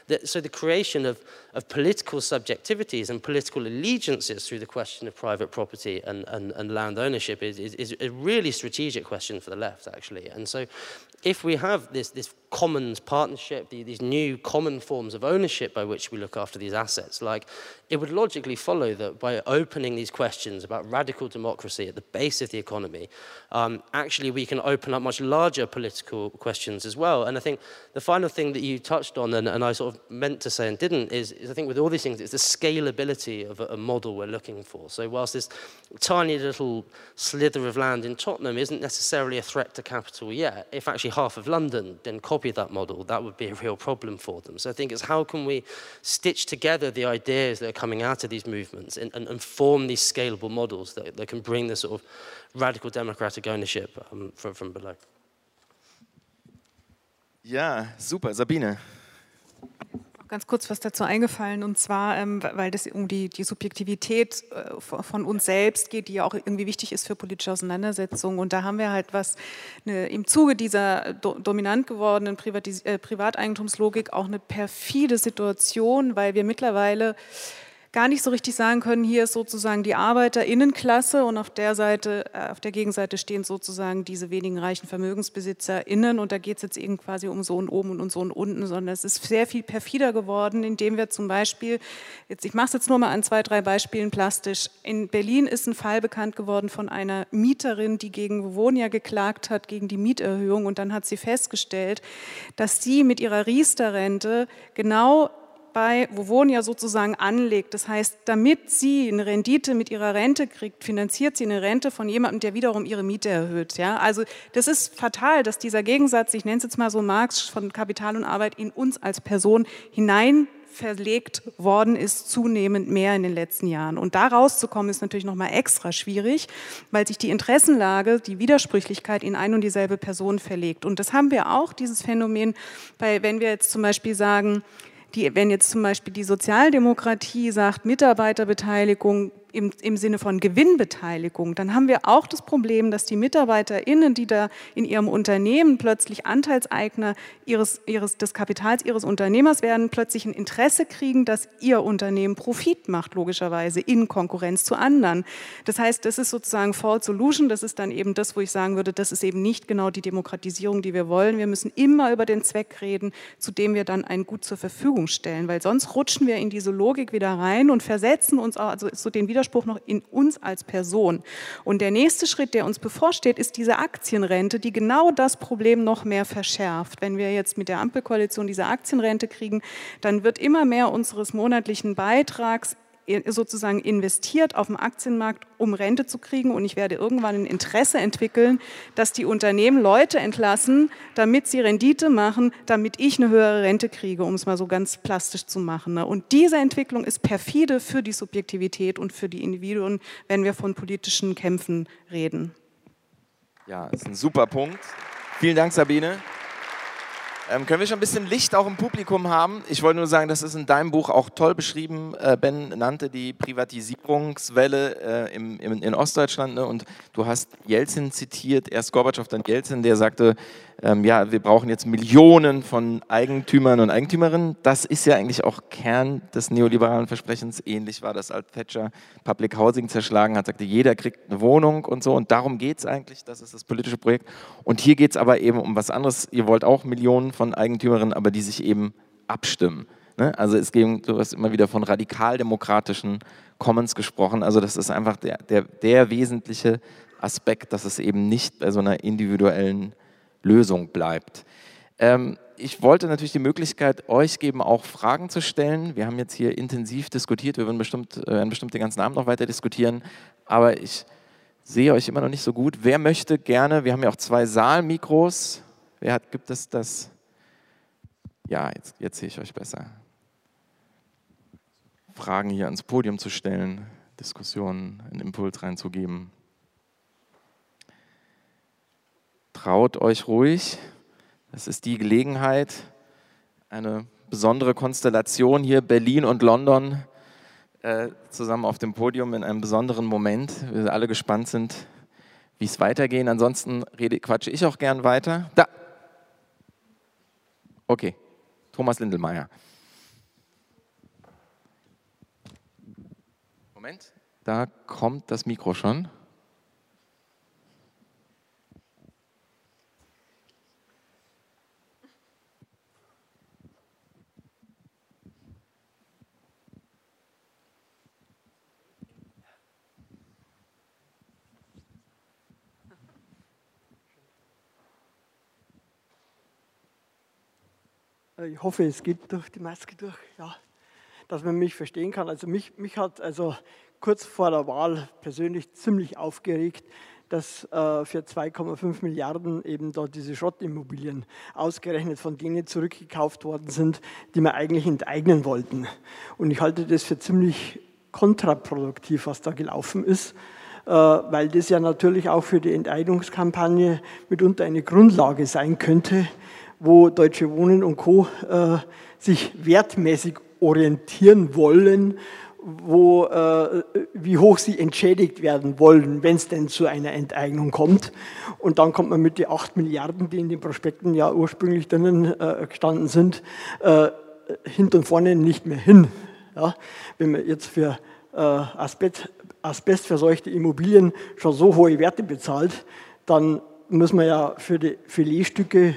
The, so the creation of, of political subjectivities and political allegiances through the question of private property and, and, and land ownership is, is, is a really strategic question for the left, actually. And so if we have this, this commons partnership, these new common forms of ownership by which we look after these assets, like it would logically follow that by opening these questions about radical democracy at the base of the economy, um, actually we can open up much larger political questions as well. And I think the final thing that you touched on, and, and I sort of meant to say and didn't, is, is I think with all these things, it's the scalability of a, a model we're looking for. So whilst this tiny little slither of land in Tottenham isn't necessarily a threat to capital yet, if actually half of London then copy that model, that would be a real problem for them. So I think it's how can we stitch together the ideas that are coming out of these movements and, and, and form these scalable models that, that can bring this sort of radical democratic ownership um, from, from below. Yeah, super. Sabine. Ganz kurz was dazu eingefallen und zwar, ähm, weil das um die, die Subjektivität äh, von uns selbst geht, die ja auch irgendwie wichtig ist für politische Auseinandersetzungen. Und da haben wir halt was eine, im Zuge dieser do, dominant gewordenen Privatis äh, Privateigentumslogik auch eine perfide Situation, weil wir mittlerweile gar nicht so richtig sagen können, hier ist sozusagen die Arbeiterinnenklasse und auf der Seite, äh, auf der Gegenseite stehen sozusagen diese wenigen reichen VermögensbesitzerInnen und da geht es jetzt eben quasi um so und oben und so und unten, sondern es ist sehr viel perfider geworden, indem wir zum Beispiel, jetzt, ich mache es jetzt nur mal an zwei, drei Beispielen plastisch, in Berlin ist ein Fall bekannt geworden von einer Mieterin, die gegen Wohnia geklagt hat, gegen die Mieterhöhung und dann hat sie festgestellt, dass sie mit ihrer Riester-Rente genau bei Vovonia sozusagen anlegt. Das heißt, damit sie eine Rendite mit ihrer Rente kriegt, finanziert sie eine Rente von jemandem, der wiederum ihre Miete erhöht. Ja? Also das ist fatal, dass dieser Gegensatz, ich nenne es jetzt mal so Marx von Kapital und Arbeit, in uns als Person hinein verlegt worden ist, zunehmend mehr in den letzten Jahren. Und da rauszukommen, ist natürlich nochmal extra schwierig, weil sich die Interessenlage, die Widersprüchlichkeit in ein und dieselbe Person verlegt. Und das haben wir auch, dieses Phänomen, bei, wenn wir jetzt zum Beispiel sagen, die, wenn jetzt zum Beispiel die Sozialdemokratie sagt, Mitarbeiterbeteiligung im, im Sinne von Gewinnbeteiligung, dann haben wir auch das Problem, dass die MitarbeiterInnen, die da in ihrem Unternehmen plötzlich Anteilseigner ihres, ihres, des Kapitals ihres Unternehmers werden, plötzlich ein Interesse kriegen, dass ihr Unternehmen Profit macht, logischerweise, in Konkurrenz zu anderen. Das heißt, das ist sozusagen Fall Solution, das ist dann eben das, wo ich sagen würde, das ist eben nicht genau die Demokratisierung, die wir wollen. Wir müssen immer über den Zweck reden, zu dem wir dann ein Gut zur Verfügung stellen, weil sonst rutschen wir in diese Logik wieder rein und versetzen uns auch, also so den Widerstand Widerspruch noch in uns als Person. Und der nächste Schritt, der uns bevorsteht, ist diese Aktienrente, die genau das Problem noch mehr verschärft. Wenn wir jetzt mit der Ampelkoalition diese Aktienrente kriegen, dann wird immer mehr unseres monatlichen Beitrags sozusagen investiert auf dem Aktienmarkt, um Rente zu kriegen. Und ich werde irgendwann ein Interesse entwickeln, dass die Unternehmen Leute entlassen, damit sie Rendite machen, damit ich eine höhere Rente kriege, um es mal so ganz plastisch zu machen. Ne? Und diese Entwicklung ist perfide für die Subjektivität und für die Individuen, wenn wir von politischen Kämpfen reden. Ja, das ist ein super Punkt. Vielen Dank, Sabine. Ähm, können wir schon ein bisschen Licht auch im Publikum haben? Ich wollte nur sagen, das ist in deinem Buch auch toll beschrieben. Äh, ben nannte die Privatisierungswelle äh, im, im, in Ostdeutschland ne? und du hast Jelzin zitiert, erst Gorbatschow, dann Jelzin, der sagte, ähm, ja, wir brauchen jetzt Millionen von Eigentümern und Eigentümerinnen. Das ist ja eigentlich auch Kern des neoliberalen Versprechens. Ähnlich war das, als Thatcher Public Housing zerschlagen hat, sagte, jeder kriegt eine Wohnung und so. Und darum geht es eigentlich, das ist das politische Projekt. Und hier geht es aber eben um was anderes. Ihr wollt auch Millionen von Eigentümerinnen, aber die sich eben abstimmen. Ne? Also es geht sowas immer wieder von radikaldemokratischen Commons gesprochen. Also das ist einfach der, der, der wesentliche Aspekt, dass es eben nicht bei so einer individuellen Lösung bleibt. Ähm, ich wollte natürlich die Möglichkeit euch geben, auch Fragen zu stellen. Wir haben jetzt hier intensiv diskutiert, wir werden bestimmt, äh, bestimmt den ganzen Abend noch weiter diskutieren, aber ich sehe euch immer noch nicht so gut. Wer möchte gerne, wir haben ja auch zwei Saalmikros, wer hat, gibt es das? Ja, jetzt, jetzt sehe ich euch besser. Fragen hier ans Podium zu stellen, Diskussionen, einen Impuls reinzugeben. Traut euch ruhig. Es ist die Gelegenheit, eine besondere Konstellation hier, Berlin und London, äh, zusammen auf dem Podium in einem besonderen Moment. Wir alle gespannt sind, wie es weitergeht. Ansonsten rede, quatsche ich auch gern weiter. Da. Okay, Thomas Lindelmeier. Moment, da kommt das Mikro schon. Ich hoffe, es geht durch die Maske durch, ja, dass man mich verstehen kann. Also mich, mich hat also kurz vor der Wahl persönlich ziemlich aufgeregt, dass äh, für 2,5 Milliarden eben dort diese Schrottimmobilien ausgerechnet von denen zurückgekauft worden sind, die wir eigentlich enteignen wollten. Und ich halte das für ziemlich kontraproduktiv, was da gelaufen ist, äh, weil das ja natürlich auch für die Enteignungskampagne mitunter eine Grundlage sein könnte, wo Deutsche Wohnen und Co. Äh, sich wertmäßig orientieren wollen, wo, äh, wie hoch sie entschädigt werden wollen, wenn es denn zu einer Enteignung kommt. Und dann kommt man mit den 8 Milliarden, die in den Prospekten ja ursprünglich drinnen äh, gestanden sind, hinten und vorne nicht mehr hin. Ja? Wenn man jetzt für Asbest, asbestverseuchte Immobilien schon so hohe Werte bezahlt, dann muss man ja für die Filetstücke,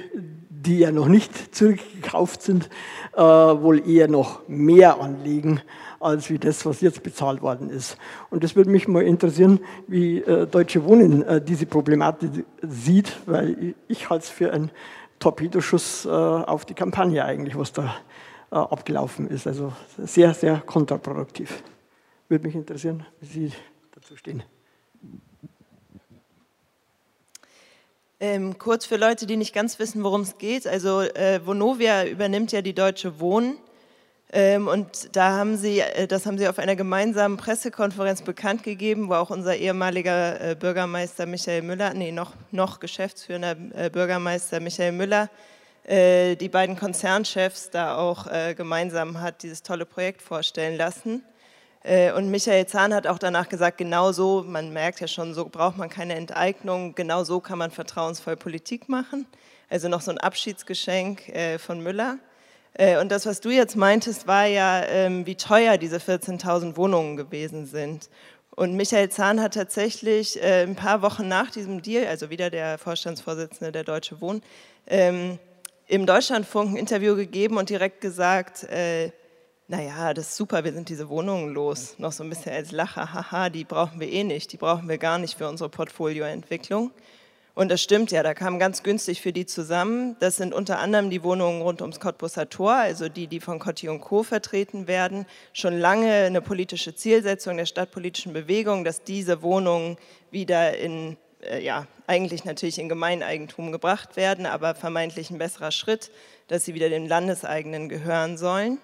die ja noch nicht zurückgekauft sind, äh, wohl eher noch mehr anlegen, als wie das, was jetzt bezahlt worden ist. Und das würde mich mal interessieren, wie äh, Deutsche Wohnen äh, diese Problematik sieht, weil ich halte es für einen Torpedoschuss äh, auf die Kampagne eigentlich, was da äh, abgelaufen ist. Also sehr, sehr kontraproduktiv. Würde mich interessieren, wie Sie dazu stehen. Ähm, kurz für Leute, die nicht ganz wissen, worum es geht. Also äh, Vonovia übernimmt ja die Deutsche Wohnen. Ähm, und da haben sie, äh, das haben sie auf einer gemeinsamen Pressekonferenz bekannt gegeben, wo auch unser ehemaliger äh, Bürgermeister Michael Müller, nee, noch, noch geschäftsführender äh, Bürgermeister Michael Müller, äh, die beiden Konzernchefs da auch äh, gemeinsam hat dieses tolle Projekt vorstellen lassen. Äh, und Michael Zahn hat auch danach gesagt, genau so, man merkt ja schon, so braucht man keine Enteignung, genau so kann man vertrauensvoll Politik machen. Also noch so ein Abschiedsgeschenk äh, von Müller. Äh, und das, was du jetzt meintest, war ja, ähm, wie teuer diese 14.000 Wohnungen gewesen sind. Und Michael Zahn hat tatsächlich ein paar Wochen nach diesem Deal, also wieder der Vorstandsvorsitzende der Deutsche Wohnen, ähm, im Deutschlandfunk ein Interview gegeben und direkt gesagt, naja, das ist super, wir sind diese Wohnungen los. Noch so ein bisschen als Lacher, haha, die brauchen wir eh nicht, die brauchen wir gar nicht für unsere Portfolioentwicklung. Und das stimmt ja, da kam ganz günstig für die zusammen. Das sind unter anderem die Wohnungen rund ums Cottbusser Tor, also die, die von Cotti und Co. vertreten werden. Schon lange eine politische Zielsetzung der stadtpolitischen Bewegung, dass diese Wohnungen wieder in, äh, ja, eigentlich natürlich in Gemeineigentum gebracht werden, aber vermeintlich ein besserer Schritt, dass sie wieder dem Landeseigenen gehören sollen.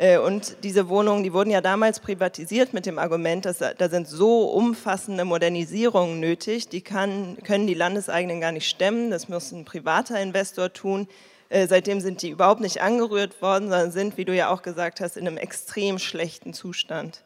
Äh, und diese Wohnungen, die wurden ja damals privatisiert mit dem Argument, dass da sind so umfassende Modernisierungen nötig, die kann, können die Landeseigenen gar nicht stemmen, das muss ein privater Investor tun. Äh, seitdem sind die überhaupt nicht angerührt worden, sondern sind, wie du ja auch gesagt hast, in einem extrem schlechten Zustand.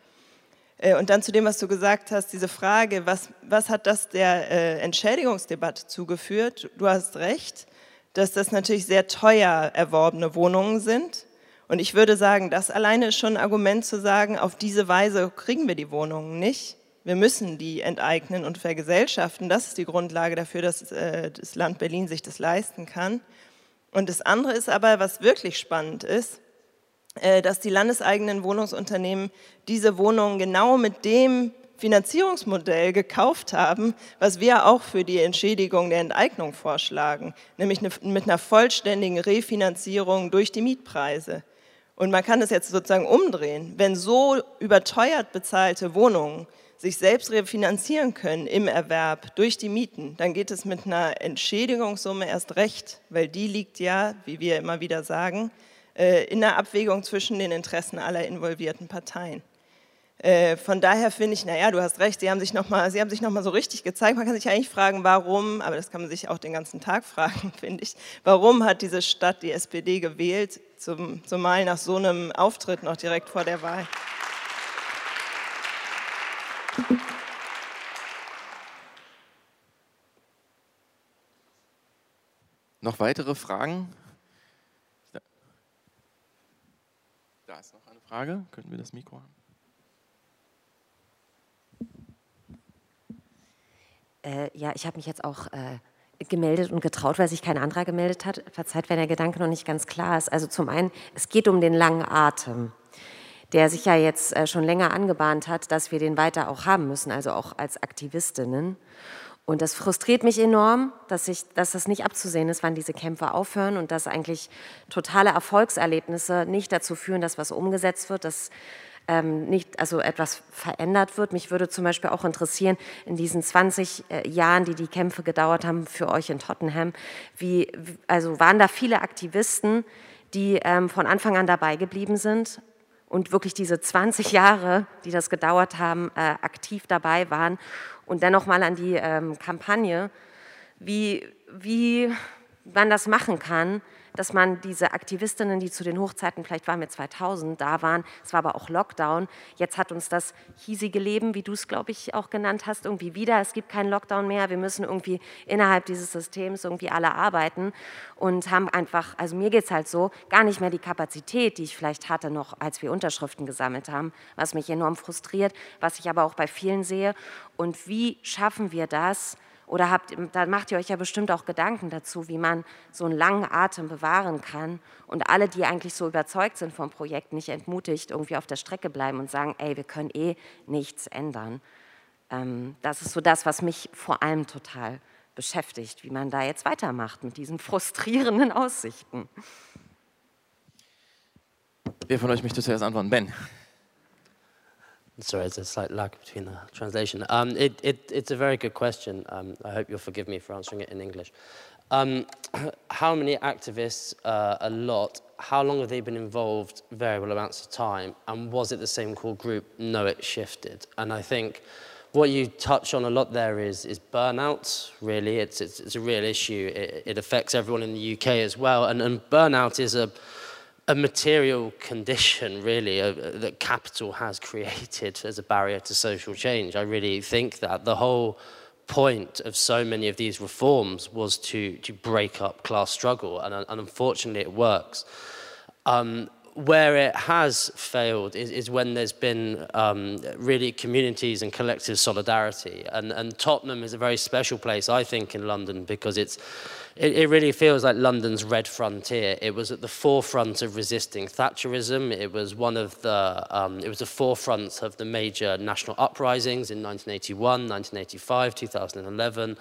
Äh, und dann zu dem, was du gesagt hast, diese Frage, was, was hat das der Entschädigungsdebatte zugeführt? Du hast recht, dass das natürlich sehr teuer erworbene Wohnungen sind und ich würde sagen, das alleine ist schon ein Argument zu sagen, auf diese Weise kriegen wir die Wohnungen nicht. Wir müssen die enteignen und vergesellschaften. Das ist die Grundlage dafür, dass äh, das Land Berlin sich das leisten kann. Und das andere ist aber, was wirklich spannend ist, äh, dass die landeseigenen Wohnungsunternehmen diese Wohnungen genau mit dem Finanzierungsmodell gekauft haben, was wir auch für die Entschädigung der Enteignung vorschlagen, nämlich mit einer vollständigen Refinanzierung durch die Mietpreise. Und man kann es jetzt sozusagen umdrehen. Wenn so überteuert bezahlte Wohnungen sich selbst refinanzieren können im Erwerb durch die Mieten, dann geht es mit einer Entschädigungssumme erst recht, weil die liegt ja, wie wir immer wieder sagen, äh, in der Abwägung zwischen den Interessen aller involvierten Parteien. Äh, von daher finde ich, naja, du hast recht, sie haben sich nochmal noch, so richtig gezeigt. Man kann sich eigentlich fragen, warum, aber das kann man sich auch den ganzen Tag [laughs] fragen, finde ich, warum hat diese Stadt die SPD gewählt, zum, zumal nach so einem Auftritt noch direkt vor der Wahl? Noch weitere Fragen? Da ist noch eine Frage. Könnten wir das Mikro haben? Äh, ja, ich habe mich jetzt auch äh, gemeldet und getraut, weil sich kein anderer gemeldet hat. Verzeiht, wenn der Gedanke noch nicht ganz klar ist. Also zum einen, es geht um den langen Atem, der sich ja jetzt äh, schon länger angebahnt hat, dass wir den weiter auch haben müssen, also auch als Aktivistinnen. Und das frustriert mich enorm, dass, ich, dass das nicht abzusehen ist, wann diese Kämpfe aufhören und dass eigentlich totale Erfolgserlebnisse nicht dazu führen, dass was umgesetzt wird, dass ähm, nicht, also etwas verändert wird. Mich würde zum Beispiel auch interessieren, in diesen 20 äh, Jahren, die die Kämpfe gedauert haben für euch in Tottenham, wie, also waren da viele Aktivisten, die ähm, von Anfang an dabei geblieben sind und wirklich diese 20 Jahre, die das gedauert haben, äh, aktiv dabei waren. Und dann nochmal an die ähm, Kampagne, wie, wie man das machen kann, dass man diese Aktivistinnen, die zu den Hochzeiten, vielleicht waren wir 2000, da waren, es war aber auch Lockdown, jetzt hat uns das hiesige Leben, wie du es, glaube ich, auch genannt hast, irgendwie wieder, es gibt keinen Lockdown mehr, wir müssen irgendwie innerhalb dieses Systems irgendwie alle arbeiten und haben einfach, also mir geht es halt so, gar nicht mehr die Kapazität, die ich vielleicht hatte noch, als wir Unterschriften gesammelt haben, was mich enorm frustriert, was ich aber auch bei vielen sehe. Und wie schaffen wir das, oder habt, da macht ihr euch ja bestimmt auch Gedanken dazu, wie man so einen langen Atem bewahren kann und alle, die eigentlich so überzeugt sind vom Projekt, nicht entmutigt irgendwie auf der Strecke bleiben und sagen, ey, wir können eh nichts ändern. Ähm, das ist so das, was mich vor allem total beschäftigt, wie man da jetzt weitermacht mit diesen frustrierenden Aussichten. Wer von euch möchte zuerst antworten? Ben. Sorry, there's a slight lag between the translation. Um, it, it, it's a very good question. Um, I hope you'll forgive me for answering it in English. Um, [clears throat] how many activists? Uh, a lot. How long have they been involved? Variable amounts of time. And was it the same core group? No, it shifted. And I think what you touch on a lot there is, is burnout, really. It's, it's, it's a real issue. It, it affects everyone in the UK as well. And, and burnout is a a material condition, really, uh, that capital has created as a barrier to social change. I really think that the whole point of so many of these reforms was to, to break up class struggle, and, and unfortunately it works. Um, where it has failed is, is when there's been um, really communities and collective solidarity. And, and Tottenham is a very special place, I think, in London because it's, it, it really feels like London's red frontier. It was at the forefront of resisting Thatcherism. It was one of the, um, it was the forefront of the major national uprisings in 1981, 1985, 2011.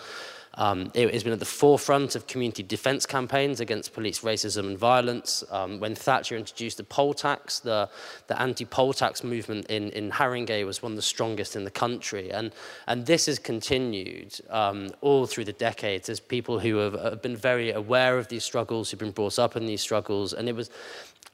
Um, it has been at the forefront of community defence campaigns against police racism and violence. Um, when Thatcher introduced the poll tax, the, the anti-poll tax movement in, in Haringey was one of the strongest in the country. And, and this has continued um, all through the decades as people who have, have been very aware of these struggles, who've been brought up in these struggles. And it was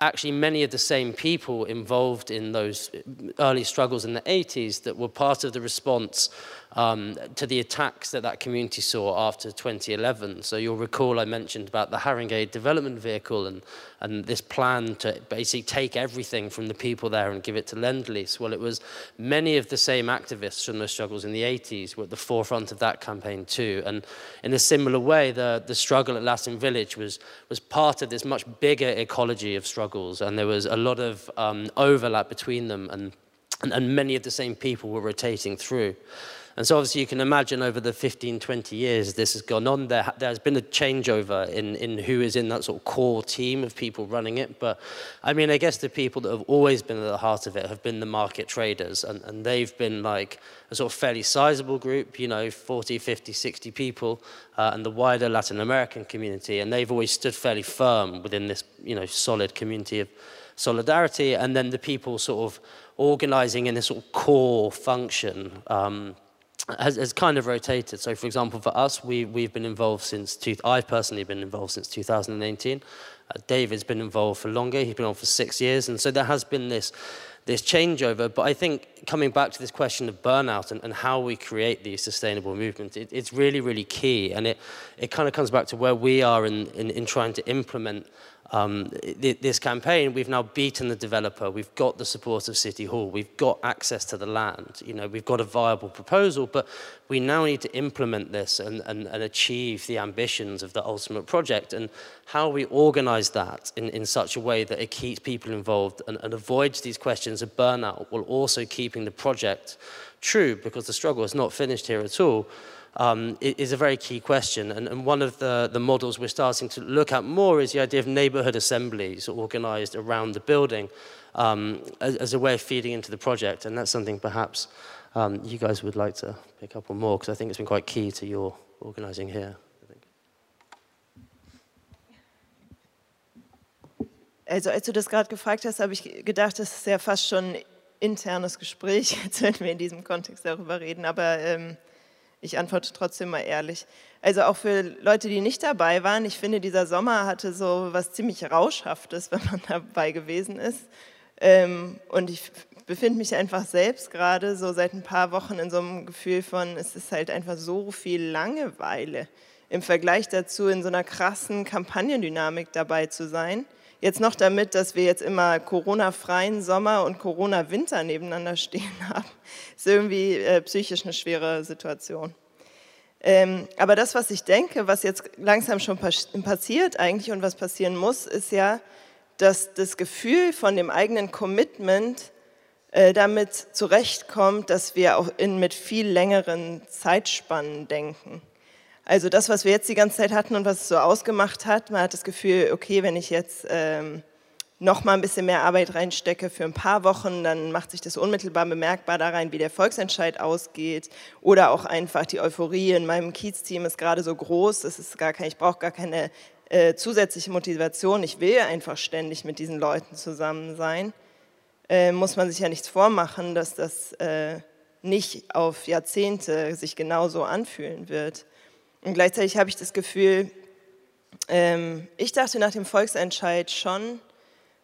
actually many of the same people involved in those early struggles in the 80s that were part of the response um, to the attacks that that community saw after 2011. So you'll recall I mentioned about the Haringey development vehicle and, and this plan to basically take everything from the people there and give it to Lend-Lease. Well, it was many of the same activists from those struggles in the 80s were at the forefront of that campaign too. And in a similar way, the, the struggle at Lassen Village was, was part of this much bigger ecology of struggles. And there was a lot of um, overlap between them and, and, and many of the same people were rotating through. And so obviously you can imagine over the 15, 20 years this has gone on, there, there's been a changeover in, in who is in that sort of core team of people running it. But I mean, I guess the people that have always been at the heart of it have been the market traders. And, and they've been like a sort of fairly sizable group, you know, 40, 50, 60 people, uh, and the wider Latin American community. And they've always stood fairly firm within this, you know, solid community of solidarity. And then the people sort of organizing in this sort of core function. Um, has, has kind of rotated. So, for example, for us, we, we've been involved since, two, I've personally been involved since 2018. Uh, David's been involved for longer, he's been on for six years. And so there has been this, this changeover. But I think coming back to this question of burnout and, and how we create these sustainable movements, it, it's really, really key. And it, it kind of comes back to where we are in, in, in trying to implement um, this campaign, we've now beaten the developer, we've got the support of City Hall, we've got access to the land, you know, we've got a viable proposal, but we now need to implement this and, and, and achieve the ambitions of the ultimate project. And how we organize that in, in such a way that it keeps people involved and, and avoids these questions of burnout while also keeping the project true, because the struggle is not finished here at all um, is a very key question. And, and one of the, the models we're starting to look at more is the idea of neighborhood assemblies organized around the building um, as, as, a way of feeding into the project. And that's something perhaps um, you guys would like to pick up on more, because I think it's been quite key to your organizing here. Also als du das gerade gefragt hast, habe ich gedacht, das ist ja fast schon ein internes Gespräch, [laughs] jetzt wenn wir in diesem Kontext darüber reden. Aber ähm, Ich antworte trotzdem mal ehrlich. Also auch für Leute, die nicht dabei waren, ich finde, dieser Sommer hatte so was ziemlich Rauschhaftes, [laughs] wenn man dabei gewesen ist. Ähm, und ich befinde mich einfach selbst gerade so seit ein paar Wochen in so einem Gefühl von, es ist halt einfach so viel Langeweile im Vergleich dazu, in so einer krassen Kampagnendynamik dabei zu sein. Jetzt noch damit, dass wir jetzt immer Corona-freien Sommer und Corona-Winter nebeneinander stehen [laughs] haben, ist irgendwie äh, psychisch eine schwere Situation. Ähm, aber das, was ich denke, was jetzt langsam schon passiert eigentlich und was passieren muss, ist ja, dass das Gefühl von dem eigenen Commitment äh, damit zurechtkommt, dass wir auch in, mit viel längeren Zeitspannen denken. Also das, was wir jetzt die ganze Zeit hatten und was es so ausgemacht hat, man hat das Gefühl, okay, wenn ich jetzt ähm, noch mal ein bisschen mehr Arbeit reinstecke für ein paar Wochen, dann macht sich das unmittelbar bemerkbar da rein, wie der Volksentscheid ausgeht. Oder auch einfach die Euphorie in meinem Kiez-Team ist gerade so groß, das ist gar kein, ich brauche gar keine äh, zusätzliche Motivation, ich will einfach ständig mit diesen Leuten zusammen sein, äh, muss man sich ja nichts vormachen, dass das äh, nicht auf Jahrzehnte sich genauso anfühlen wird. Und gleichzeitig habe ich das Gefühl, ähm, ich dachte nach dem Volksentscheid schon,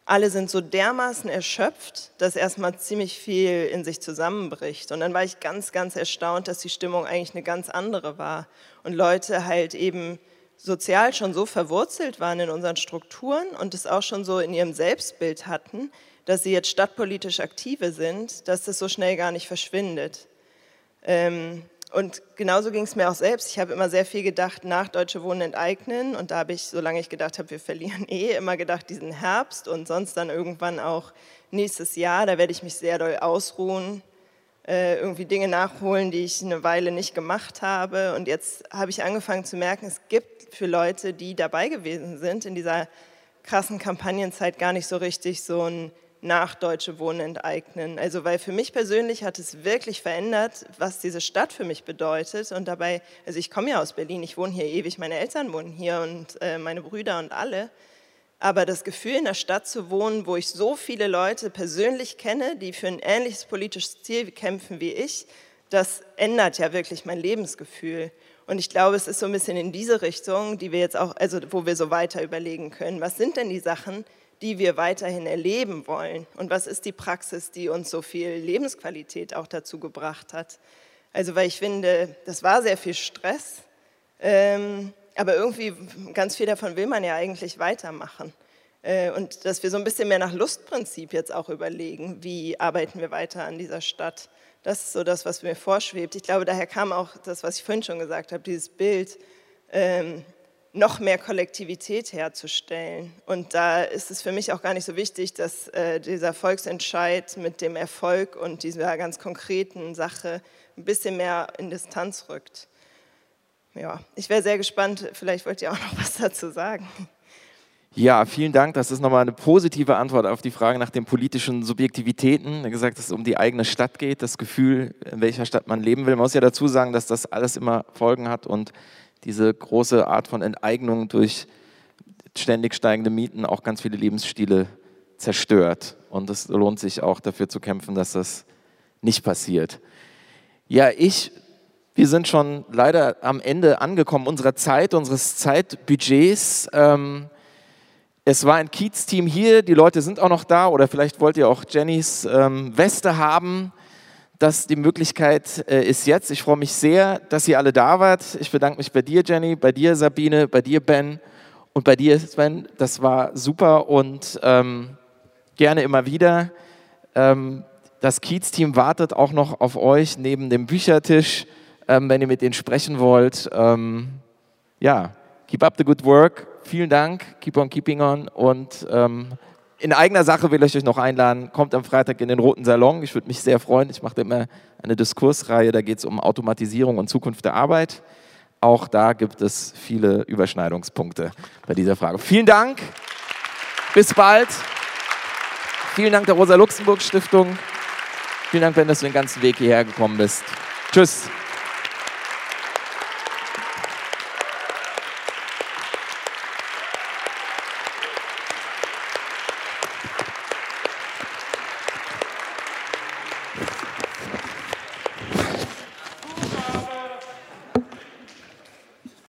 alle sind so dermaßen erschöpft, dass erstmal ziemlich viel in sich zusammenbricht. Und dann war ich ganz, ganz erstaunt, dass die Stimmung eigentlich eine ganz andere war. Und Leute halt eben sozial schon so verwurzelt waren in unseren Strukturen und es auch schon so in ihrem Selbstbild hatten, dass sie jetzt stadtpolitisch aktive sind, dass das so schnell gar nicht verschwindet. Ähm, und genauso ging es mir auch selbst. Ich habe immer sehr viel gedacht, nach Deutsche Wohnen enteignen. Und da habe ich, solange ich gedacht habe, wir verlieren [laughs] eh, immer gedacht, diesen Herbst und sonst dann irgendwann auch nächstes Jahr, da werde ich mich sehr doll ausruhen, äh, irgendwie Dinge nachholen, die ich eine Weile nicht gemacht habe. Und jetzt habe ich angefangen zu merken, es gibt für Leute, die dabei gewesen sind in dieser krassen Kampagnenzeit, gar nicht so richtig so ein nach Deutsche Wohnen enteignen. Also weil für mich persönlich hat es wirklich verändert, was diese Stadt für mich bedeutet. Und dabei, also ich komme ja aus Berlin, ich wohne hier ewig, meine Eltern wohnen hier und äh, meine Brüder und alle. Aber das Gefühl, in der Stadt zu wohnen, wo ich so viele Leute persönlich kenne, die für ein ähnliches politisches Ziel kämpfen wie ich, das ändert ja wirklich mein Lebensgefühl. Und ich glaube, es ist so ein bisschen in diese Richtung, die wir jetzt auch, also wo wir so weiter überlegen können. Was sind denn die Sachen, die wir weiterhin erleben wollen? Und was ist die Praxis, die uns so viel Lebensqualität auch dazu gebracht hat? Also, weil ich finde, das war sehr viel Stress, ähm, aber irgendwie ganz viel davon will man ja eigentlich weitermachen. Äh, und dass wir so ein bisschen mehr nach Lustprinzip jetzt auch überlegen, wie arbeiten wir weiter an dieser Stadt. Das ist so das, was mir vorschwebt. Ich glaube, daher kam auch das, was ich vorhin schon gesagt habe, dieses Bild, ähm, noch mehr Kollektivität herzustellen. Und da ist es für mich auch gar nicht so wichtig, dass äh, dieser Volksentscheid mit dem Erfolg und dieser ganz konkreten Sache ein bisschen mehr in Distanz rückt. Ja, ich wäre sehr gespannt, vielleicht wollt ihr auch noch [laughs] was dazu sagen. Ja, vielen Dank. Das ist nochmal eine positive Antwort auf die Frage nach den politischen Subjektivitäten. Gesagt, dass es um die eigene Stadt geht, das Gefühl, in welcher Stadt man leben will. Man muss ja dazu sagen, dass das alles immer Folgen hat und diese große Art von Enteignung durch ständig steigende Mieten auch ganz viele Lebensstile zerstört. Und es lohnt sich auch dafür zu kämpfen, dass das nicht passiert. Ja, ich, wir sind schon leider am Ende angekommen unserer Zeit, unseres Zeitbudgets. Ähm, es war ein Kiez-Team hier, die Leute sind auch noch da oder vielleicht wollt ihr auch Jennys ähm, Weste haben dass die Möglichkeit äh, ist jetzt. Ich freue mich sehr, dass ihr alle da wart. Ich bedanke mich bei dir, Jenny, bei dir, Sabine, bei dir, Ben und bei dir, Sven. Das war super und ähm, gerne immer wieder. Ähm, das Kiez-Team wartet auch noch auf euch neben dem Büchertisch, ähm, wenn ihr mit denen sprechen wollt. Ähm, ja, keep up the good work. Vielen Dank. Keep on keeping on und ähm, in eigener Sache will ich euch noch einladen, kommt am Freitag in den Roten Salon. Ich würde mich sehr freuen. Ich mache immer eine Diskursreihe, da geht es um Automatisierung und Zukunft der Arbeit. Auch da gibt es viele Überschneidungspunkte bei dieser Frage. Vielen Dank. Bis bald. Vielen Dank der Rosa-Luxemburg-Stiftung. Vielen Dank, dass du den ganzen Weg hierher gekommen bist. Tschüss.